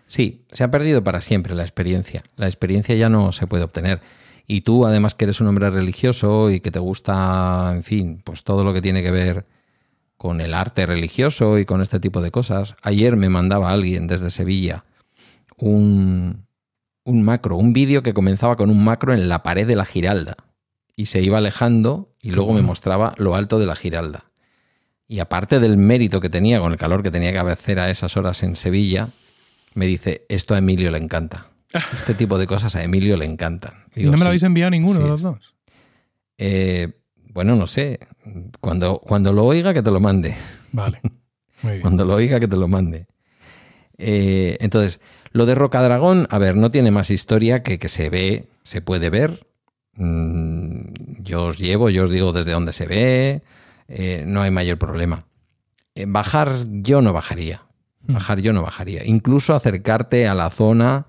Sí, se ha perdido para siempre la experiencia. La experiencia ya no se puede obtener. Y tú, además que eres un hombre religioso y que te gusta, en fin, pues todo lo que tiene que ver con el arte religioso y con este tipo de cosas. Ayer me mandaba alguien desde Sevilla un, un macro, un vídeo que comenzaba con un macro en la pared de la Giralda y se iba alejando y luego me mostraba lo alto de la Giralda. Y aparte del mérito que tenía con el calor que tenía que hacer a esas horas en Sevilla, me dice, esto a Emilio le encanta. Este tipo de cosas a Emilio le encantan. y [laughs] Digo, no me lo habéis enviado ninguno sí. de los dos. Eh, bueno, no sé. Cuando, cuando lo oiga, que te lo mande. Vale. Muy bien. Cuando lo oiga, que te lo mande. Eh, entonces, lo de Rocadragón, a ver, no tiene más historia que que se ve, se puede ver. Mm, yo os llevo, yo os digo desde dónde se ve. eh, no hay mayor problema. Eh, bajar, yo no bajaría. Hmm. Bajar, yo no bajaría. Incluso acercarte a la zona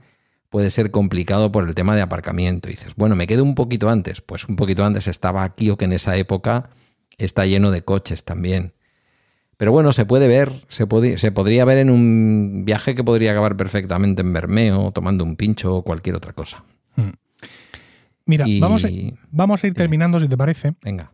puede ser complicado por el tema de aparcamiento. Y dices, bueno, me quedo un poquito antes. Pues un poquito antes estaba aquí o que en esa época está lleno de coches también. Pero bueno, se puede ver, se, podría ver en un viaje que podría acabar perfectamente en Bermeo, tomando un pincho o cualquier otra cosa. Mira, Y- vamos, a, vamos a ir terminando, si te parece. Venga.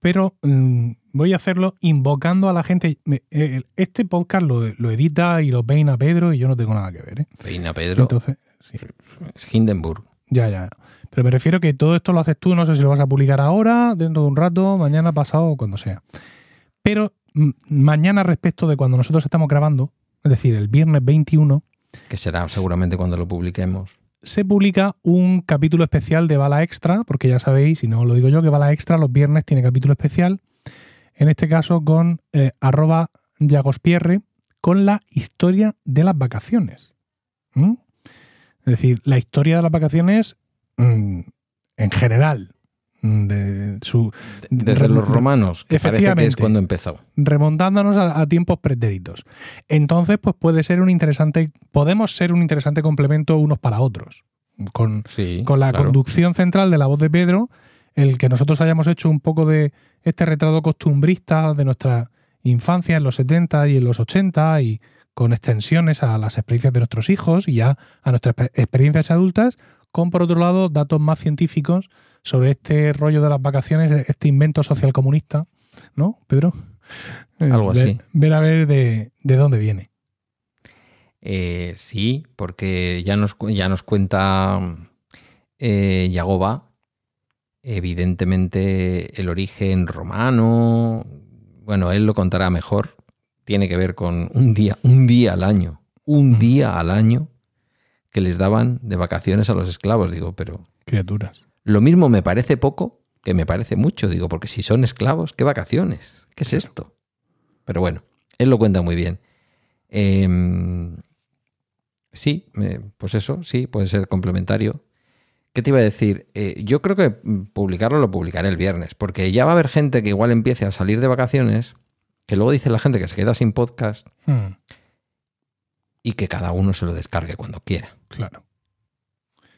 pero mm, voy a hacerlo invocando a la gente. Eh, Este podcast lo, lo edita y lo peina Pedro y yo no tengo nada que ver. ¿eh? Peina Pedro, Entonces, sí, es Hindenburg. ya, ya. Pero me refiero que todo esto lo haces tú, no sé si lo vas a publicar ahora, dentro de un rato, mañana, pasado o cuando sea. Pero mm, mañana respecto de cuando nosotros estamos grabando, es decir, el viernes 21, que será seguramente cuando lo publiquemos. se publica un capítulo especial de Bala Extra, porque ya sabéis, si no lo digo yo, que Bala Extra los viernes tiene capítulo especial, en este caso con eh, arroba Llagospierre, con la historia de las vacaciones. ¿Mm? Es decir, la historia de las vacaciones mm, en general, mm, de su Desde los romanos, que parece que es Efectivamente. cuando empezó. remontándonos a, a tiempos pretéritos. Entonces, pues puede ser un interesante, podemos ser un interesante complemento unos para otros. Con, Sí. con la claro. conducción central de la voz de Pedro, el que nosotros hayamos hecho un poco de este retrato costumbrista de nuestra infancia en los 70 y en los 80 y con extensiones a las experiencias de nuestros hijos y ya a nuestras exper- experiencias adultas, con por otro lado datos más científicos sobre este rollo de las vacaciones, este invento social comunista, ¿no, Pedro? [laughs] Eh, Algo ver- así. Ver a ver de, de dónde viene. Eh, sí, porque ya nos, ya nos cuenta eh, Yagoba, evidentemente el origen romano, bueno, él lo contará mejor, tiene que ver con un día, un día al año, un día al año que les daban de vacaciones a los esclavos, digo, pero Criaturas. lo mismo me parece poco que me parece mucho, digo, porque si son esclavos, ¿qué vacaciones? ¿Qué es esto? Pero bueno, él lo cuenta muy bien. Em, sí, pues eso, sí, puede ser complementario. ¿Qué te iba a decir? Eh, yo creo que publicarlo lo publicaré el viernes, porque ya va a haber gente que igual empiece a salir de vacaciones, que luego dice la gente que se queda sin podcast Hmm, y que cada uno se lo descargue cuando quiera, claro.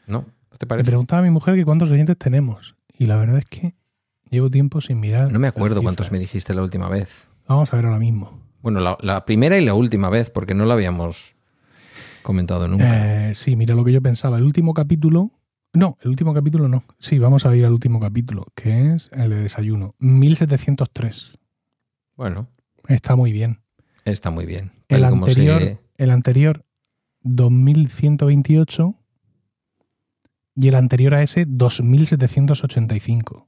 ¿no? ¿No ¿Te parece? preguntaba a mi mujer que cuántos oyentes tenemos. Y la verdad es que llevo tiempo sin mirar. No me acuerdo cuántos me dijiste la última vez. Vamos a ver ahora mismo. Bueno, la, la primera y la última vez, porque no la habíamos comentado nunca. Eh, sí, mira lo que yo pensaba. El último capítulo. No, el último capítulo no. Sí, vamos a ir al último capítulo, que es el de desayuno. 1703. Bueno, Está muy bien. está muy bien. El anterior, se- el anterior, 2128. Y el anterior a ese, 2785.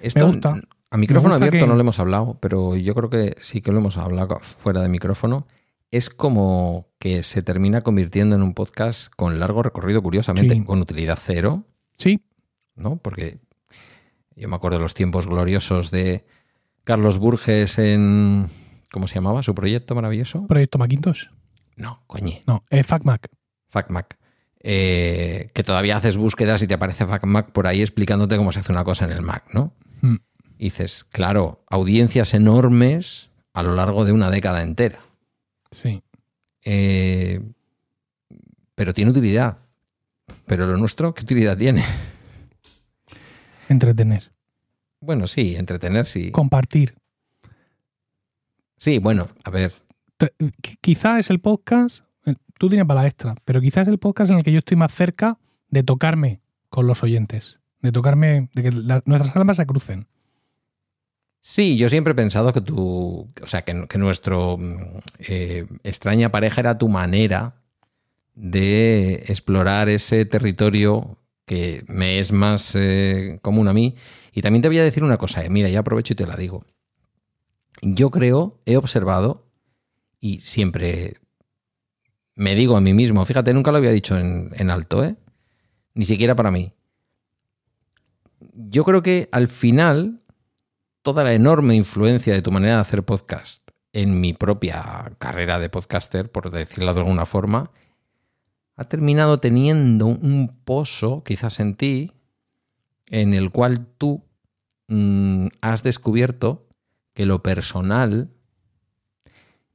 Esto, me gusta. A micrófono gusta abierto que- no lo hemos hablado, pero yo creo que sí que lo hemos hablado fuera de micrófono. Es como que se termina convirtiendo en un podcast con largo recorrido, curiosamente, Sí. con utilidad cero, Sí, ¿no? Porque yo me acuerdo de los tiempos gloriosos de Carlos Burges en. ¿Cómo se llamaba su proyecto maravilloso? proyecto Macintosh. No, coñe. No, es FacMac. FacMac. Eh, que todavía haces búsquedas y te aparece FacMac por ahí explicándote cómo se hace una cosa en el Mac, ¿no? Mm. Y dices, claro, audiencias enormes a lo largo de una década entera. Eh, pero tiene utilidad. Pero lo nuestro, ¿qué utilidad tiene? [laughs] Entretener. Bueno, sí, entretener, sí. Compartir. Sí, bueno, a ver. Te- qui- Quizá es el podcast, eh, tú tienes bala extra, pero quizás es el podcast en el que yo estoy más cerca de tocarme con los oyentes, de tocarme, de que la- nuestras almas se crucen. Sí, yo siempre he pensado que tu. O sea, que, nuestro mm, eh, extraña pareja era tu manera de explorar ese territorio que me es más eh, común a mí. Y también te voy a decir una cosa, eh, mira, ya aprovecho y te la digo. Yo creo, he observado, y siempre me digo a mí mismo, fíjate, nunca lo había dicho en, en alto, ¿eh? Ni siquiera para mí. Yo creo que al final toda la enorme influencia de tu manera de hacer podcast en mi propia carrera de podcaster, por decirlo de alguna forma, ha terminado teniendo un pozo, quizás en ti, en el cual tú mm, has descubierto que lo personal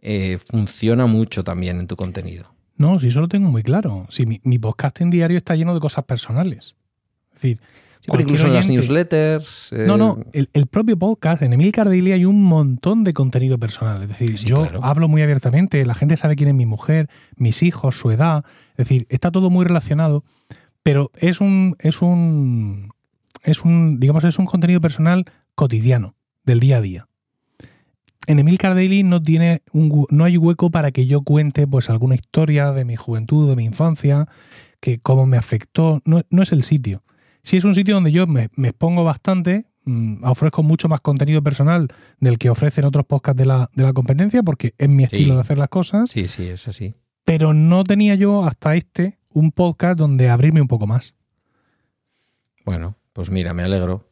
eh, funciona mucho también en tu contenido. No, si eso lo tengo muy claro. Si mi, mi podcasting diario está lleno de cosas personales. Es decir, Incluso en las newsletters. eh, No, no, el, el propio podcast, en Emilcar Daily hay un montón de contenido personal. Es decir, Sí, yo claro. hablo muy abiertamente, la gente sabe quién es mi mujer, mis hijos, su edad. Es decir, está todo muy relacionado, pero es un, es un, es un, digamos, es un contenido personal cotidiano, del día a día. En Emilcar Daily no tiene un, no hay hueco para que yo cuente pues alguna historia de mi juventud, de mi infancia, que cómo me afectó. No, no es el sitio. Si es un sitio donde yo me, me expongo bastante, mm, ofrezco mucho más contenido personal del que ofrecen otros podcasts de la, de la competencia, porque es mi estilo Sí. de hacer las cosas, Sí, sí, es así. pero no tenía yo hasta este un podcast donde abrirme un poco más. Bueno, pues mira, me alegro.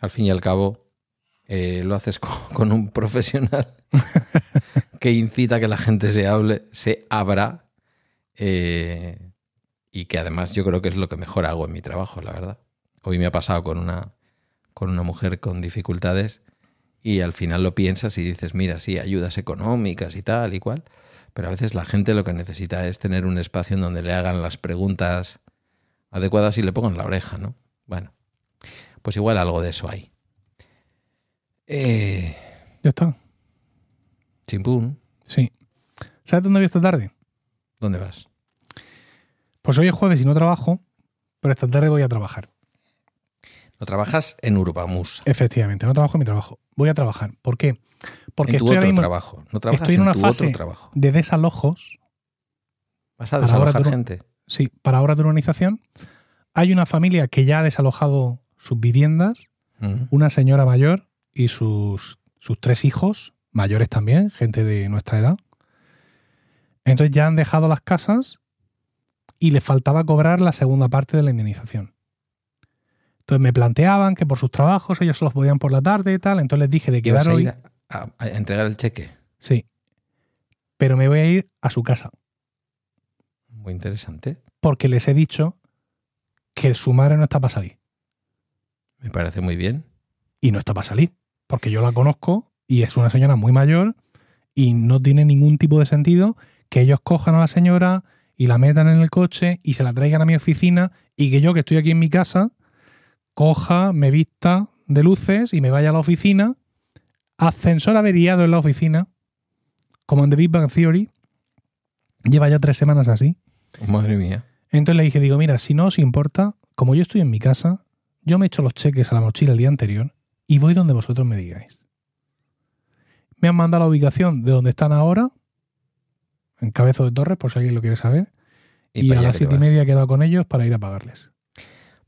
Al fin y al cabo, eh, lo haces [laughs] con, con un profesional [laughs] que incita a que la gente se hable, se abra eh, y que además yo creo que es lo que mejor hago en mi trabajo, la verdad. Hoy me ha pasado con una, con una mujer con dificultades y al final lo piensas y dices, mira, sí, ayudas económicas y tal y cual, pero a veces la gente lo que necesita es tener un espacio en donde le hagan las preguntas adecuadas y le pongan la oreja, ¿no? Bueno, pues igual algo de eso hay. Eh, Ya está. chimpún, Sí. ¿Sabes dónde voy esta tarde? ¿dónde vas? Pues hoy es jueves y no trabajo, pero esta tarde voy a trabajar. No trabajas en Urbamusa, Efectivamente, no trabajo en mi trabajo. Voy a trabajar. ¿Por qué? Porque en tu estoy otro mismo trabajo. No trabajas estoy en una tu fase otro trabajo. de desalojos. Vas a desalojar de- gente. Sí, para obras de urbanización. Hay una familia que ya ha desalojado sus viviendas, Ujú. una señora mayor y sus, sus tres hijos, mayores también, gente de nuestra edad. Entonces ya han dejado las casas y les faltaba cobrar la segunda parte de la indemnización. Entonces me planteaban que por sus trabajos ellos se los podían por la tarde y tal, entonces les dije de ¿Y vas quedar hoy. a- a entregar el cheque? Sí. Pero me voy a ir a su casa Muy interesante. porque les he dicho que su madre no está para salir. Me parece muy bien. y no está para salir, porque yo la conozco y es una señora muy mayor y no tiene ningún tipo de sentido que ellos cojan a la señora y la metan en el coche y se la traigan a mi oficina y que yo que estoy aquí en mi casa coja, me vista de luces y me vaya a la oficina, ascensor averiado en la oficina, como en The Big Bang Theory, lleva ya tres semanas así. Madre mía. Entonces le dije, digo, mira, si no os importa, como yo estoy en mi casa, yo me echo los cheques a la mochila el día anterior y voy donde vosotros me digáis. Me han mandado la ubicación de donde están ahora, en Cabezo de Torres, por si alguien lo quiere saber, y, a las siete y media he quedado con ellos para ir a pagarles.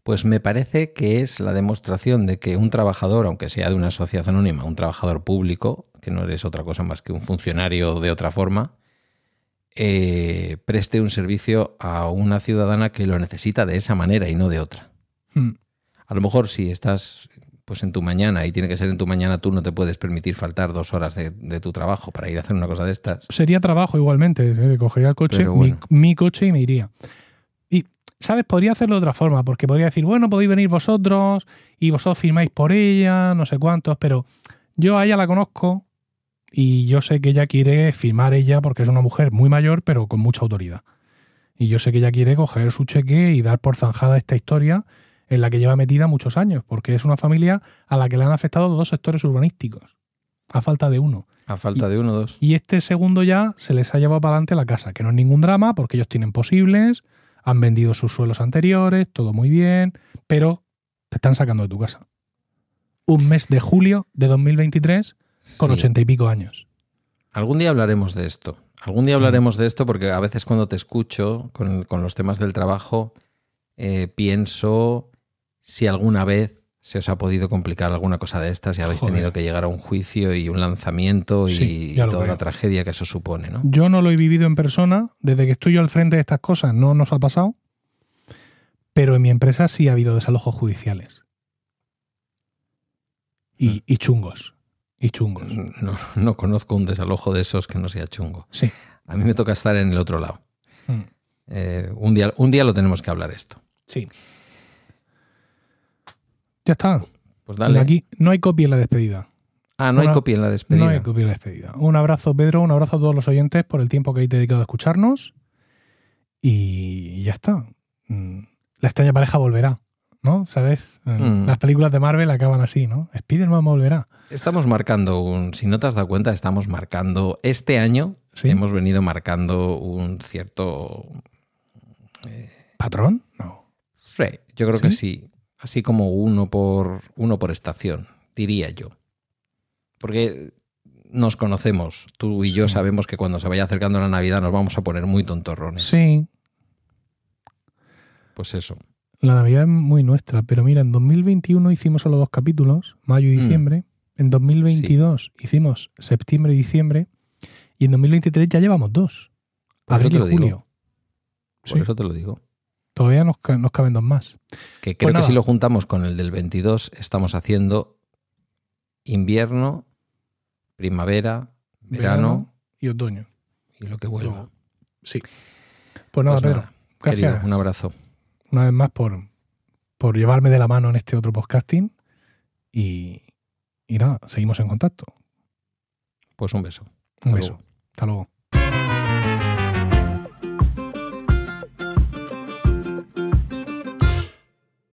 Pues me parece que es la demostración de que un trabajador, aunque sea de una sociedad anónima, un trabajador público, que no eres otra cosa más que un funcionario de otra forma, eh, preste un servicio a una ciudadana que lo necesita de esa manera y no de otra. Hmm. A lo mejor si estás pues en tu mañana y tiene que ser en tu mañana, tú no te puedes permitir faltar dos horas de, de tu trabajo para ir a hacer una cosa de estas. Sería trabajo igualmente, ¿eh? cogería el coche, Pero mi, bueno. mi coche y me iría. Y, ¿sabes? Podría hacerlo de otra forma, porque podría decir, bueno, podéis venir vosotros y vosotros firmáis por ella, no sé cuántos, pero yo a ella la conozco y yo sé que ella quiere firmar ella porque es una mujer muy mayor, pero con mucha autoridad. Y yo sé que ella quiere coger su cheque y dar por zanjada esta historia en la que lleva metida muchos años, porque es una familia a la que le han afectado dos sectores urbanísticos, a falta de uno. A falta de uno o dos. Y este segundo ya se les ha llevado para adelante la casa, que no es ningún drama porque ellos tienen posibles, han vendido sus suelos anteriores, todo muy bien, pero te están sacando de tu casa. Un mes de julio de 2023 con Sí. ochenta y pico años. Algún día hablaremos de esto. Algún día hablaremos de esto porque a veces cuando te escucho con, con los temas del trabajo, eh, pienso si alguna vez se os ha podido complicar alguna cosa de estas y habéis Joder. tenido que llegar a un juicio y un lanzamiento y, Sí, toda la tragedia que eso supone, ¿no? Yo no lo he vivido en persona, desde que estoy yo al frente de estas cosas no nos ha pasado, pero en mi empresa sí ha habido desalojos judiciales. Mm. Y, y chungos. Y chungos. No, no conozco un desalojo de esos que no sea chungo. Sí. A mí me toca estar en el otro lado. Mm. Eh, un, día, un día lo tenemos que hablar esto. Sí. Ya está. Pues dale. Aquí no hay copia en la despedida. ah, no hay copia en la despedida. No hay copia en la despedida. Un abrazo, Pedro. Un abrazo a todos los oyentes por el tiempo que habéis dedicado a escucharnos. Y ya está. Mm, La extraña pareja volverá, ¿no? ¿Sabes? Eh, Mm. Las películas de Marvel acaban así, ¿no? Spider-Man volverá. Estamos marcando un, si no te has dado cuenta, estamos marcando, este año ¿Sí? hemos venido marcando un cierto... ¿Patrón? No. Sí, yo creo que ¿Sí? Sí. Así como uno por, uno por estación, diría yo. Porque nos conocemos, tú y yo Mm. sabemos que cuando se vaya acercando la Navidad nos vamos a poner muy tontorrones. Sí, Pues eso. la Navidad es muy nuestra, pero mira, en 2021 hicimos solo dos capítulos, mayo y Mm. diciembre. En 2022 hicimos septiembre y diciembre. Y en 2023 ya llevamos dos. Por Abril y lo digo. julio. Por Sí. eso te lo digo. Todavía nos, nos caben dos más. Que creo que si lo juntamos con el del 22 estamos haciendo invierno, primavera, verano, y otoño. y lo que vuelva. Luego. Sí. Pues nada, Pues Pedro. gracias Querido, un abrazo. una vez más por, por llevarme de la mano en este otro podcasting. Y, y nada, seguimos en contacto. Pues un beso. Un Hasta beso. luego. Hasta luego.